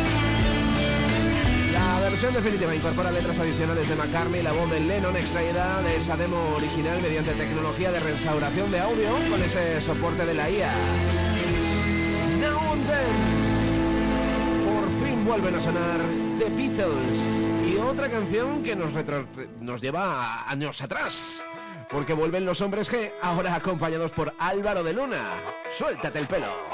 [SPEAKER 18] Versión definitiva incorpora letras adicionales de McCartney y la voz de Lennon extraída de esa demo original mediante tecnología de restauración de audio con ese soporte de la IA. Now. Por fin vuelven a sonar The Beatles y otra canción que nos, nos lleva años atrás. Porque vuelven los hombres G, ahora acompañados por Álvaro de Luna. Suéltate el pelo.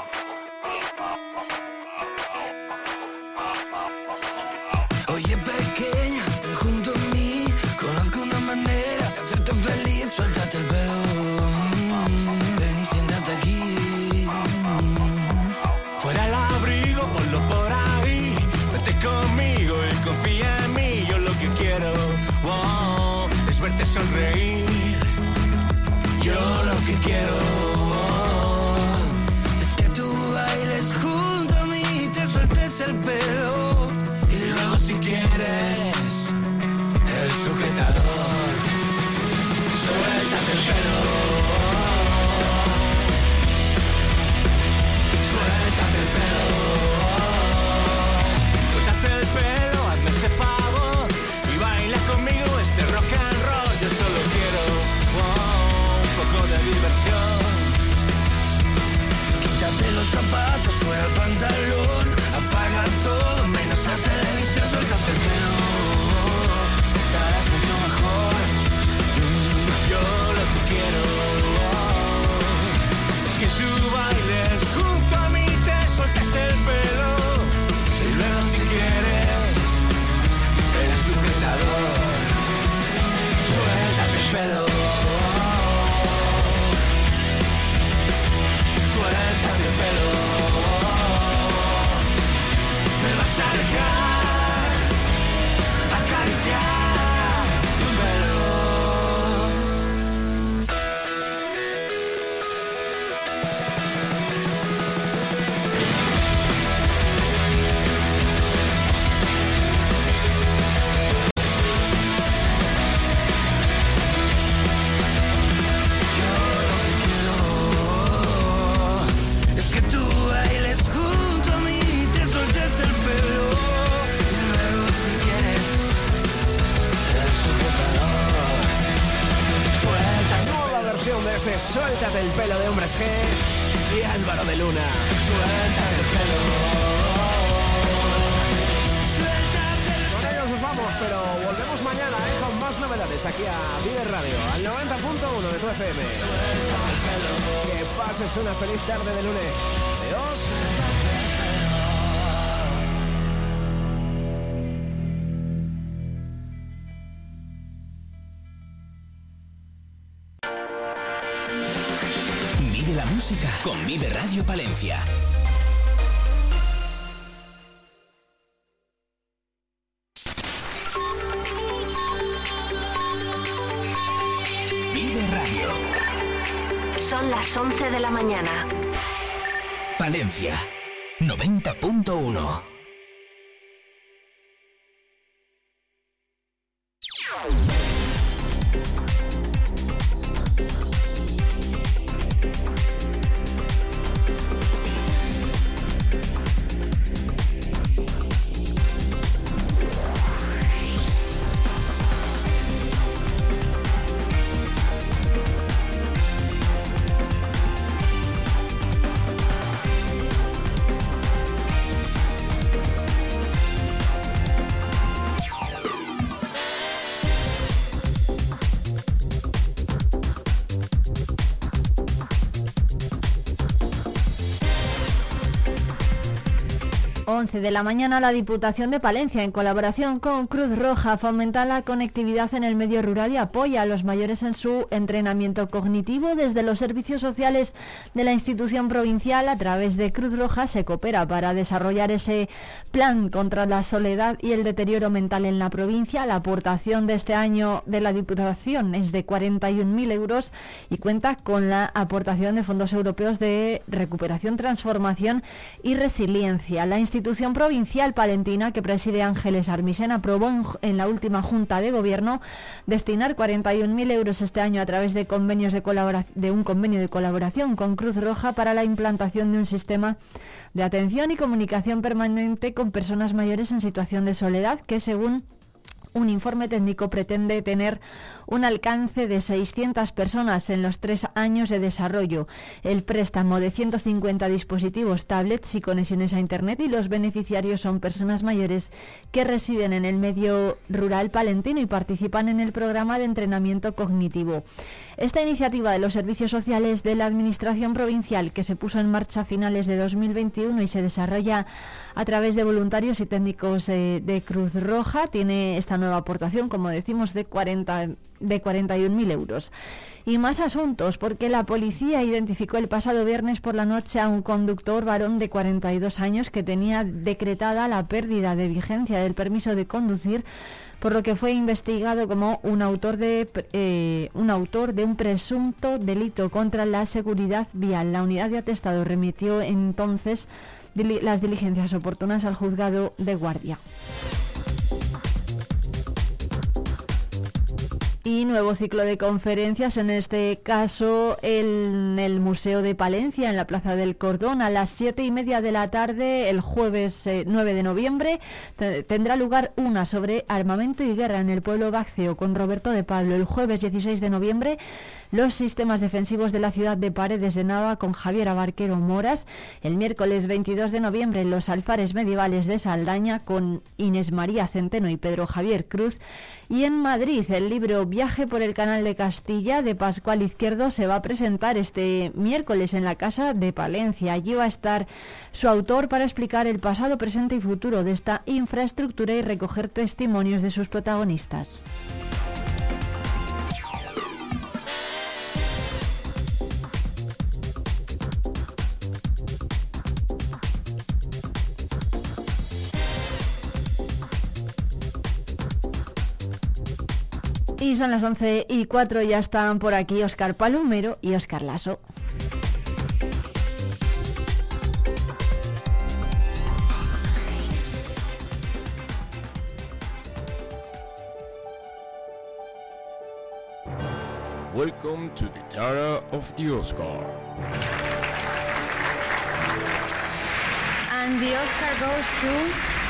[SPEAKER 18] Tarde de lunes. Adiós.
[SPEAKER 2] Vive la música con Vive Radio Palencia. Palencia 90.1.
[SPEAKER 1] 11 de la mañana la Diputación de Palencia, en colaboración con Cruz Roja, fomenta la conectividad en el medio rural y apoya a los mayores en su entrenamiento cognitivo. Desde los servicios sociales de la institución provincial, a través de Cruz Roja, se coopera para desarrollar ese plan contra la soledad y el deterioro mental en la provincia. La aportación de este año de la Diputación es de 41.000 euros y cuenta con la aportación de fondos europeos de recuperación, transformación y resiliencia. La institución provincial palentina que preside Ángeles Armisen aprobó en, la última Junta de Gobierno destinar 41.000 euros este año a través de convenios de, de un convenio de colaboración con Cruz Roja para la implantación de un sistema de atención y comunicación permanente con personas mayores en situación de soledad que según un informe técnico pretende tener un alcance de 600 personas en los tres años de desarrollo, el préstamo de 150 dispositivos tablets y conexiones a Internet y los beneficiarios son personas mayores que residen en el medio rural palentino y participan en el programa de entrenamiento cognitivo. Esta iniciativa de los servicios sociales de la Administración Provincial, que se puso en marcha a finales de 2021 y se desarrolla a través de voluntarios y técnicos eh, de Cruz Roja, tiene esta nueva aportación, como decimos, de 40 de 41.000 euros. Y más asuntos, porque la policía identificó el pasado viernes por la noche a un conductor varón de 42 años que tenía decretada la pérdida de vigencia del permiso de conducir por lo que fue investigado como un autor de eh, un autor de un presunto delito contra la seguridad vial. La unidad de atestado remitió entonces las diligencias oportunas al juzgado de guardia. Y nuevo ciclo de conferencias, en este caso en el Museo de Palencia, en la Plaza del Cordón, a las siete y media de la tarde, el jueves 9 eh, de noviembre, tendrá lugar una sobre armamento y guerra en el pueblo Báceo con Roberto de Pablo. El jueves 16 de noviembre, los sistemas defensivos de la ciudad de Paredes de Nava con Javier Abarquero Moras. El miércoles 22 de noviembre, los alfares medievales de Saldaña con Inés María Centeno y Pedro Javier Cruz. Y en Madrid, el libro Viaje por el Canal de Castilla de Pascual Izquierdo se va a presentar este miércoles en la Casa de Palencia. Allí va a estar su autor para explicar el pasado, presente y futuro de esta infraestructura y recoger testimonios de sus protagonistas. Y son las 11 y 4, ya están por aquí Oscar Palumero y Oscar Lasso.
[SPEAKER 17] Welcome to the Tara of the Oscar.
[SPEAKER 19] And the Oscar goes to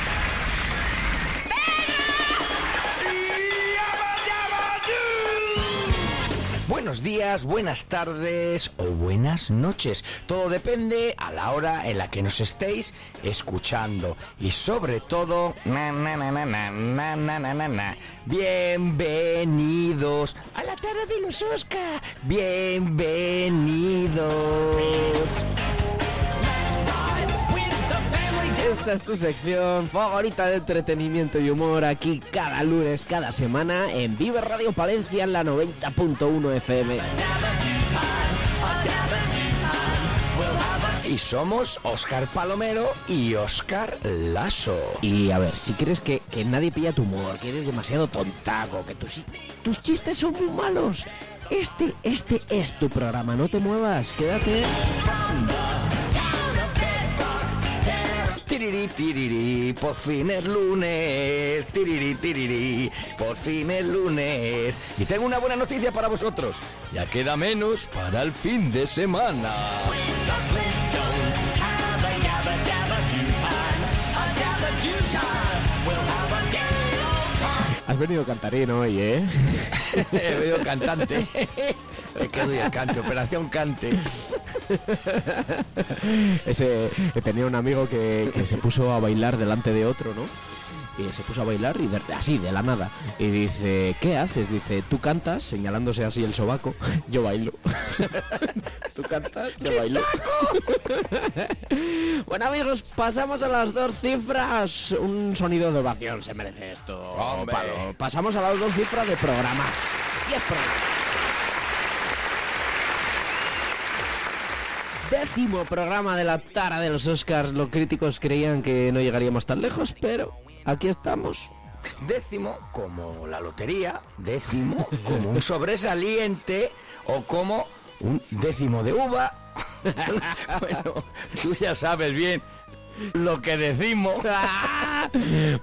[SPEAKER 20] Buenos días, buenas tardes o buenas noches. Todo depende a la hora en la que nos estéis escuchando. Y sobre todo, na, na, na, na, na, na, na, na, na, bienvenidos a la tarde de los Oscar. Bienvenidos.
[SPEAKER 18] Esta es tu sección favorita de entretenimiento y humor aquí cada lunes, cada semana en Vive Radio Palencia en la 90.1 FM.
[SPEAKER 20] Y somos Oscar Palomero y Oscar Lasso.
[SPEAKER 18] Y a ver, si crees que, que nadie pilla tu humor, que eres demasiado tontaco, que tus, tus chistes son muy malos, este, este es tu programa, no te muevas, quédate.
[SPEAKER 20] Tiriri, tiriri, por fin es lunes. Tiriri, tiriri, por fin es lunes. Y tengo una buena noticia para vosotros. Ya queda menos para el fin de semana.
[SPEAKER 18] Has venido cantarín hoy, ¿eh? [LAUGHS]
[SPEAKER 20] He venido cantante. [LAUGHS] Me quedo y el cante, operación cante. [LAUGHS]
[SPEAKER 18] Ese, tenía un amigo que, que se puso a bailar delante de otro, ¿no?
[SPEAKER 17] y se puso a bailar y de- así, de la nada. Y dice, ¿qué haces? Dice, tú cantas, señalándose así el sobaco, [LAUGHS] yo bailo. [LAUGHS] tú cantas, yo bailo. bueno amigos, pasamos a las dos cifras. Un sonido de ovación se merece esto. Pasamos a las dos cifras de programas. 10 programas. Décimo programa de la tara de los Oscars. Los críticos creían que no llegaríamos tan lejos, pero aquí estamos.
[SPEAKER 21] Décimo como la lotería, décimo como un sobresaliente o como un décimo de uva. [LAUGHS] bueno, tú ya sabes bien lo que decimos. [LAUGHS]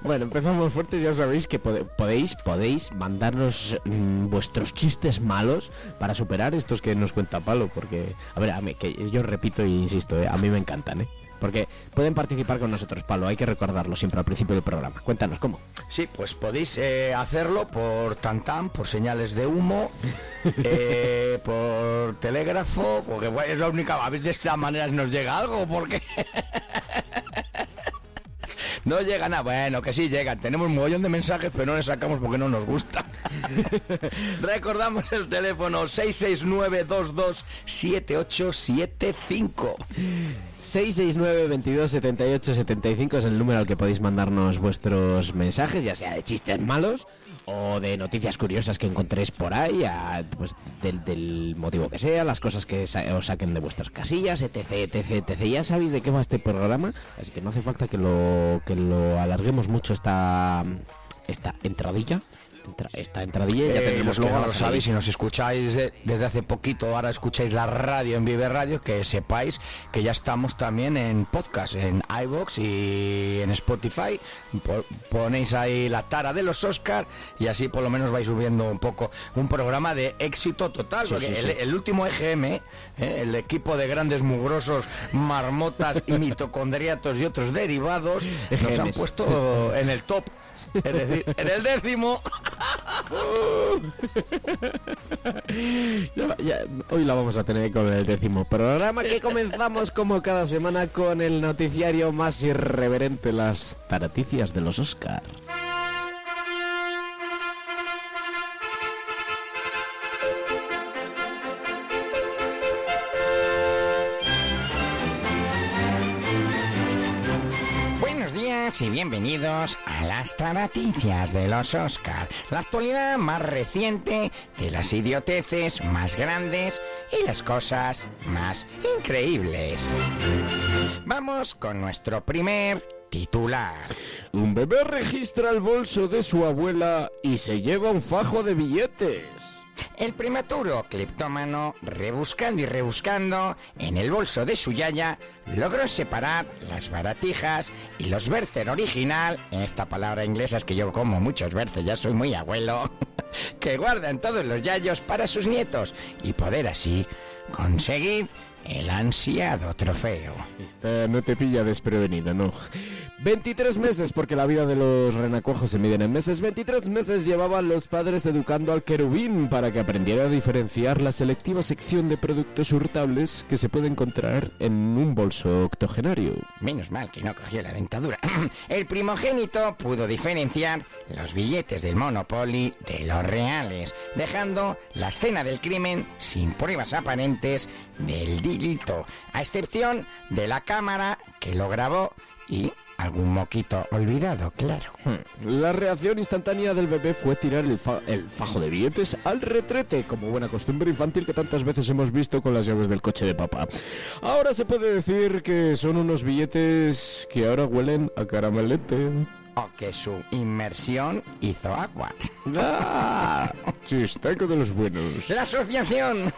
[SPEAKER 17] Bueno, empezamos fuertes, ya sabéis que pode- podéis, podéis mandarnos mm, vuestros chistes malos para superar estos que nos cuenta Palo, porque, a ver, a mí, que yo repito e insisto, eh, a mí me encantan, ¿eh? Porque pueden participar con nosotros, Palo, hay que recordarlo siempre al principio del programa. Cuéntanos cómo.
[SPEAKER 21] Sí, pues podéis eh, hacerlo por tantam, por señales de humo, [LAUGHS] eh, por telégrafo, porque bueno, es la única, a ver de esta manera nos llega algo, porque [LAUGHS] no llega nada, bueno, que sí llegan, tenemos un mogollón de mensajes, pero no les sacamos porque no nos gusta. [LAUGHS] Recordamos el teléfono 669-227875.
[SPEAKER 17] 669 22 78 75 es el número al que podéis mandarnos vuestros mensajes, ya sea de chistes malos o de noticias curiosas que encontréis por ahí, a, pues del, del motivo que sea, las cosas que sa- os saquen de vuestras casillas, etc, etc, etc. Ya sabéis de qué va este programa, así que no hace falta que lo, que lo alarguemos mucho esta, esta entradilla. Entra- esta entradilla ya
[SPEAKER 21] Eh,
[SPEAKER 17] tendremos luego
[SPEAKER 21] no lo sabéis, si nos escucháis de- desde hace poquito, ahora escucháis la radio en Vive Radio, que sepáis que ya estamos también en podcast, en iBox y en Spotify. Po- ponéis ahí la tara de los Oscar y así por lo menos vais subiendo un poco un programa de éxito total.
[SPEAKER 17] Sí,
[SPEAKER 21] porque
[SPEAKER 17] sí,
[SPEAKER 21] el,
[SPEAKER 17] sí.
[SPEAKER 21] el último EGM, eh, el equipo de grandes mugrosos, marmotas [LAUGHS] y mitocondriatos y otros derivados, nos han
[SPEAKER 17] EGMs.
[SPEAKER 21] puesto en el top. En el décimo. [LAUGHS]
[SPEAKER 17] Hoy la vamos a tener con el décimo programa que comenzamos como cada semana con el noticiario más irreverente, las taraticias de los Oscar.
[SPEAKER 21] Y bienvenidos a las taraticias de los Oscar, la actualidad más reciente de las idioteces más grandes y las cosas más increíbles. Vamos con nuestro primer titular.
[SPEAKER 17] Un bebé registra el bolso de su abuela y se lleva un fajo de billetes.
[SPEAKER 21] El prematuro cleptómano, rebuscando y rebuscando en el bolso de su yaya, logró separar las baratijas y los Bercer original, esta palabra inglesa es que yo como muchos Bercer, ya soy muy abuelo, [LAUGHS] que guardan todos los yayos para sus nietos y poder así conseguir el ansiado trofeo.
[SPEAKER 17] Esta no te pilla desprevenido, no. 23 meses, porque la vida de los renacuajos se miden en meses. 23 meses llevaban los padres educando al querubín para que aprendiera a diferenciar la selectiva sección de productos hurtables que se puede encontrar en un bolso octogenario.
[SPEAKER 21] Menos mal que no cogió la dentadura. [CLEARS THROAT] El primogénito pudo diferenciar los billetes del Monopoly de los reales, dejando la escena del crimen sin pruebas aparentes del delito, a excepción de la cámara que lo grabó y algún moquito olvidado, claro.
[SPEAKER 17] La reacción instantánea del bebé fue tirar el, fa- el fajo de billetes al retrete, como buena costumbre infantil que tantas veces hemos visto con las llaves del coche de papá. Ahora se puede decir que son unos billetes que ahora huelen a caramelete.
[SPEAKER 21] O que su inmersión hizo aguas. [LAUGHS]
[SPEAKER 17] ¡Ah! Chistaco de los buenos.
[SPEAKER 21] La asociación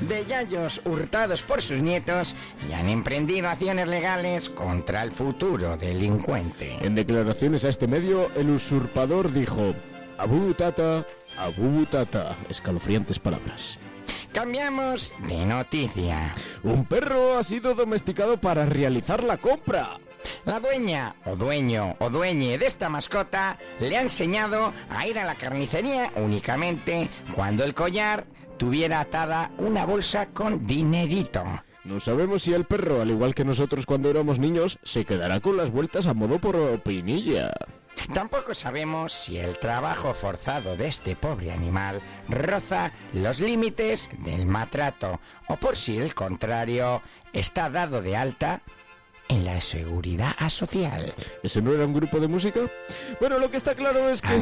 [SPEAKER 21] de yayos hurtados por sus nietos ya han emprendido acciones legales contra el futuro delincuente.
[SPEAKER 17] En declaraciones a este medio, el usurpador dijo: Abu Tata, Abu Tata. Escalofriantes palabras.
[SPEAKER 21] Cambiamos de noticia.
[SPEAKER 17] Un perro ha sido domesticado para realizar la compra.
[SPEAKER 21] La dueña o dueño o dueñe de esta mascota le ha enseñado a ir a la carnicería únicamente cuando el collar tuviera atada una bolsa con dinerito.
[SPEAKER 17] No sabemos si el perro, al igual que nosotros cuando éramos niños, se quedará con las vueltas a modo por opinilla.
[SPEAKER 21] Tampoco sabemos si el trabajo forzado de este pobre animal roza los límites del maltrato o por si el contrario está dado de alta en la seguridad social.
[SPEAKER 17] ¿Ese no era un grupo de música? Bueno, lo que está claro es que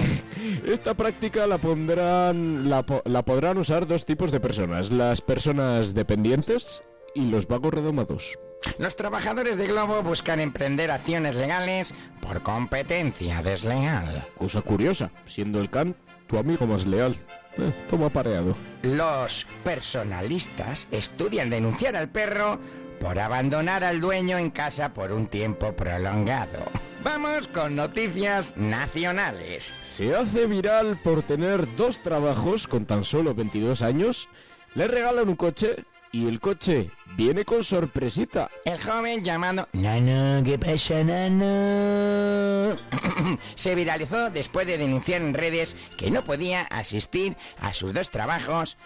[SPEAKER 17] esta práctica la pondrán la, la podrán usar dos tipos de personas, las personas dependientes y los vagos redomados.
[SPEAKER 21] Los trabajadores de Globo buscan emprender acciones legales por competencia desleal.
[SPEAKER 17] Cosa curiosa, siendo el can tu amigo más leal. Eh, toma pareado.
[SPEAKER 21] Los personalistas estudian denunciar al perro por abandonar al dueño en casa por un tiempo prolongado. Vamos con noticias nacionales.
[SPEAKER 17] Se hace viral por tener dos trabajos con tan solo 22 años. Le regalan un coche y el coche viene con sorpresita.
[SPEAKER 21] El joven llamado Nano, ¿qué pasa, Nano? [COUGHS] Se viralizó después de denunciar en redes que no podía asistir a sus dos trabajos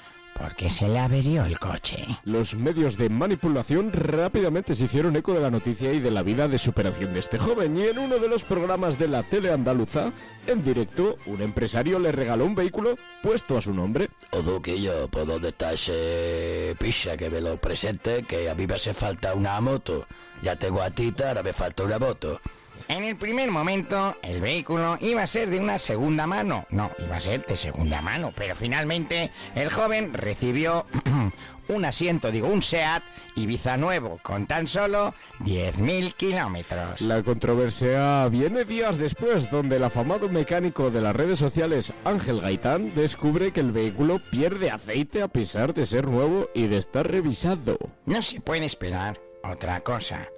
[SPEAKER 21] porque se le averió el coche.
[SPEAKER 17] Los medios de manipulación rápidamente se hicieron eco de la noticia y de la vida de superación de este joven y en uno de los programas de la tele andaluza, en directo, un empresario le regaló un vehículo puesto a su nombre.
[SPEAKER 22] O Duquillo, ¿por dónde está ese picha que me lo presente? Que a mí me hace falta una moto. Ya tengo a Tita, ahora me falta una moto.
[SPEAKER 21] En el primer momento, el vehículo iba a ser de una segunda mano. No, iba a ser de segunda mano. Pero finalmente, el joven recibió [CLEARS THROAT] un asiento, digo, un SEAT Ibiza nuevo, con tan solo 10.000 kilómetros.
[SPEAKER 17] La controversia viene días después, donde el afamado mecánico de las redes sociales Ángel Gaitán descubre que el vehículo pierde aceite a pesar de ser nuevo y de estar revisado.
[SPEAKER 21] No se puede esperar otra cosa.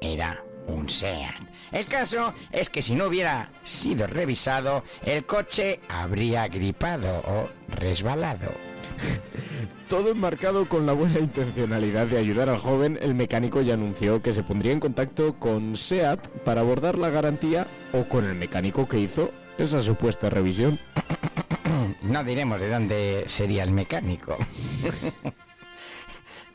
[SPEAKER 21] Era un SEAT. El caso es que si no hubiera sido revisado, el coche habría gripado o resbalado. [LAUGHS]
[SPEAKER 17] Todo enmarcado con la buena intencionalidad de ayudar al joven, el mecánico ya anunció que se pondría en contacto con SEAT para abordar la garantía o con el mecánico que hizo esa supuesta revisión. [COUGHS]
[SPEAKER 21] No diremos de dónde sería el mecánico. [LAUGHS]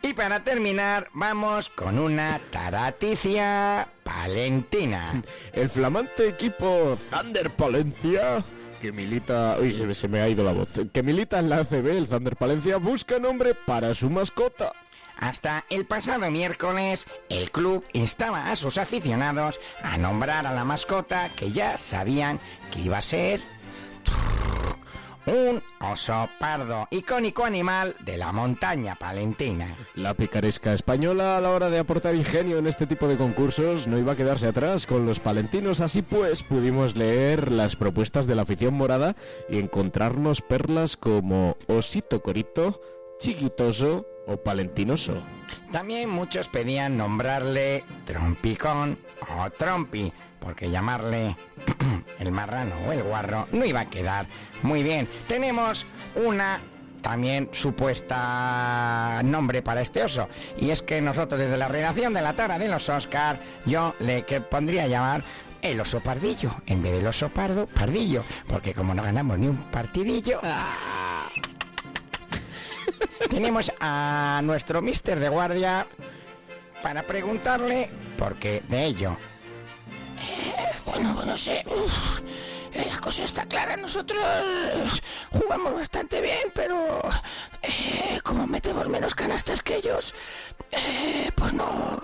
[SPEAKER 21] y para terminar, vamos con una taraticia palentina. [LAUGHS]
[SPEAKER 17] El flamante equipo Thunder Palencia que milita, uy, se me- ha ido la voz, que milita en la ACB, el Thunder Palencia busca nombre para su mascota.
[SPEAKER 21] Hasta el pasado miércoles, el club instaba a sus aficionados a nombrar a la mascota que ya sabían que iba a ser un oso pardo, icónico animal de la montaña palentina.
[SPEAKER 17] La picaresca española a la hora de aportar ingenio en este tipo de concursos no iba a quedarse atrás con los palentinos, así pues pudimos leer las propuestas de la afición morada y encontrarnos perlas como Osito Corito, Chiquitoso o Palentinoso.
[SPEAKER 21] También muchos pedían nombrarle Trompicón o Trompi, porque llamarle [CLEARS THROAT] el marrano o el guarro no iba a quedar muy bien. Tenemos una también supuesta nombre para este oso. Y es que nosotros desde la redacción de la Tara de los Oscar, yo le que pondría a llamar el oso pardillo, en vez del oso pardo, pardillo, porque como no ganamos ni un partidillo... ¡ah! [LAUGHS] Tenemos a nuestro mister de guardia para preguntarle por qué de ello.
[SPEAKER 23] Bueno, no sé. uf, eh, la cosa está clara. Nosotros jugamos bastante bien, pero eh, como metemos menos canastas que ellos, eh, pues no.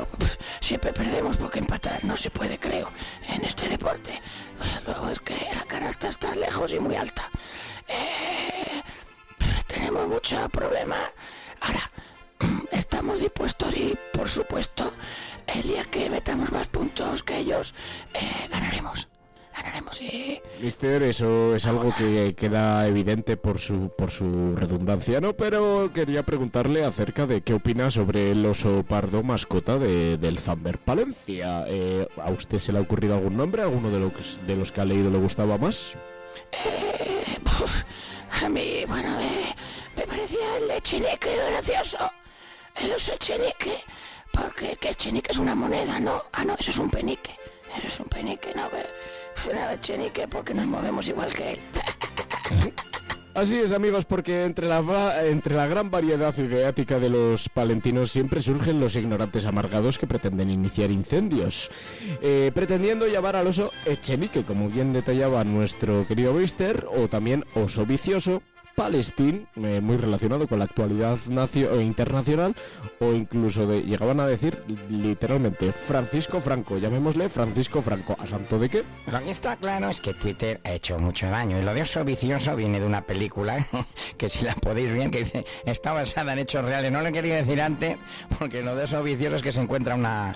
[SPEAKER 23] Siempre perdemos porque empatar no se puede, creo, en este deporte. Pues luego es que la canasta está lejos y muy alta. Tenemos mucho problema. Ahora, estamos dispuestos y, por supuesto, el día que metamos más puntos que ellos, eh, ganaremos. Ganaremos y...
[SPEAKER 17] Mister, eso es algo que queda evidente por su, por su redundancia, ¿no? Pero quería preguntarle acerca de qué opina sobre el oso pardo mascota de- del Thunder Palencia. Eh, ¿A usted se le ha ocurrido algún nombre? ¿Alguno de los, de los que ha leído le gustaba más? [LAUGHS]
[SPEAKER 23] A mí, bueno, me, me parecía el echenique gracioso. El oso echenique. Porque que echenique es una moneda, ¿no? Ah, no, eso es un penique. Eso es un penique, no. Nada, echenique porque nos movemos igual que él.
[SPEAKER 17] Así es, amigos, porque entre la, entre la gran variedad ideática de los palentinos siempre surgen los ignorantes amargados que pretenden iniciar incendios, eh, pretendiendo llamar al oso Echenique, como bien detallaba nuestro querido Mister, o también oso vicioso, Palestín, eh, muy relacionado con la actualidad nacio- eh, internacional, o incluso de, llegaban a decir literalmente Francisco Franco, llamémosle Francisco Franco, ¿a santo de qué?
[SPEAKER 20] Lo que está claro es que Twitter ha hecho mucho daño. Y lo de oso vicioso viene de una película [LAUGHS] que si la podéis ver, que dice, está basada en hechos reales. No lo quería decir antes, porque lo de oso vicioso es que se encuentra una,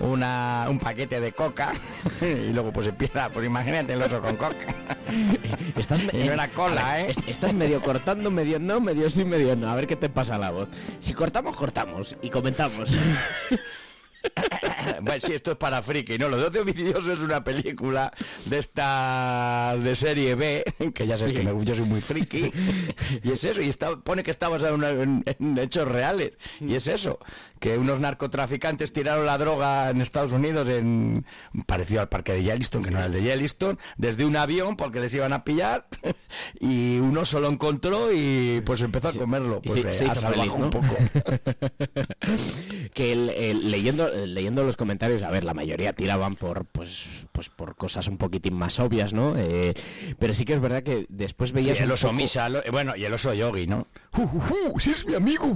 [SPEAKER 20] una, un paquete de coca [LAUGHS] y luego pues empieza, pues imagínate el oso con coca. [LAUGHS]
[SPEAKER 17] Estás
[SPEAKER 20] y no era cola,
[SPEAKER 17] ver,
[SPEAKER 20] ¿eh?
[SPEAKER 17] est- Estás medio cortando, medio no, medio sí, medio no. A ver qué te pasa la voz. Si cortamos, cortamos y comentamos. [LAUGHS]
[SPEAKER 20] bueno, sí, esto es para friki, ¿no? Lo de Ocio Vicioso es una película de esta de serie B, que ya sabes
[SPEAKER 17] Sí.
[SPEAKER 20] que me- yo soy muy friki, y es eso, y está, pone que está basado en, en- en hechos reales, y es eso, que unos narcotraficantes tiraron la droga en Estados Unidos, en parecido al parque de Yellowstone, que no era el de Yellowstone, desde un avión porque les iban a pillar, [LAUGHS] y uno solo encontró y pues empezó a comerlo,
[SPEAKER 17] Y
[SPEAKER 20] pues
[SPEAKER 17] se-
[SPEAKER 20] eh, salvado
[SPEAKER 17] feliz, ¿no?
[SPEAKER 20] un poco. [LAUGHS]
[SPEAKER 17] que el- el- leyendo leyendo los comentarios, a ver, la mayoría tiraban por pues pues por cosas un poquitín más obvias, ¿no? Eh, pero sí que es verdad que después
[SPEAKER 20] Y
[SPEAKER 17] veías
[SPEAKER 20] el
[SPEAKER 17] un
[SPEAKER 20] oso
[SPEAKER 17] poco-
[SPEAKER 20] misa, lo- bueno, y el oso yogi, ¿no? ¡Si es mi amigo!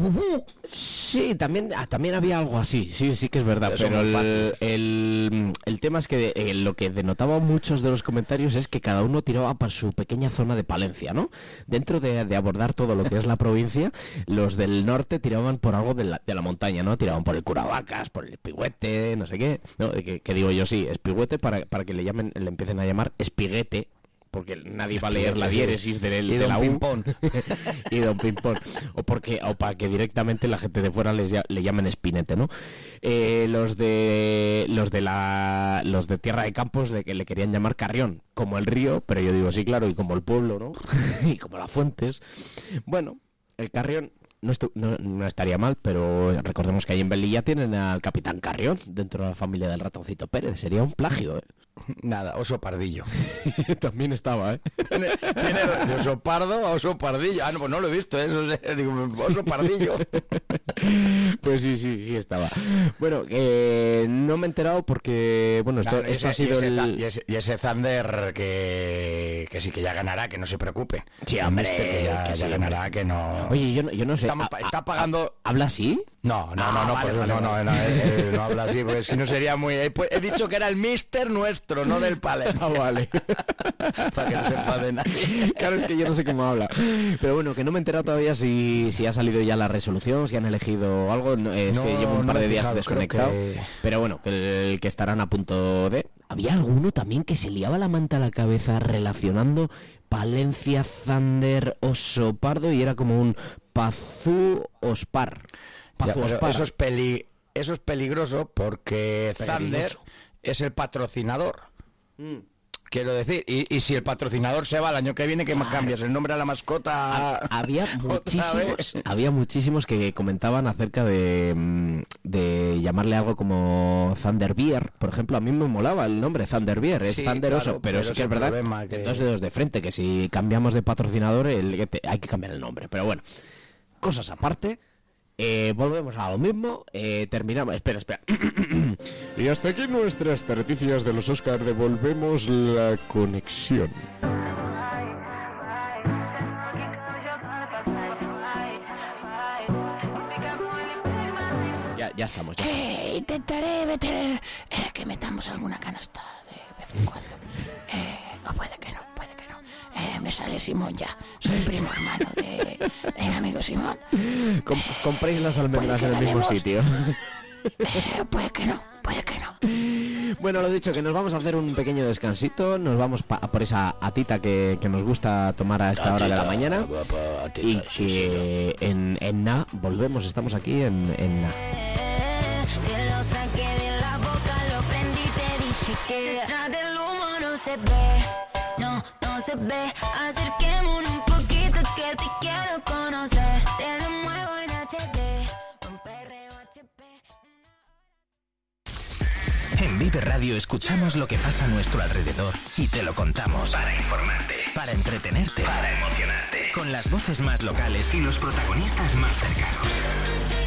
[SPEAKER 17] Sí, también, también había algo así, sí, sí que es verdad,
[SPEAKER 20] Pero
[SPEAKER 17] el, el, el tema es que eh, lo que denotaba muchos de los comentarios es que cada uno tiraba para su pequeña zona de Palencia, ¿no? Dentro de, de abordar todo lo que es la [LAUGHS] provincia, los del norte tiraban por algo de la, de la montaña, ¿no? Tiraban por el curavacas, por el espigüete, no sé qué, ¿no? Que, que digo yo, sí, espigüete para, para que le llamen, le empiecen a llamar espiguete, porque nadie va a leer la diéresis del,
[SPEAKER 20] y
[SPEAKER 17] de la U. [LAUGHS] Y don Pimpón. O, porque, o para que directamente la gente de fuera les, ya- le llamen espinete, ¿no? Eh, los de los de la los de Tierra de Campos le, le querían llamar Carrión, como el río, pero yo digo sí, claro, y como el pueblo, ¿no? [LAUGHS] y como las fuentes. Bueno, el Carrión no, no estaría mal, pero recordemos que ahí en Belilla tienen al Capitán Carrión dentro de la familia del ratoncito Pérez. Sería un plagio, ¿eh?
[SPEAKER 20] Nada, oso pardillo. [LAUGHS]
[SPEAKER 17] También estaba, ¿eh?
[SPEAKER 20] Tiene de oso pardo a oso pardillo. Ah, no, pues no lo he visto, ¿eh? Eso es- digo, oso pardillo. [LAUGHS]
[SPEAKER 17] Pues sí, sí, sí estaba. Bueno, eh, no me he enterado porque, bueno, esto,
[SPEAKER 20] Claro,
[SPEAKER 17] ha
[SPEAKER 20] ese- y
[SPEAKER 17] sido
[SPEAKER 20] ese,
[SPEAKER 17] el...
[SPEAKER 20] y ese- y ese Thunder que, que sí que ya ganará, que no se preocupe.
[SPEAKER 17] Sí, hombre,
[SPEAKER 20] mister que ya,
[SPEAKER 17] que
[SPEAKER 20] ya
[SPEAKER 17] sí,
[SPEAKER 20] ganará,
[SPEAKER 17] hombre.
[SPEAKER 20] que no...
[SPEAKER 17] Oye, yo no, yo no sé.
[SPEAKER 20] Está,
[SPEAKER 17] ¿ha-
[SPEAKER 20] está
[SPEAKER 17] ha-
[SPEAKER 20] pagando...
[SPEAKER 17] ¿Habla así?
[SPEAKER 20] No, no,
[SPEAKER 17] Ah,
[SPEAKER 20] no, no,
[SPEAKER 17] vale,
[SPEAKER 20] por eso
[SPEAKER 17] vale,
[SPEAKER 20] no, no, no, eh, [LAUGHS] eh, no habla así, porque si no sería muy... He, pu- he dicho que era el mister nuestro, no del palé.
[SPEAKER 17] Ah, vale. [LAUGHS]
[SPEAKER 20] Para que no se enfade nadie.
[SPEAKER 17] Claro, es que yo no sé cómo habla. Pero bueno, que no me he enterado todavía si, si ha salido ya la resolución, si han elegido algo. no, es que
[SPEAKER 20] No,
[SPEAKER 17] llevo un
[SPEAKER 20] no
[SPEAKER 17] par de días desconectado.
[SPEAKER 20] que-
[SPEAKER 17] Pero bueno, que el, que estarán a punto de... Había alguno también que se liaba la manta a la cabeza relacionando Palencia, Thunder, Oso Pardo y era como un Pazú Ospar.
[SPEAKER 20] Ya, pero eso es peli, eso es peligroso porque Thunder es el patrocinador.
[SPEAKER 17] Mm.
[SPEAKER 20] Quiero decir, y, y si el patrocinador se va el año que viene, que cambias el nombre a la mascota.
[SPEAKER 17] Había [LAUGHS] muchísimos, había muchísimos que comentaban acerca de, mm, de llamarle algo como Thunder Beer. Por ejemplo, a mí me molaba el nombre Thunder Beer, es
[SPEAKER 20] Sí,
[SPEAKER 17] Thunderoso,
[SPEAKER 20] claro,
[SPEAKER 17] pero
[SPEAKER 20] pero
[SPEAKER 17] sí
[SPEAKER 20] es
[SPEAKER 17] que es verdad,
[SPEAKER 20] que-
[SPEAKER 17] dos dedos de frente, que si cambiamos de patrocinador el- hay que cambiar el nombre. Pero bueno, cosas aparte. Eh, volvemos a lo mismo, eh, terminamos, espera, espera. [COUGHS] y hasta aquí nuestras tarticias de los Oscar, devolvemos la conexión. Ya, ya estamos, ya estamos.
[SPEAKER 21] Eh, intentaré meter eh, que metamos alguna canasta de vez en cuando. Eh, o puede que no. Eh, me sale Simón ya. Soy primo hermano de, del amigo Simón.
[SPEAKER 17] Com- compréis las almendras en el mismo sitio.
[SPEAKER 21] Eh, puede que no, puede que no.
[SPEAKER 17] Bueno, lo dicho, que nos vamos a hacer un pequeño descansito, nos vamos pa- por esa atita que, que nos gusta tomar a esta hora de la mañana
[SPEAKER 20] guapa, atita,
[SPEAKER 17] y
[SPEAKER 20] sí,
[SPEAKER 17] que en, en na volvemos, estamos aquí en, en na.
[SPEAKER 24] Te lo saqué de la boca, lo prendí y te dije que detrás del humo no se ve, se ve. Un poquito que te quiero conocer. En.
[SPEAKER 2] En Vive Radio escuchamos lo que pasa a nuestro alrededor y te lo contamos para informarte, para entretenerte, para emocionarte. Con las voces más locales y los protagonistas más cercanos.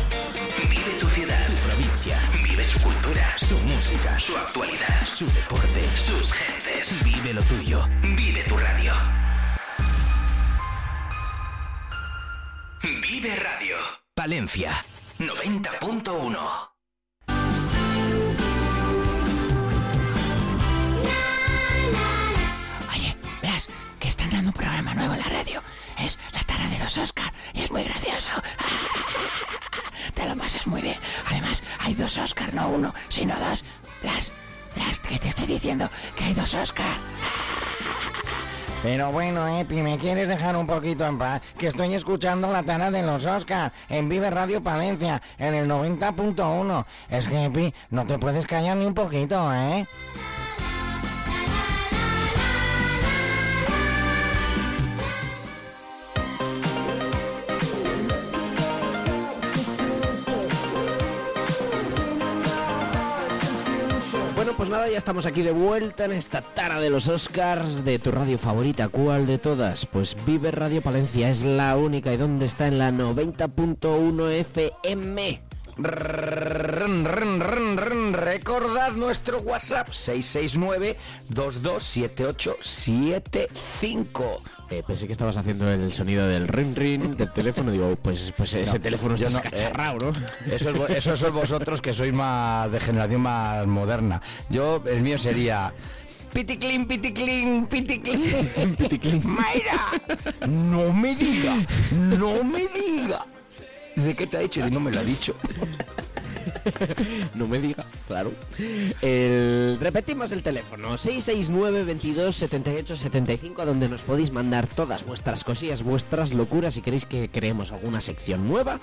[SPEAKER 2] Vive tu ciudad, tu provincia. Vive su cultura, su música, su actualidad, su deporte, sus gentes. Vive lo tuyo. Vive tu radio. Vive Radio. Palencia 90.1.
[SPEAKER 21] Oye, Blas, que están dando un programa nuevo en la radio. Es La Tara de los Oscar y es muy gracioso. [LAUGHS] Te lo pasas muy bien. Además, hay dos Oscar, no uno, sino dos. Blas, Blas, que te estoy diciendo que hay dos Oscar. [LAUGHS]
[SPEAKER 25] Pero bueno, Epi, ¿me quieres dejar un poquito en paz? Que estoy escuchando la tara de los Oscar en Vive Radio Palencia, en el 90.1. Es que, Epi, no te puedes callar ni un poquito, ¿eh?
[SPEAKER 17] Pues nada, ya estamos aquí de vuelta en esta tara de los Oscars de tu radio favorita. ¿Cuál de todas? Pues Vive Radio Palencia es la única y donde está en la 90.1 FM.
[SPEAKER 20] Recordad nuestro WhatsApp 669-227875.
[SPEAKER 17] Eh, pensé que estabas haciendo el sonido del ring ring del teléfono. Digo, pues, pues ese
[SPEAKER 20] No,
[SPEAKER 17] teléfono está
[SPEAKER 20] no,
[SPEAKER 17] escacharrado,
[SPEAKER 20] eh,
[SPEAKER 17] ¿no?
[SPEAKER 20] Eso, es, sois vosotros que sois más de generación más moderna. Yo, el mío sería... Piticlin, piticlin, piticlin.
[SPEAKER 17] piticlin.
[SPEAKER 20] Mayra, no me diga, no me diga. ¿De qué te ha dicho? Y no me lo ha dicho.
[SPEAKER 17] no me diga, claro. El- repetimos el teléfono, 669 22 78 75, donde nos podéis mandar todas vuestras cosillas, vuestras locuras. Si queréis que creemos alguna sección nueva,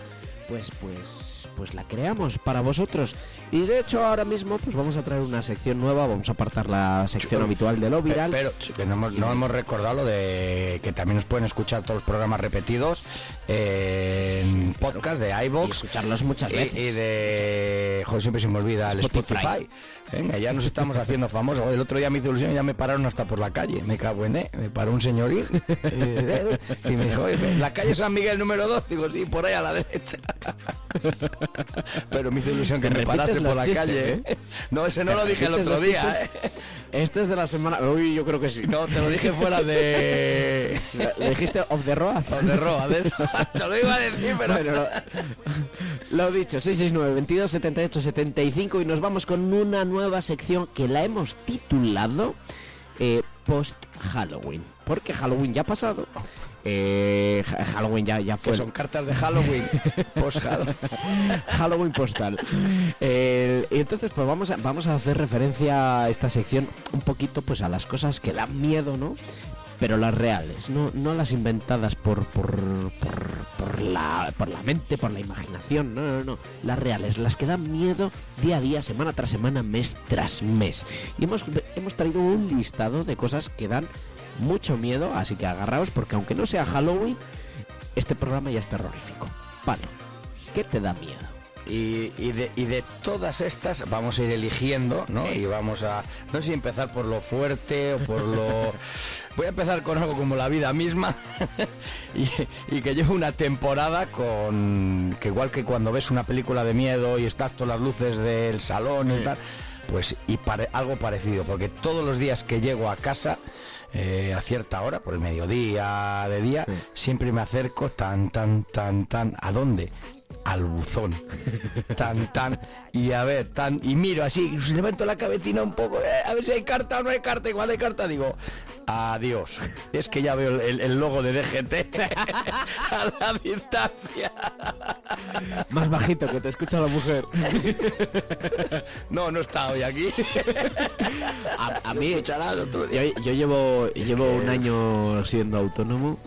[SPEAKER 17] pues, pues, pues la creamos para vosotros. Y de hecho, ahora mismo, pues vamos a traer una sección nueva. Vamos a apartar la sección habitual de lo viral.
[SPEAKER 20] Pero que no hemos, no hemos recordado lo de que también nos pueden escuchar todos los programas repetidos eh, en podcast de iBox.
[SPEAKER 17] Escucharlos muchas
[SPEAKER 20] y-
[SPEAKER 17] veces.
[SPEAKER 20] Y, de. Joder, siempre se me olvida el
[SPEAKER 17] Spotify.
[SPEAKER 20] Spotify. Venga, ya nos estamos haciendo famosos. El otro día me hizo ilusión ya me pararon hasta por la calle. Me cago en E. Me paró un señoril y me dijo, "Oye, la calle San Miguel número 2. Digo, sí, por ahí a la derecha. Pero me hizo ilusión que me paraste por la
[SPEAKER 17] chistes,
[SPEAKER 20] calle.
[SPEAKER 17] ¿eh?
[SPEAKER 20] ¿eh? No, ese no lo dije el otro día. ¿eh?
[SPEAKER 17] Este es de la semana. Uy, yo creo que sí.
[SPEAKER 20] No, te lo dije fuera de.
[SPEAKER 17] ¿Le dijiste off the road?
[SPEAKER 20] Off the road, ¿eh? [LAUGHS] Te lo iba a decir, pero.
[SPEAKER 17] Bueno, lo, lo dicho, 669 22 78 75 y nos vamos con una nueva sección que la hemos titulado eh, Post Halloween. Porque Halloween ya ha pasado. Eh, Ha- Halloween ya, ya fue.
[SPEAKER 20] Que son cartas de Halloween. [LAUGHS] Post Halloween.
[SPEAKER 17] Halloween postal. Eh, y entonces, pues vamos a, vamos a hacer referencia a esta sección un poquito pues a las cosas que dan miedo, ¿no? Pero las reales, no, no las inventadas por, por, por, por la, por la mente, por la imaginación, no, no, no. Las reales, las que dan miedo día a día, semana tras semana, mes tras mes. Y hemos, hemos traído un listado de cosas que dan mucho miedo, así que agarraos porque aunque no sea Halloween, este programa ya es terrorífico. Palo, ¿qué te da miedo?
[SPEAKER 20] Y, y de, y de todas estas vamos a ir eligiendo, ¿no? Y vamos a, no sé si empezar por lo fuerte o por lo... [LAUGHS] Voy a empezar con algo como la vida misma [LAUGHS] y, y que llevo una temporada con... que igual que cuando ves una película de miedo y estás todas las luces del salón y tal, pues y pare- algo parecido, porque todos los días que llego a casa... eh, a cierta hora, por el mediodía de día, siempre me acerco tan, tan, tan, tan. ¿A dónde? Al buzón. Tan, tan. Y a ver, tan. Y miro así, levanto la cabecina un poco, eh, a ver si hay carta o no hay carta. Cuando hay carta digo, adiós. Es que ya veo el, el logo de DGT [LAUGHS] a la distancia.
[SPEAKER 17] Más bajito, que te escucha la mujer.
[SPEAKER 20] No, no está hoy aquí.
[SPEAKER 17] A, a mí, yo, yo llevo, llevo un año siendo autónomo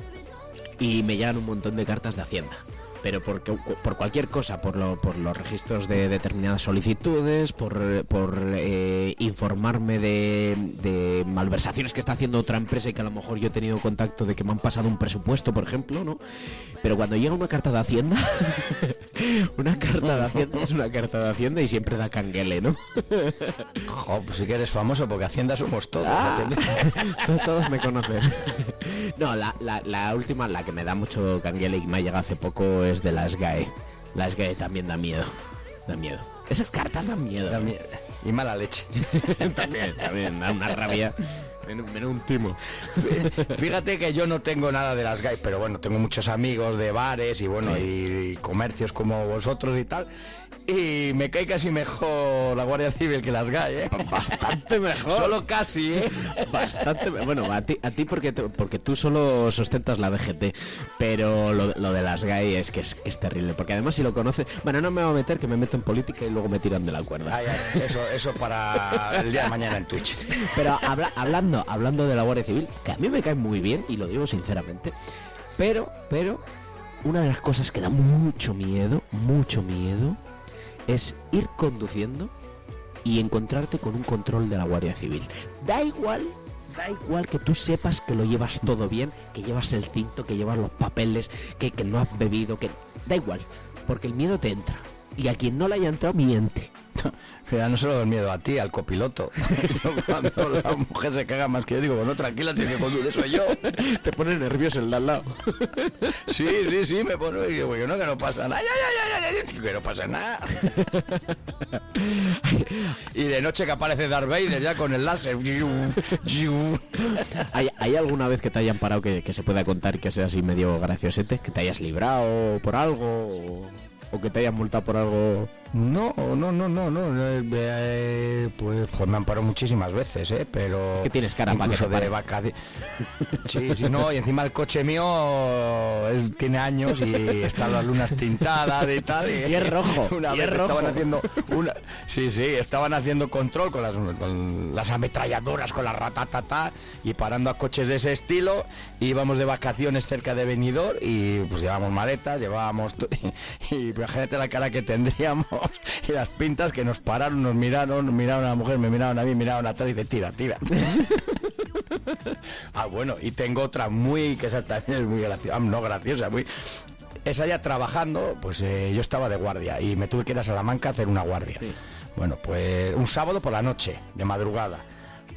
[SPEAKER 17] y me llegan un montón de cartas de Hacienda. Pero por, por cualquier cosa, por, lo- por los registros de determinadas solicitudes, por, por eh, informarme de, de malversaciones que está haciendo otra empresa y que a lo mejor yo he tenido contacto de que me han pasado un presupuesto, por ejemplo, ¿no? Pero cuando llega una carta de Hacienda, [LAUGHS] una carta de Hacienda es una carta de Hacienda y siempre da canguele, ¿no? [LAUGHS]
[SPEAKER 20] Jo, pues sí que eres famoso porque Hacienda somos todos.
[SPEAKER 17] Ah. [LAUGHS] Todos- Todos me conocen. No, la, la, la última, la que me da mucho canguele y me ha llegado hace poco es de las GAE. Las GAE también da miedo. Da miedo. Esas cartas dan miedo.
[SPEAKER 20] Da miedo. Y mala leche. [LAUGHS]
[SPEAKER 17] también, también, da una rabia. Da un timo.
[SPEAKER 20] Fíjate que yo no tengo nada de las GAE, pero bueno, tengo muchos amigos de bares y bueno, y, y comercios como vosotros y tal. Y me cae casi mejor la Guardia Civil que las GAE, ¿eh?
[SPEAKER 17] Bastante mejor.
[SPEAKER 20] Solo casi, ¿eh?
[SPEAKER 17] Bastante. Bueno, a ti, a ti porque, te- porque tú solo sustentas la DGT, pero lo, lo de las GAE es que es, es terrible. Porque además, si lo conoces. Bueno, no me voy a meter que me meto en política y luego me tiran de la cuerda.
[SPEAKER 20] Ay, ay, eso, eso para el día de mañana en Twitch.
[SPEAKER 17] Pero habla- hablando, hablando de la Guardia Civil, que a mí me cae muy bien, y lo digo sinceramente, pero, pero, una de las cosas que da mucho miedo, mucho miedo, es ir conduciendo y encontrarte con un control de la Guardia Civil. Da igual, da igual que tú sepas que lo llevas todo bien, que llevas el cinto, que llevas los papeles, que, que no has bebido, que... Da igual, porque el miedo te entra. Y a quien no le haya entrado, miente.
[SPEAKER 20] Pero [LAUGHS] no solo el miedo a ti, al copiloto. [LAUGHS] Yo Cuando la mujer se caga más que yo, digo, bueno, tranquila, tiene que conducir, soy yo. [LAUGHS]
[SPEAKER 17] Te pone nervioso el de al lado.
[SPEAKER 20] Sí, sí, sí, me pone y digo, yo no, que no pasa nada. Que no pasa nada. Y de noche que aparece Darth Vader ya con el láser.
[SPEAKER 17] ¿Hay, hay alguna vez que te hayan parado que, que se pueda contar que sea así medio graciosete? ¿Que te hayas librado por algo? O, o que te hayan multado por algo?
[SPEAKER 20] No, no, no, no, no. eh, eh, pues, pues me han parado muchísimas veces, ¿eh? Pero.
[SPEAKER 17] Es que tienes cara para que
[SPEAKER 20] incluso
[SPEAKER 17] te pare.
[SPEAKER 20] de vacaciones. [LAUGHS] Sí, sí, no. Y encima el coche mío él tiene años y están las lunas tintadas y tal.
[SPEAKER 17] Y es rojo, [LAUGHS]
[SPEAKER 20] Una
[SPEAKER 17] y
[SPEAKER 20] vez
[SPEAKER 17] es rojo.
[SPEAKER 20] estaban haciendo una. Sí, sí, estaban haciendo control con las, con las ametralladoras, con la ratatata y parando a coches de ese estilo. Íbamos de vacaciones cerca de Benidorm y pues llevábamos maletas, llevábamos. to- [LAUGHS] Y, imagínate la cara que tendríamos [LAUGHS] y las pintas que nos pararon, nos miraron, nos miraron a la mujer, me miraron a mí, miraron atrás y dice, tira, tira. [LAUGHS] ah, bueno, y tengo otra muy, que esa también es muy graciosa, ah, no graciosa, muy... Esa ya trabajando, pues eh, yo estaba de guardia y me tuve que ir a Salamanca a hacer una guardia. Bueno, pues un sábado por la noche, de madrugada.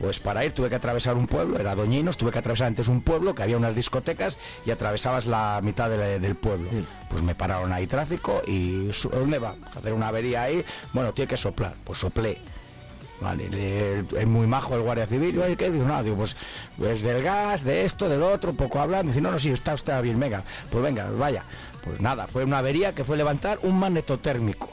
[SPEAKER 20] Pues para ir tuve que atravesar un pueblo, era Doñinos, tuve que atravesar antes un pueblo que había unas discotecas y atravesabas la mitad de- del pueblo. Pues me pararon ahí tráfico y ¿dónde va? Hacer una avería ahí. Bueno, tiene que soplar. Pues soplé. Vale, le- es muy majo el guardia civil. ¿qué? Digo, no, digo, pues, pues del gas, de esto, del otro, un poco hablando. Dice, no, no, sí, está usted bien, venga, pues venga, vaya. Pues nada, fue una avería que fue levantar un magnetotérmico.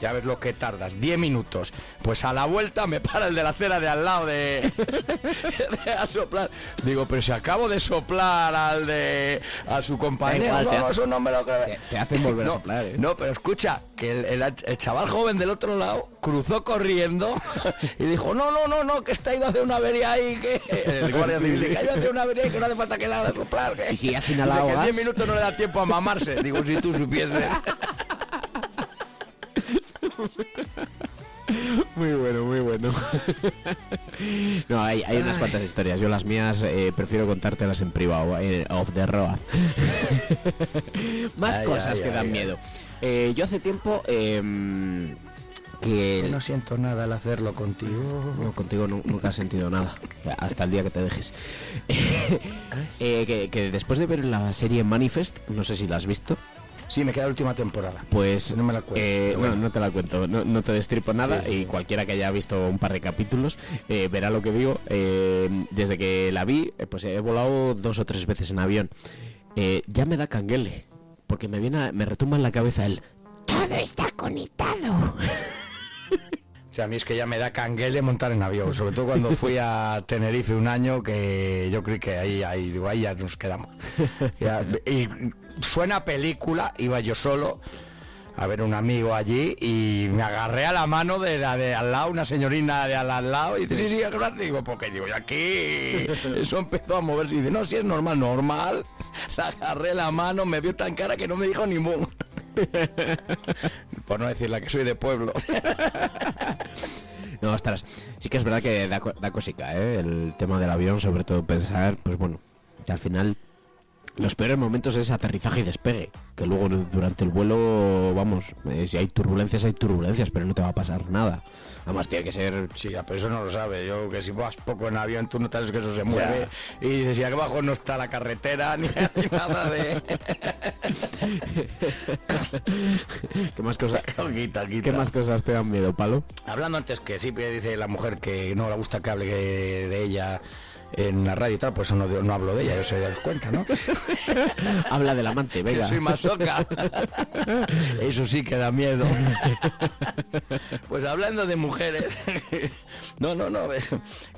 [SPEAKER 20] Ya ves lo que tardas, 10 minutos. Pues a la vuelta me para el de la acera de al lado de, [LAUGHS] de a soplar. Digo, pero si acabo de soplar al de a su compañero,
[SPEAKER 17] igual,
[SPEAKER 20] no,
[SPEAKER 17] hace-
[SPEAKER 20] no me lo creo.
[SPEAKER 17] te- te hacen volver a soplar, ¿eh?
[SPEAKER 20] No, pero escucha, que el, el- el chaval joven del otro lado cruzó corriendo y dijo, no, no, no, no, que está ido a hacer una avería ahí, que [LAUGHS] el guardia civil dice, que ha ido a hacer una avería y que no hace falta que le haga de soplar. que-
[SPEAKER 17] Y si
[SPEAKER 20] en
[SPEAKER 17] gas.
[SPEAKER 20] 10 minutos no le da tiempo a mamarse. Digo, si tú supieses. [LAUGHS] [LAUGHS]
[SPEAKER 17] Muy bueno, muy bueno. [LAUGHS] No, hay, hay unas cuantas historias. Yo las mías eh, prefiero contártelas en privado, eh, off the road. [LAUGHS] Más
[SPEAKER 20] Ay,
[SPEAKER 17] cosas
[SPEAKER 20] ay,
[SPEAKER 17] que dan miedo. Eh, yo hace tiempo em, que...
[SPEAKER 20] No siento nada al hacerlo contigo.
[SPEAKER 17] No, contigo nu- nunca has sentido nada. Hasta el día que te dejes. Eh, que, que después de ver la serie Manifest, no sé si la has visto.
[SPEAKER 20] Sí, me queda la última temporada.
[SPEAKER 17] Pues
[SPEAKER 20] No me la cuento,
[SPEAKER 17] eh, bueno,
[SPEAKER 20] bueno.
[SPEAKER 17] no te la cuento, no, no te destripo nada
[SPEAKER 20] Sí, sí,
[SPEAKER 17] y cualquiera que haya visto un par de capítulos eh, verá lo que digo. Eh, desde que la vi, pues he volado dos o tres veces en avión. Ya me da canguele, porque me viene, a- me retumba en la cabeza el todo está conectado. [LAUGHS]
[SPEAKER 20] A mí es que ya me da canguele montar en avión, sobre todo cuando fui a Tenerife un año que yo creí que ahí, ahí, digo, ahí ya nos quedamos. Y suena película, iba yo solo a ver un amigo allí y me agarré a la mano de la de al lado, una señorina de al, lado, y dice, sí, sí, gracias, digo, porque digo, y aquí eso empezó a moverse y dice, no, si es normal, normal, [LAUGHS] le agarré la mano, me vio tan cara que no me dijo ni mu. [LAUGHS] Por no decirle que soy de pueblo. [LAUGHS]
[SPEAKER 17] No, ostras, sí que es verdad que da, da cosica, ¿eh? El tema del avión, sobre todo pensar, pues bueno, que al final Los peores momentos es aterrizaje y despegue, que luego durante el vuelo, vamos, eh, si hay turbulencias hay turbulencias, pero no te va a pasar nada. Además tiene que ser...
[SPEAKER 20] Sí, pero eso no lo sabe. Yo que si vas poco en avión, tú no sabes que eso se mueve. Y aquí abajo no está la carretera [LAUGHS] ni, ni nada de... [LAUGHS]
[SPEAKER 17] ¿Qué más cosas? [LAUGHS]
[SPEAKER 20] Quita, quita.
[SPEAKER 17] ¿Qué más cosas te dan miedo, palo?
[SPEAKER 20] Hablando antes que sí, dice la mujer que no le gusta que hable de ella en la radio y tal, pues eso no, no hablo de ella, yo se das cuenta, ¿no? [LAUGHS]
[SPEAKER 17] Habla del amante, venga.
[SPEAKER 20] Soy masoca. [LAUGHS] Eso sí que da miedo. [LAUGHS] Pues hablando de mujeres, no, no, no,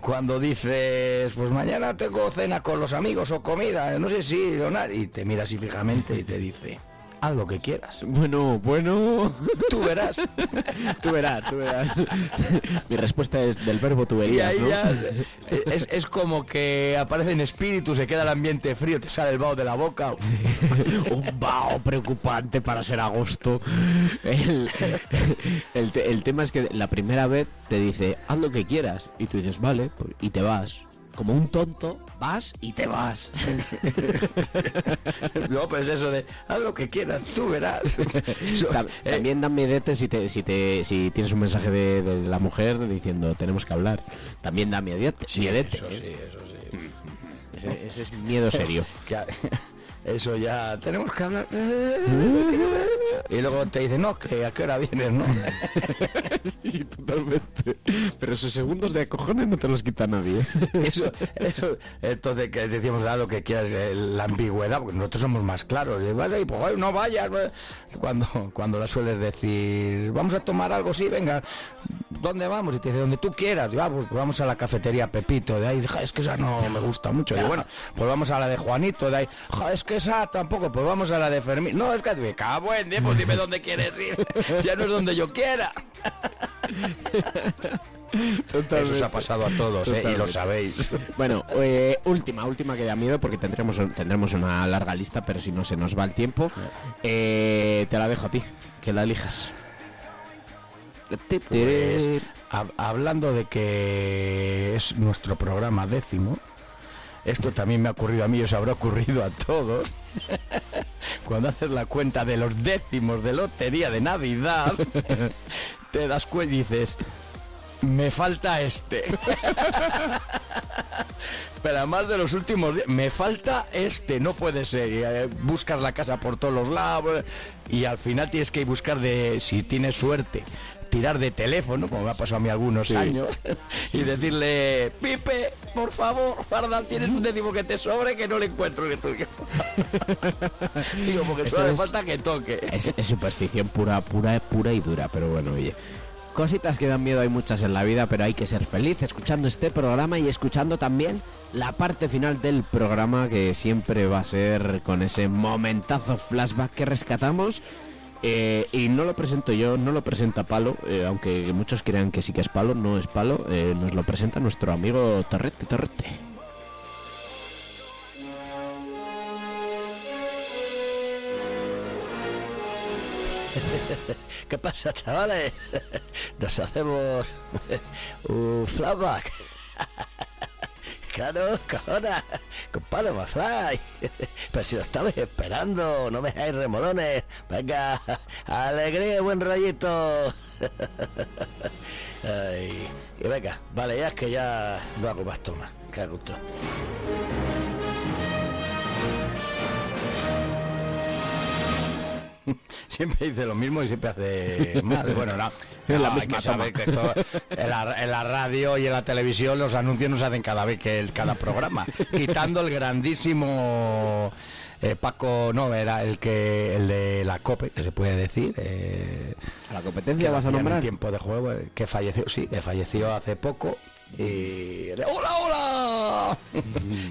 [SPEAKER 20] cuando dices, pues mañana tengo cena con los amigos o comida, no sé si, Leonardo, y te mira así fijamente y te dice, haz lo que quieras.
[SPEAKER 17] Bueno, bueno.
[SPEAKER 20] Tú verás. [LAUGHS]
[SPEAKER 17] tú verás, tú verás. Mi respuesta es del verbo tuberías, ¿no?
[SPEAKER 20] ya es, es como que aparece en espíritu, se queda el ambiente frío, te sale el vaho de la boca. [LAUGHS]
[SPEAKER 17] Un vaho preocupante para ser agosto. El, el te- el tema es que la primera vez te dice, haz lo que quieras. Y tú dices, vale, pues, y te vas. Como un tonto, vas y te vas. [LAUGHS]
[SPEAKER 20] No, pues eso de haz lo que quieras, tú verás. [LAUGHS]
[SPEAKER 17] Ta- También dan miedetes si, te, si, te, si tienes un mensaje de, de la mujer diciendo tenemos que hablar. También da miedete. miedete,
[SPEAKER 20] Eso
[SPEAKER 17] ¿eh?
[SPEAKER 20] sí, eso sí.
[SPEAKER 17] Ese, ese es miedo serio. [LAUGHS]
[SPEAKER 20] Eso ya, tenemos que hablar. Y luego te dicen, no, que a qué hora vienes, ¿no? [LAUGHS]
[SPEAKER 17] Sí, totalmente. Pero esos segundos de acojones no te los quita nadie.
[SPEAKER 20] Eso, eso, entonces que decíamos, da lo que quieras, eh, la ambigüedad, porque nosotros somos más claros. Y, vale, y pues no vayas. pues. Cuando, cuando la sueles decir, vamos a tomar algo, sí, venga, ¿dónde vamos? Y te dice, donde tú quieras. Y, "Ah, pues vamos a la cafetería Pepito, de ahí, "Ja, es que esa no me gusta mucho. Y bueno, pues vamos a la de Juanito, de ahí, "Ja, es que esa tampoco, pues vamos a la de Fermín. No, es que me cago en pues dime dónde quieres ir. [LAUGHS] Ya no es donde yo quiera. Eso se ha pasado a todos, ¿eh? y lo
[SPEAKER 17] Totalmente.
[SPEAKER 20] sabéis.
[SPEAKER 17] Bueno, eh, última, última que da miedo porque tendremos, tendremos una larga lista, pero si no se nos va el tiempo, eh, te la dejo a ti, que la elijas.
[SPEAKER 20] Pues, hab- hablando de que es nuestro programa décimo, esto también me ha ocurrido a mí, os habrá ocurrido a todos. [LAUGHS] Cuando haces la cuenta de los décimos de lotería de Navidad, [LAUGHS] te das cuenta y dices, me falta este. [LAUGHS] Pero además de los últimos días, me falta este, no puede ser. Eh, buscas la casa por todos los lados y al final tienes que buscar de, si tienes suerte, tirar de teléfono, como me ha pasado a mí algunos
[SPEAKER 17] Sí.
[SPEAKER 20] años, [LAUGHS]
[SPEAKER 17] Sí,
[SPEAKER 20] y decirle, Pipe, por favor, guarda, tienes un décimo que te sobre que no le encuentro el tuyo. [LAUGHS] Digo, porque
[SPEAKER 17] Eso
[SPEAKER 20] solo hace
[SPEAKER 17] es-
[SPEAKER 20] falta que toque.
[SPEAKER 17] Es, es superstición pura, pura, pura y dura, pero bueno, oye. Cositas que dan miedo hay muchas en la vida, pero hay que ser feliz escuchando este programa y escuchando también la parte final del programa que siempre va a ser con ese momentazo flashback que rescatamos. Eh, y no lo presento yo, no lo presenta Palo, eh, aunque muchos crean que sí que es Palo, no es Palo, eh, nos lo presenta nuestro amigo Torrete, Torrete. [LAUGHS]
[SPEAKER 20] ¿Qué pasa, chavales? [LAUGHS] Nos hacemos [LAUGHS] un flashback. Claro, cojona, compadre McFly. [LAUGHS] Pero si lo estabais esperando, no me dejáis remolones. Venga, alegría buen. [LAUGHS] Ay, y venga, vale, ya es que ya no hago más toma. Qué gusto. [LAUGHS] Siempre dice lo mismo y siempre hace mal. Bueno, no.
[SPEAKER 17] La
[SPEAKER 20] hay que saber que [LAUGHS] en, la, en la radio y en la televisión los anuncios no se hacen cada vez que el, cada programa. Quitando el grandísimo eh, Paco, no, era el que el de la COPE, que se puede decir. eh,
[SPEAKER 17] ¿La competencia vas a
[SPEAKER 20] en
[SPEAKER 17] nombrar?
[SPEAKER 20] tiempo de juego, eh, que falleció, sí, que falleció hace poco. Y ¡Hola, hola!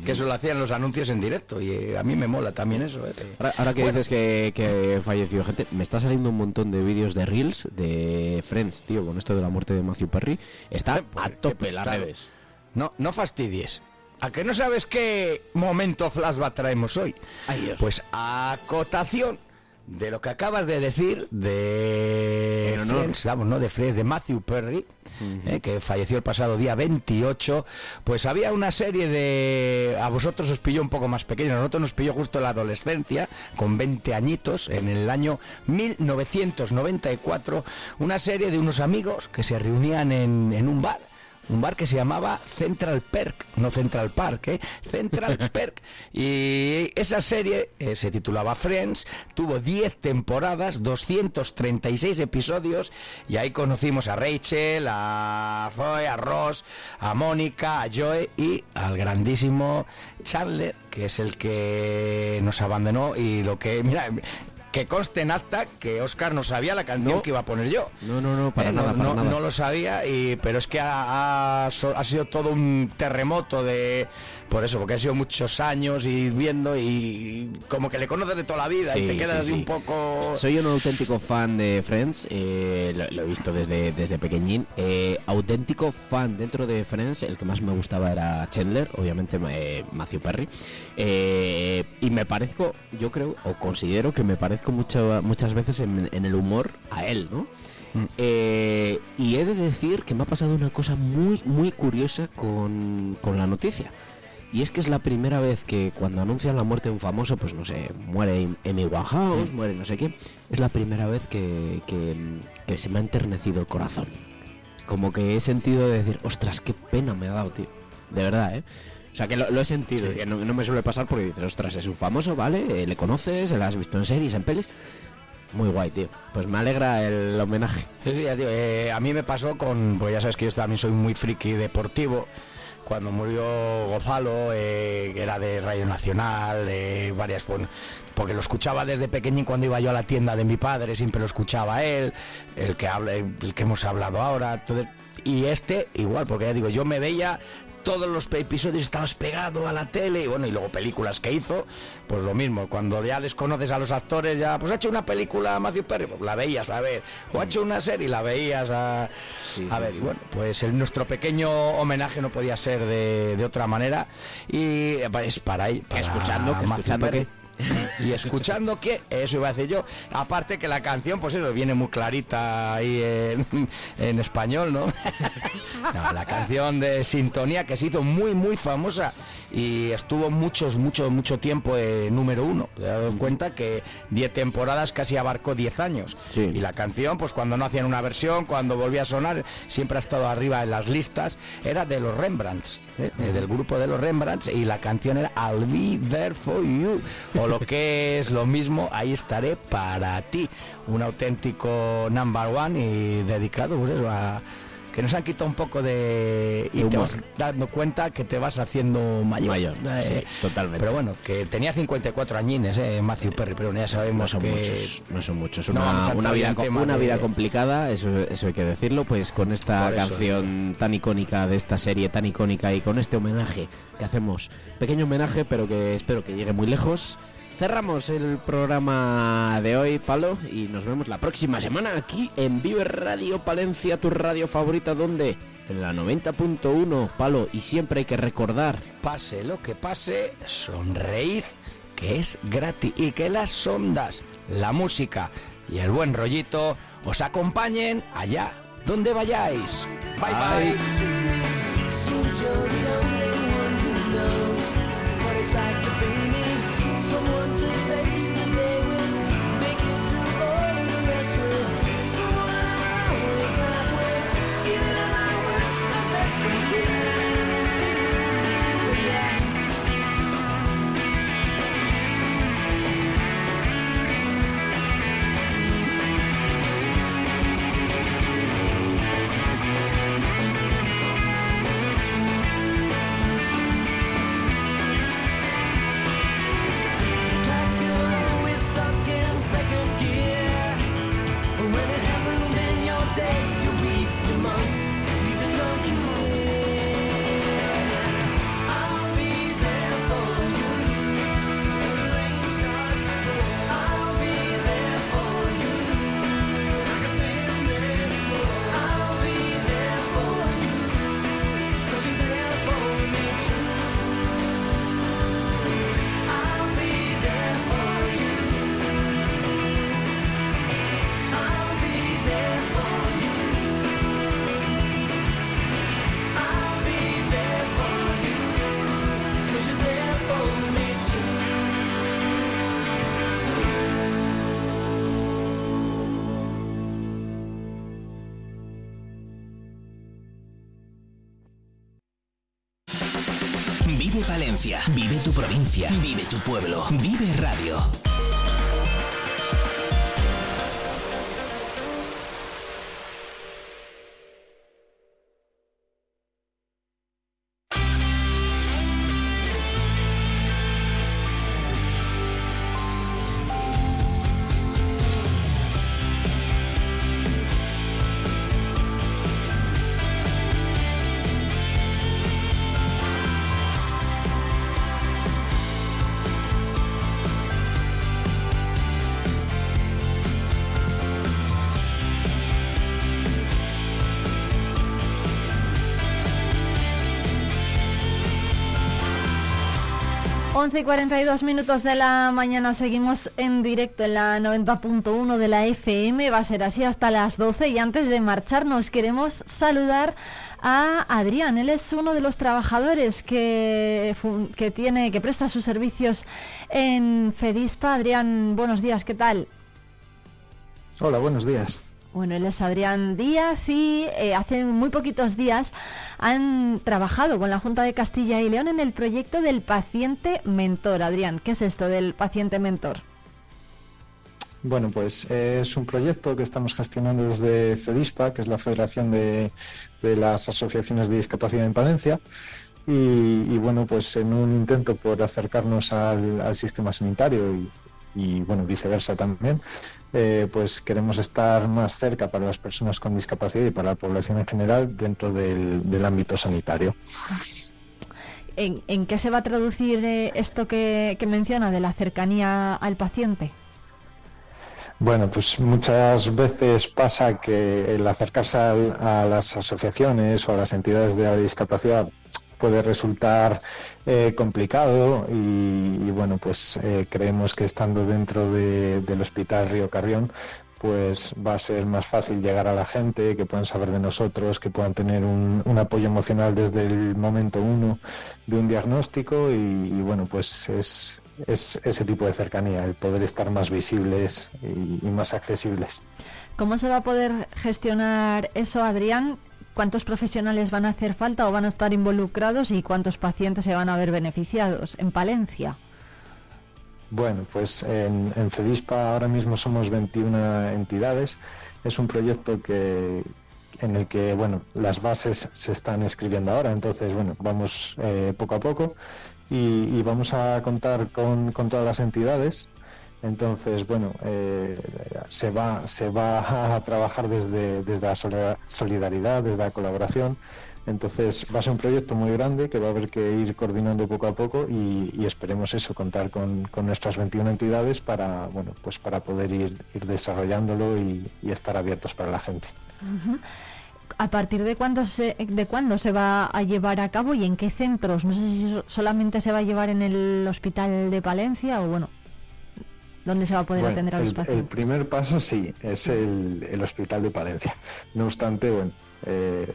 [SPEAKER 20] que eso lo hacían los anuncios en directo y eh, a mí me mola también eso. eh,
[SPEAKER 17] Ahora, ahora que
[SPEAKER 20] Bueno,
[SPEAKER 17] dices que, que falleció gente, me está saliendo un montón de vídeos de Reels de Friends, tío, con esto de la muerte de Matthew Perry. Está a tope las redes.
[SPEAKER 20] No, no fastidies. ¿A que no sabes qué momento flashback traemos hoy? Pues acotación. de lo que acabas de decir de. Friends, vamos, no de Friends, de Matthew Perry, eh, que falleció el pasado día 28, pues había una serie de... A vosotros os pilló un poco más pequeño, a nosotros nos pilló justo la adolescencia, con 20 añitos, en el año 1994, una serie de unos amigos que se reunían en, en un bar un bar que se llamaba Central Perk, no Central Park, ¿eh? Central [LAUGHS] Perk. Y esa serie eh, se titulaba Friends, tuvo 10 temporadas, 236 episodios, y ahí conocimos a Rachel, a Zoe, a Ross, a Mónica, a Joe y al grandísimo Chandler, que es el que nos abandonó y lo que, mira, que conste en acta que Oscar no sabía la canción que iba a poner yo.
[SPEAKER 17] No, no, no, para
[SPEAKER 20] Eh,
[SPEAKER 17] nada,
[SPEAKER 20] no,
[SPEAKER 17] para
[SPEAKER 20] no-
[SPEAKER 17] nada.
[SPEAKER 20] no lo sabía, y, pero es que ha, ha sido todo un terremoto de... Por eso, porque ha sido muchos años y viendo y como que le conoces de toda la vida y te quedas
[SPEAKER 17] sí,
[SPEAKER 20] un poco...
[SPEAKER 17] Soy un auténtico fan de Friends, eh, lo, lo he visto desde, desde pequeñín. Eh, auténtico fan dentro de Friends, el que más me gustaba era Chandler, obviamente eh, Matthew Perry. Eh, y me parezco, yo creo, o considero que me parezco mucho, muchas veces en, en el humor a él, ¿no? Eh, y he de decir que me ha pasado una cosa muy, muy curiosa con, con la noticia. Y es que es la primera vez que cuando anuncian la muerte de un famoso, pues no sé, muere Amy Winehouse, muere no sé qué, es la primera vez que, que- que se me ha enternecido el corazón. Como que he sentido de decir, ostras, qué pena me ha dado, tío. De verdad, ¿eh? O sea, que lo, lo he sentido, que no, no me suele pasar porque dices, ostras, es un famoso, ¿vale? Eh, le conoces, le has visto en series, en pelis. Muy guay, tío. Pues me alegra el homenaje.
[SPEAKER 20] Sí, sí, eh, a mí me pasó con, pues ya sabes que yo también soy muy friki deportivo. Cuando murió Gonzalo, eh, era de Radio Nacional, de varias, porque lo escuchaba desde pequeño cuando iba yo a la tienda de mi padre siempre lo escuchaba él, el que habla, el que hemos hablado ahora, y este igual, porque ya digo, yo me veía todos los episodios estabas pegado a la tele y bueno, y luego películas que hizo, pues lo mismo, cuando ya les conoces a los actores, ya, pues ha hecho una película Matthew Perry, pues la veías a ver, o ha hecho una serie, la veías a, a ver,
[SPEAKER 17] sí.
[SPEAKER 20] y bueno, pues el, nuestro pequeño homenaje no podía ser de, de otra manera y eh, es para ahí, para
[SPEAKER 17] escuchando? ¿Que escuchando
[SPEAKER 20] Perry. [LAUGHS] y escuchando que eso iba a decir yo. Aparte que la canción pues eso viene muy clarita ahí en, en español no [LAUGHS] No, la canción de Sintonía que se hizo muy muy famosa y estuvo muchos mucho mucho tiempo en número uno. Te das cuenta que 10 temporadas casi abarcó 10 años. Y la canción pues cuando no hacían una versión cuando volvía a sonar siempre ha estado arriba en las listas. Era de los Rembrandts ¿eh? Eh, del grupo de los Rembrandts y la canción era I'll be there for you. O lo que es lo mismo ahí estaré para ti. Un auténtico number one y dedicado pues a que nos han quitado un poco de... y
[SPEAKER 17] De
[SPEAKER 20] te vas dando cuenta que te vas haciendo mayor.
[SPEAKER 17] Mayor, sí, totalmente.
[SPEAKER 20] Pero bueno, que tenía 54 añines, eh, Matthew Perry, pero ya sabemos
[SPEAKER 17] No son
[SPEAKER 20] que...
[SPEAKER 17] muchos, no son muchos.
[SPEAKER 20] No
[SPEAKER 17] Una,
[SPEAKER 20] a
[SPEAKER 17] una vida, una
[SPEAKER 20] de-
[SPEAKER 17] vida complicada, eso, eso hay que decirlo, pues con esta
[SPEAKER 20] eso,
[SPEAKER 17] canción tan icónica de esta serie tan icónica y con este homenaje que hacemos, pequeño homenaje, pero que espero que llegue muy lejos. Cerramos el programa de hoy, Palo, y nos vemos la próxima semana aquí en Vive Radio Palencia, tu radio favorita, donde en la 90.1, Palo, y siempre hay que recordar
[SPEAKER 20] Pase lo que pase, sonreír, que es gratis y que las ondas, la música y el buen rollito os acompañen allá donde vayáis. Bye bye.
[SPEAKER 2] Vive tu pueblo, vive radio.
[SPEAKER 1] Y 42 minutos de la mañana seguimos en directo en la 90.1 de la FM. Va a ser así hasta las 12 y antes de marcharnos queremos saludar a Adrián. Él es uno de los trabajadores que, que tiene, que presta sus servicios en Fedispa. Adrián, buenos días, ¿qué tal?
[SPEAKER 26] Hola, buenos días.
[SPEAKER 1] Bueno, él es Adrián Díaz y eh, hace muy poquitos días han trabajado con la Junta de Castilla y León en el proyecto del paciente mentor. Adrián, ¿qué es esto del paciente mentor?
[SPEAKER 26] Bueno, pues es un proyecto que estamos gestionando desde FEDISPA, que es la Federación de, las Asociaciones de Discapacidad en Palencia. Y, bueno, pues en un intento por acercarnos al, sistema sanitario y, y, bueno, viceversa también, eh, pues queremos estar más cerca para las personas con discapacidad y para la población en general dentro del, ámbito sanitario.
[SPEAKER 1] ¿En, qué se va a traducir eh, esto que, menciona de la cercanía al paciente?
[SPEAKER 26] Bueno, pues muchas veces pasa que el acercarse a, las asociaciones o a las entidades de la discapacidad puede resultar eh, complicado y, bueno, pues eh, creemos que estando dentro del Hospital Río Carrión, pues va a ser más fácil llegar a la gente, que puedan saber de nosotros, que puedan tener un, apoyo emocional desde el momento uno de un diagnóstico y, bueno, pues es, es, ese tipo de cercanía, el poder estar más visibles y, y más accesibles.
[SPEAKER 1] ¿Cómo se va a poder gestionar eso, Adrián? Cuántos profesionales van a hacer falta o van a estar involucrados y cuántos pacientes se van a ver beneficiados en Palencia.
[SPEAKER 26] Bueno, pues en, FEDISPA ahora mismo somos 21 entidades. Es un proyecto que, en el que bueno las bases se están escribiendo ahora entonces bueno vamos eh, poco a poco y, vamos a contar con, con, todas las entidades entonces, bueno, eh, se, va, se va [LAUGHS] a trabajar desde, desde la solidaridad, desde la colaboración. Entonces va a ser un proyecto muy grande que va a haber que ir coordinando poco a poco y, esperemos eso, contar con, nuestras 21 entidades para, bueno, pues para poder ir, ir desarrollándolo y, estar abiertos para la gente.
[SPEAKER 1] ¿A partir de cuándo, se, de cuándo se va a llevar a cabo y en qué centros? No sé si solamente se va a llevar en el Hospital de Palencia o bueno, ¿Dónde se va a poder atender a los pacientes?
[SPEAKER 26] El primer paso sí, es el, Hospital de Palencia. No obstante, bueno, eh,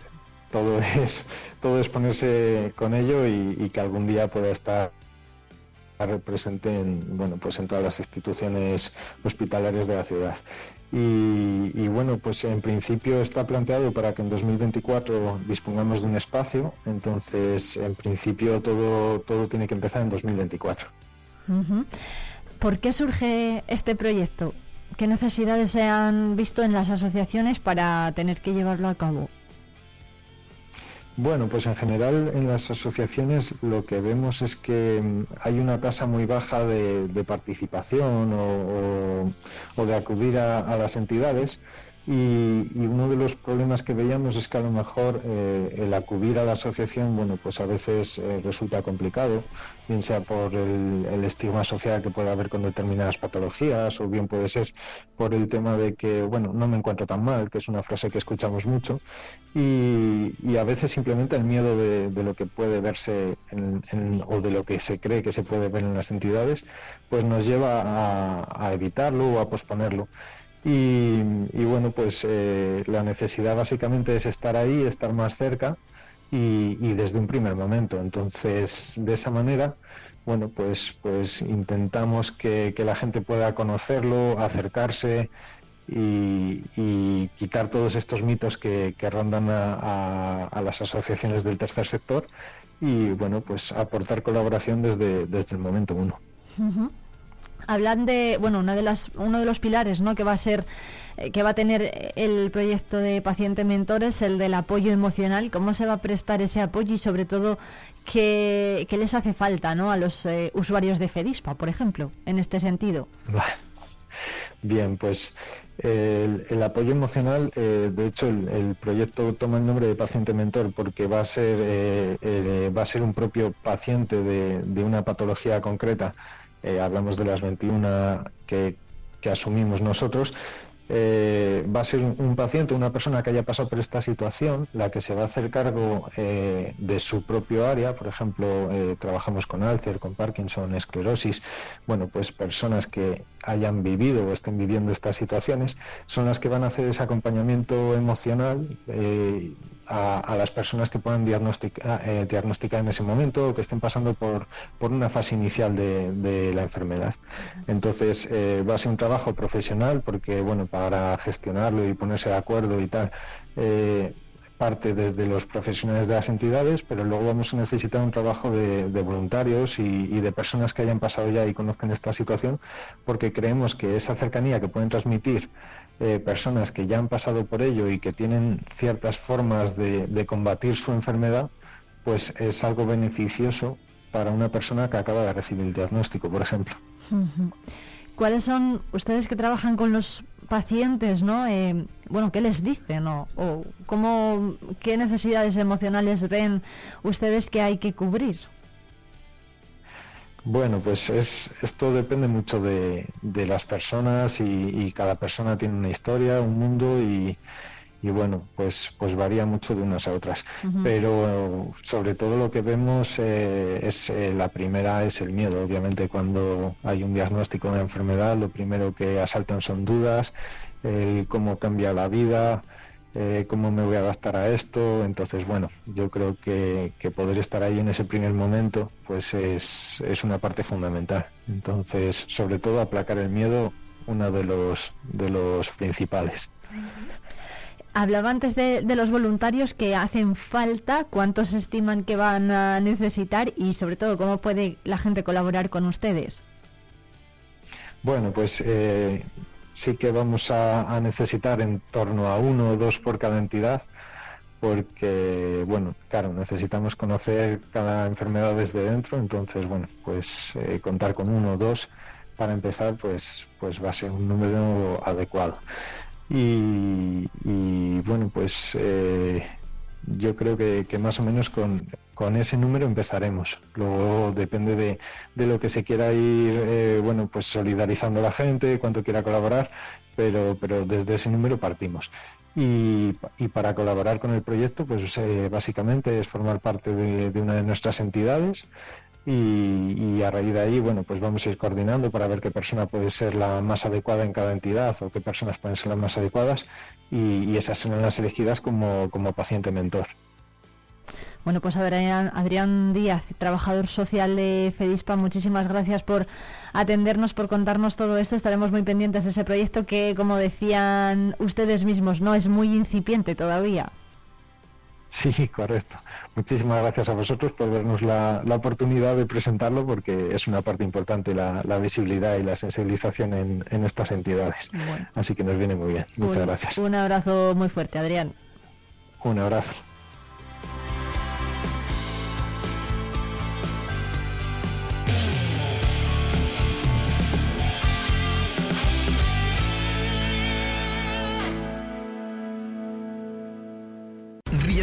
[SPEAKER 26] todo [LAUGHS] es todo es ponerse con ello y, que algún día pueda estar presente en bueno pues en todas las instituciones hospitalarias de la ciudad y, bueno pues en principio está planteado para que en 2024 dispongamos de un espacio entonces en principio todo todo tiene que empezar en 2024
[SPEAKER 1] ¿Por qué surge este proyecto? ¿Qué necesidades se han visto en las asociaciones para tener que llevarlo a cabo?
[SPEAKER 26] Bueno, pues en general en las asociaciones lo que vemos es que mm, hay una tasa muy baja de, participación o, de acudir a las entidades y, uno de los problemas que veíamos es que a lo mejor eh, el acudir a la asociación, bueno, pues a veces eh, resulta complicado, bien sea por el, estigma social que puede haber con determinadas patologías, o bien puede ser por el tema de que, bueno, no me encuentro tan mal, que es una frase que escuchamos mucho, y, a veces simplemente el miedo de, lo que puede verse o de lo que se cree que se puede ver en las entidades, pues nos lleva a evitarlo o a posponerlo. Y, bueno, pues eh, la necesidad básicamente es estar ahí, estar más cerca y, desde un primer momento. Entonces, de esa manera, bueno, pues, pues intentamos que, la gente pueda conocerlo, acercarse y, quitar todos estos mitos que, rondan a, las asociaciones del tercer sector y bueno, pues aportar colaboración desde, desde el momento uno.
[SPEAKER 1] Hablan de, bueno, una de las, uno de los pilares, ¿no? Que va a ser, eh, que va a tener el proyecto de paciente mentor es el del apoyo emocional. ¿Cómo se va a prestar ese apoyo y sobre todo qué, qué les hace falta, ¿no? A los eh, usuarios de FEDISPA, por ejemplo, en este sentido.
[SPEAKER 26] Bien, pues el, el apoyo emocional, eh, de hecho, el, el proyecto toma el nombre de paciente mentor porque va a ser eh, eh, va a ser un propio paciente de, de una patología concreta. Eh, hablamos de las 21 que, que asumimos nosotros. Eh, va a ser un, paciente, una persona que haya pasado por esta situación, la que se va a hacer cargo eh, de su propio área. Por ejemplo, eh, trabajamos con Alzheimer, con Parkinson, esclerosis. Bueno, pues personas que hayan vivido o estén viviendo estas situaciones son las que van a hacer ese acompañamiento emocional eh, a, a las personas que puedan diagnosticar, eh, diagnosticar en ese momento o que estén pasando por, por una fase inicial de, de la enfermedad. Entonces eh, va a ser un trabajo profesional porque, bueno, para gestionarlo y ponerse de acuerdo y tal, eh, parte desde los profesionales de las entidades, pero luego vamos a necesitar un trabajo de, voluntarios y, de personas que hayan pasado ya y conozcan esta situación, porque creemos que esa cercanía que pueden transmitir eh, personas que ya han pasado por ello y que tienen ciertas formas de, de combatir su enfermedad, pues es algo beneficioso para una persona que acaba de recibir el diagnóstico, por ejemplo.
[SPEAKER 1] ¿Cuáles son ustedes que trabajan con los pacientes, no? Eh, bueno, ¿qué les dicen o, o cómo, qué necesidades emocionales ven ustedes que hay que cubrir?
[SPEAKER 26] Bueno, pues es, esto depende mucho de, de las personas y, y cada persona tiene una historia, un mundo y, y bueno, pues, pues varía mucho de unas a otras. Pero sobre todo lo que vemos eh, es eh, la primera es el miedo. Obviamente cuando hay un diagnóstico de enfermedad, lo primero que asaltan son dudas, el cómo cambia la vida, eh, cómo me voy a adaptar a esto. Entonces, bueno, yo creo que, que poder estar ahí en ese primer momento, pues es, es una parte fundamental. Entonces, sobre todo aplacar el miedo, uno de los, de los principales.
[SPEAKER 1] Hablaba antes de, los voluntarios que hacen falta, cuántos estiman que van a necesitar y sobre todo cómo puede la gente colaborar con ustedes.
[SPEAKER 26] Bueno, pues eh, sí que vamos a, a necesitar en torno a uno o dos por cada entidad, porque, bueno, claro, necesitamos conocer cada enfermedad desde dentro, entonces, bueno, pues eh, contar con uno o dos para empezar, pues, pues va a ser un número adecuado. Y, bueno, pues eh, yo creo que, más o menos con, ese número empezaremos. Luego depende de, de lo que se quiera ir, eh, bueno, pues solidarizando la gente, cuánto quiera colaborar, pero, pero desde ese número partimos. Y, para colaborar con el proyecto, pues eh, básicamente es formar parte de una de nuestras entidades y, y a raíz de ahí, bueno, pues vamos a ir coordinando para ver qué persona puede ser la más adecuada en cada entidad o qué personas pueden ser las más adecuadas y, esas serán las elegidas como, como paciente mentor.
[SPEAKER 1] Bueno, pues Adrián, Adrián Díaz, trabajador social de FEDISPA, muchísimas gracias por atendernos, por contarnos todo esto. Estaremos muy pendientes de ese proyecto que, como decían ustedes mismos, no es muy incipiente todavía.
[SPEAKER 26] Sí, correcto. Muchísimas gracias a vosotros por darnos la, la oportunidad de presentarlo porque es una parte importante la, la visibilidad y la sensibilización en, en estas entidades.
[SPEAKER 1] Bueno.
[SPEAKER 26] Así que nos viene muy bien. Muchas
[SPEAKER 1] Un-
[SPEAKER 26] gracias.
[SPEAKER 1] Un abrazo muy fuerte, Adrián.
[SPEAKER 26] Un abrazo.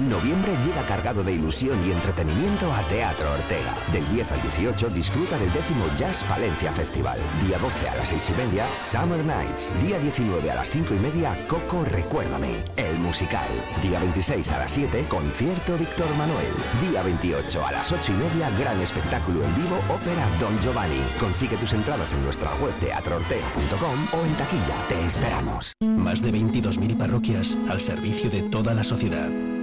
[SPEAKER 12] Noviembre llega cargado de ilusión y entretenimiento a Teatro Ortega. Del 10 al 18 disfruta del décimo Jazz Valencia Festival. Día 12 a las 6 y media, Summer Nights. Día 19 a las 5 y media, Coco Recuérdame, el musical. Día 26 a las 7, concierto Víctor Manuel. Día 28 a las 8 y media, gran espectáculo en vivo, ópera Don Giovanni. Consigue tus entradas en nuestra web teatroortega.com o en taquilla. Te esperamos.
[SPEAKER 13] Más de 22.000 parroquias al servicio de toda la sociedad.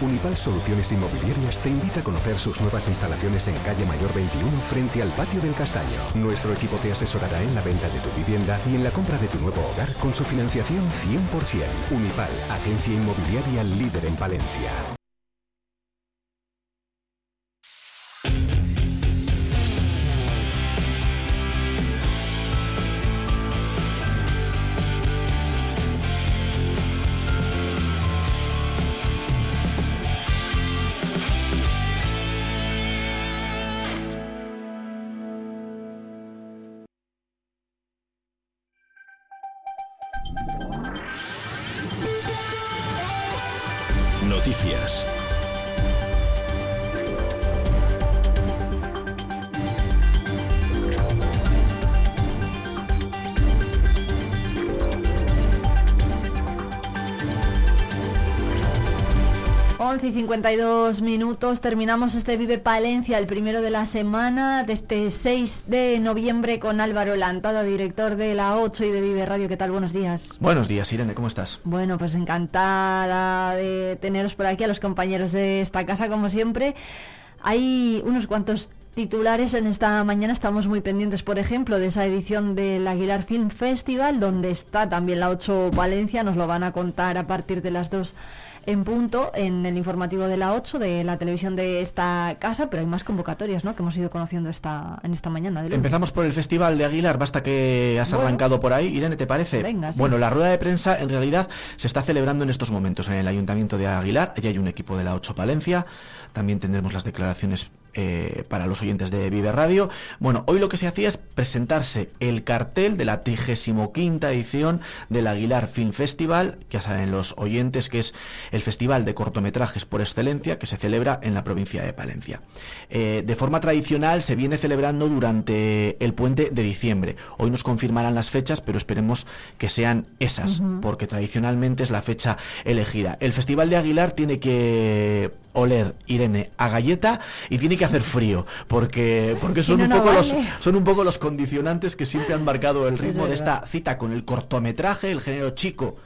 [SPEAKER 9] Unipal Soluciones Inmobiliarias te invita a conocer sus nuevas instalaciones en calle Mayor 21 frente al patio del Castaño. Nuestro equipo te asesorará en la venta de tu vivienda y en la compra de tu nuevo hogar con su financiación 100%. Unipal, agencia inmobiliaria líder en Palencia.
[SPEAKER 1] 52 minutos, terminamos este Vive Palencia, el primero de la semana, de este 6 de noviembre con Álvaro Lantada, director de la 8 y de Vive Radio. ¿Qué tal? Buenos días.
[SPEAKER 27] Buenos días, Irene, ¿cómo estás?
[SPEAKER 1] Bueno, pues encantada de teneros por aquí a los compañeros de esta casa, como siempre. Hay unos cuantos titulares en esta mañana. Estamos muy pendientes, por ejemplo, de esa edición del Aguilar Film Festival, donde está también la 8 Valencia. Nos lo van a contar a partir de las 2 en punto en el informativo de la 8 de la televisión de esta casa, pero hay más convocatorias, ¿no? Que hemos ido conociendo esta en esta mañana. de.
[SPEAKER 27] Empezamos por el Festival de Aguilar, basta que has
[SPEAKER 1] Bueno.
[SPEAKER 27] arrancado por ahí. Irene, ¿te parece?
[SPEAKER 1] Venga, sí.
[SPEAKER 27] Bueno, la rueda de prensa en realidad se está celebrando en estos momentos en el Ayuntamiento de Aguilar. Allí hay un equipo de la 8 Palencia. También tendremos las declaraciones eh, para los oyentes de Vive Radio. Bueno, hoy lo que se hacía es presentarse el cartel de la 35 edición del Aguilar Film Festival, ya saben los oyentes que es el festival de cortometrajes por excelencia que se celebra en la provincia de Palencia. Eh, de forma tradicional se viene celebrando durante el puente de diciembre. Hoy nos confirmarán las fechas, pero esperemos que sean esas, porque tradicionalmente es la fecha elegida. El Festival de Aguilar tiene que oler, Irene, a galleta y tiene que hacer frío, porque, porque son,
[SPEAKER 28] Si no,
[SPEAKER 27] un
[SPEAKER 28] no
[SPEAKER 27] poco los, son un poco los condicionantes que siempre han marcado el ritmo de esta cita con el cortometraje, el género chico.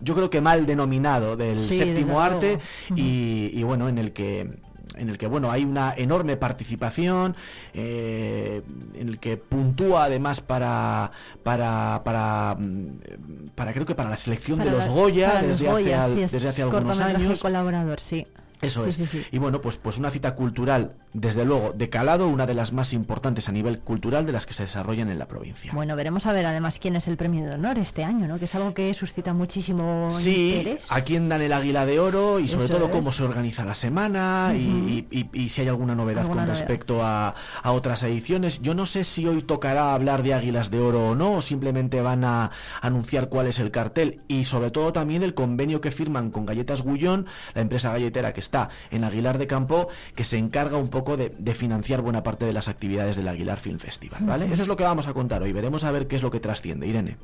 [SPEAKER 27] Yo creo que mal denominado del
[SPEAKER 28] Sí,
[SPEAKER 27] séptimo arte y, y bueno, en el que en el que bueno hay una enorme participación eh, en el que puntúa además para para para mm, para creo que para la selección
[SPEAKER 1] Para
[SPEAKER 27] de los
[SPEAKER 1] las-
[SPEAKER 27] Goya
[SPEAKER 1] los
[SPEAKER 27] desde hace, al-
[SPEAKER 1] sí,
[SPEAKER 27] desde hace algunos años
[SPEAKER 1] colaborador, sí.
[SPEAKER 27] Eso
[SPEAKER 1] Sí,
[SPEAKER 27] es.
[SPEAKER 1] sí, sí.
[SPEAKER 27] Y bueno, pues, pues una cita cultural, desde luego, de calado, una de las más importantes a nivel cultural de las que se desarrollan en la provincia.
[SPEAKER 1] Bueno, veremos a ver además quién es el premio de honor este año, ¿no? Que es algo que suscita muchísimo
[SPEAKER 27] Sí,
[SPEAKER 1] interés.
[SPEAKER 27] a quién dan el águila de oro y sobre
[SPEAKER 1] Eso
[SPEAKER 27] todo
[SPEAKER 1] es.
[SPEAKER 27] cómo se organiza la semana y- y, y- y si hay alguna novedad
[SPEAKER 1] Alguna
[SPEAKER 27] con
[SPEAKER 1] novedad.
[SPEAKER 27] respecto a, a otras ediciones. Yo no sé si hoy tocará hablar de águilas de oro o no, o simplemente van a anunciar cuál es el cartel y sobre todo también el convenio que firman con Galletas Gullón, la empresa galletera que está en Aguilar de Campo, que se encarga un poco de, de financiar buena parte de las actividades del Aguilar Film Festival. ¿vale? Eso es lo que vamos a contar hoy. Veremos a ver qué es lo que trasciende. Irene.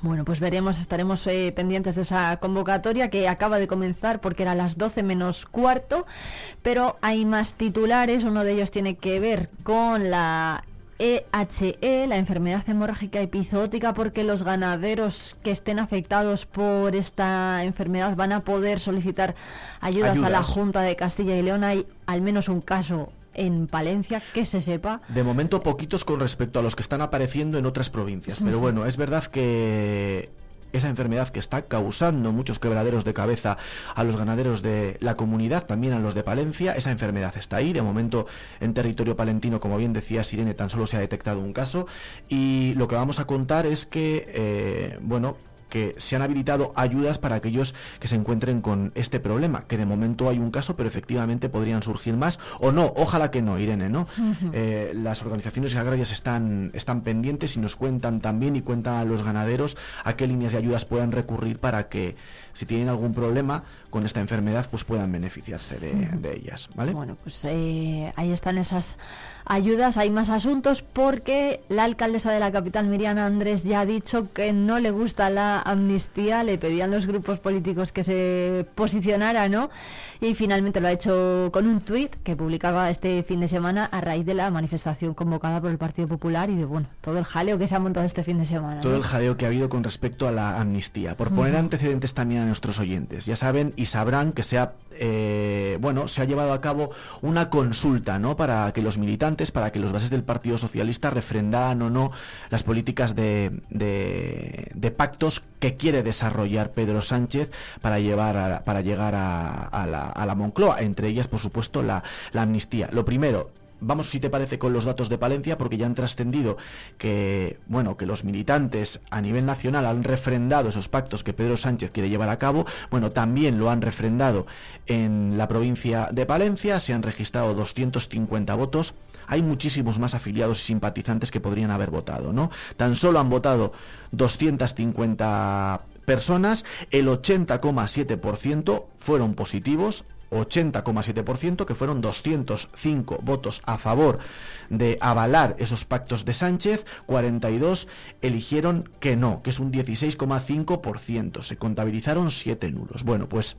[SPEAKER 1] Bueno, pues veremos, estaremos eh, pendientes de esa convocatoria que acaba de comenzar porque era a las 12 menos cuarto, pero hay más titulares, uno de ellos tiene que ver con la EHE, la enfermedad hemorrágica epizootica, porque los ganaderos que estén afectados por esta enfermedad van a poder solicitar ayudas, a la
[SPEAKER 27] Ayudas.
[SPEAKER 1] Junta de Castilla y León. Hay al menos un caso en Palencia que se sepa.
[SPEAKER 27] De momento poquitos con respecto a los que están apareciendo en otras provincias, pero bueno, es verdad que esa enfermedad que está causando muchos quebraderos de cabeza a los ganaderos de la comunidad, también a los de Palencia, esa enfermedad está ahí, de momento en territorio palentino, como bien decía Sirene, tan solo se ha detectado un caso. Y lo que vamos a contar es que, eh, bueno, que se han habilitado ayudas para aquellos que se encuentren con este problema, que de momento hay un caso, pero efectivamente podrían surgir más, o no, ojalá que no, Irene, ¿no? Eh, las organizaciones agrarias están, están pendientes y nos cuentan también y cuentan a los ganaderos a qué líneas de ayudas puedan recurrir para que si tienen algún problema con esta enfermedad pues puedan beneficiarse de, de ellas, ¿vale?
[SPEAKER 1] Bueno, pues eh, ahí están esas ayudas, hay más asuntos porque la alcaldesa de la capital, Miriam Andrés, ya ha dicho que no le gusta la amnistía, le pedían los grupos políticos que se posicionara, ¿no? Y finalmente lo ha hecho con un tuit que publicaba este fin de semana a raíz de la manifestación convocada por el Partido Popular y de, bueno, todo el jaleo que se ha montado este fin de semana.
[SPEAKER 27] Todo
[SPEAKER 1] ¿no?
[SPEAKER 27] el jaleo que ha habido con respecto a la amnistía. Por poner antecedentes también a nuestros oyentes, ya saben y sabrán que se ha, eh, bueno, se ha llevado a cabo una consulta, ¿no? Para que los militantes, para que los bases del Partido Socialista refrendaran o no las políticas de, de- de pactos que quiere desarrollar Pedro Sánchez para llevar a- para llegar a, a la, a la Moncloa, entre ellas, por supuesto, la, la amnistía. Lo primero, Vamos, si te parece, con los datos de Palencia, porque ya han trascendido que, bueno, que los militantes a nivel nacional han refrendado esos pactos que Pedro Sánchez quiere llevar a cabo. Bueno, también lo han refrendado en la provincia de Palencia, se han registrado 250 votos. Hay muchísimos más afiliados y simpatizantes que podrían haber votado, ¿no? Tan solo han votado 250 personas, el 80,7% fueron positivos, 80,7%, que fueron 205 votos a favor de avalar esos pactos de Sánchez, 42 eligieron que no, que es un 16,5%, se contabilizaron 7 nulos. Bueno, pues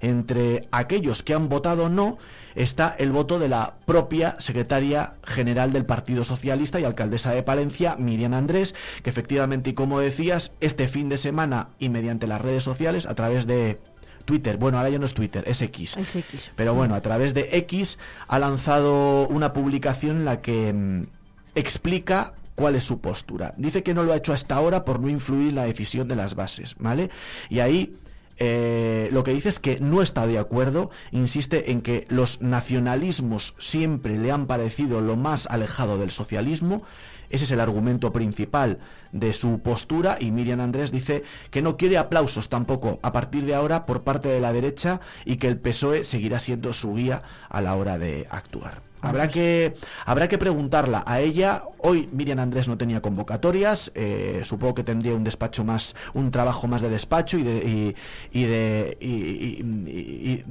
[SPEAKER 27] entre aquellos que han votado no está el voto de la propia secretaria general del Partido Socialista y alcaldesa de Palencia, Miriam Andrés, que efectivamente, y como decías, este fin de semana y mediante las redes sociales, a través de Twitter, bueno, ahora ya no es Twitter, es X.
[SPEAKER 1] Es X.
[SPEAKER 27] Pero bueno, a través de X ha lanzado una publicación en la que mm, explica cuál es su postura. Dice que no lo ha hecho hasta ahora por no influir en la decisión de las bases, ¿vale? Y ahí eh, lo que dice es que no está de acuerdo, insiste en que los nacionalismos siempre le han parecido lo más alejado del socialismo, ese es el argumento principal de su postura y Miriam Andrés dice que no quiere aplausos tampoco a partir de ahora por parte de la derecha y que el PSOE seguirá siendo su guía a la hora de actuar. Habrá que, habrá que preguntarla a ella. Hoy Miriam Andrés no tenía convocatorias. eh, supongo que tendría un despacho más, un trabajo más de despacho y de, y, y de, y- y- y- y-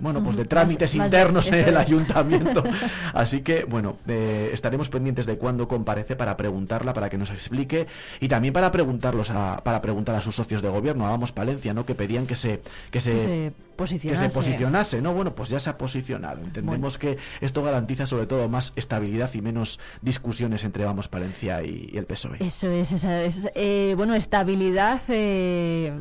[SPEAKER 27] bueno, pues de trámites
[SPEAKER 1] más- más de-
[SPEAKER 27] internos en el
[SPEAKER 1] es.
[SPEAKER 27] ayuntamiento. [LAUGHS] Así que, bueno, eh, estaremos pendientes de cuándo comparece para preguntarla, para que nos explique y también para preguntarlos a, para preguntar a sus socios de gobierno, a Vamos Palencia, ¿no? Que pedían que se, que se,
[SPEAKER 1] Que se
[SPEAKER 27] que se posicionase, ¿no? Bueno, pues ya se ha posicionado. Entendemos que esto garantiza sobre todo más estabilidad y menos discusiones entre Vamos Palencia y, y el PSOE.
[SPEAKER 1] Eso es, esa es eh, bueno, estabilidad, eh,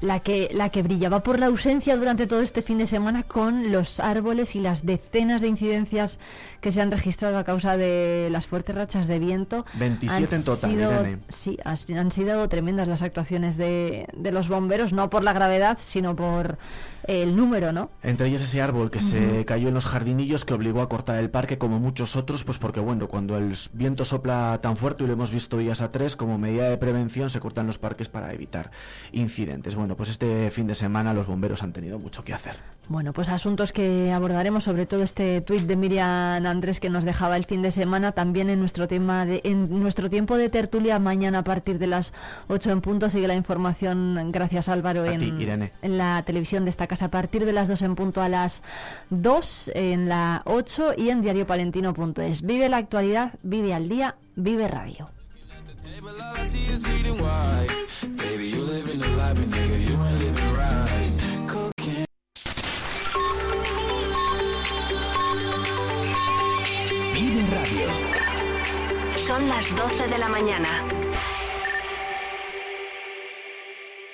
[SPEAKER 1] la, que, la que brillaba por la ausencia durante todo este fin de semana con los árboles y las decenas de incidencias que se han registrado a causa de las fuertes rachas de viento.
[SPEAKER 27] 27
[SPEAKER 1] Han
[SPEAKER 27] en total,
[SPEAKER 1] sido-
[SPEAKER 27] Irene.
[SPEAKER 1] Sí, han sido tremendas las actuaciones de, de los bomberos, no por la gravedad, sino por el número, ¿no?
[SPEAKER 27] Entre ellas ese árbol que se cayó en los jardinillos que obligó a cortar el parque como muchos otros, pues porque bueno, cuando el viento sopla tan fuerte y lo hemos visto días a tres, como medida de prevención se cortan los parques para evitar incidentes. Bueno, pues este fin de semana los bomberos han tenido mucho que hacer.
[SPEAKER 1] Bueno, pues asuntos que abordaremos, sobre todo este tuit de Miriam Andrés que nos dejaba el fin de semana, también en nuestro tema de, en nuestro tiempo de tertulia mañana a partir de las 8 en punto. Sigue la información, gracias Álvaro,
[SPEAKER 27] A
[SPEAKER 1] en,
[SPEAKER 27] ti, Irene.
[SPEAKER 1] en la televisión de esta casa a partir de las 2 en punto a las 2, en la 8 y en diariopalentino.es. Vive la actualidad, vive al día, vive radio.
[SPEAKER 2] Vive Radio.
[SPEAKER 29] Son las 12 de la mañana.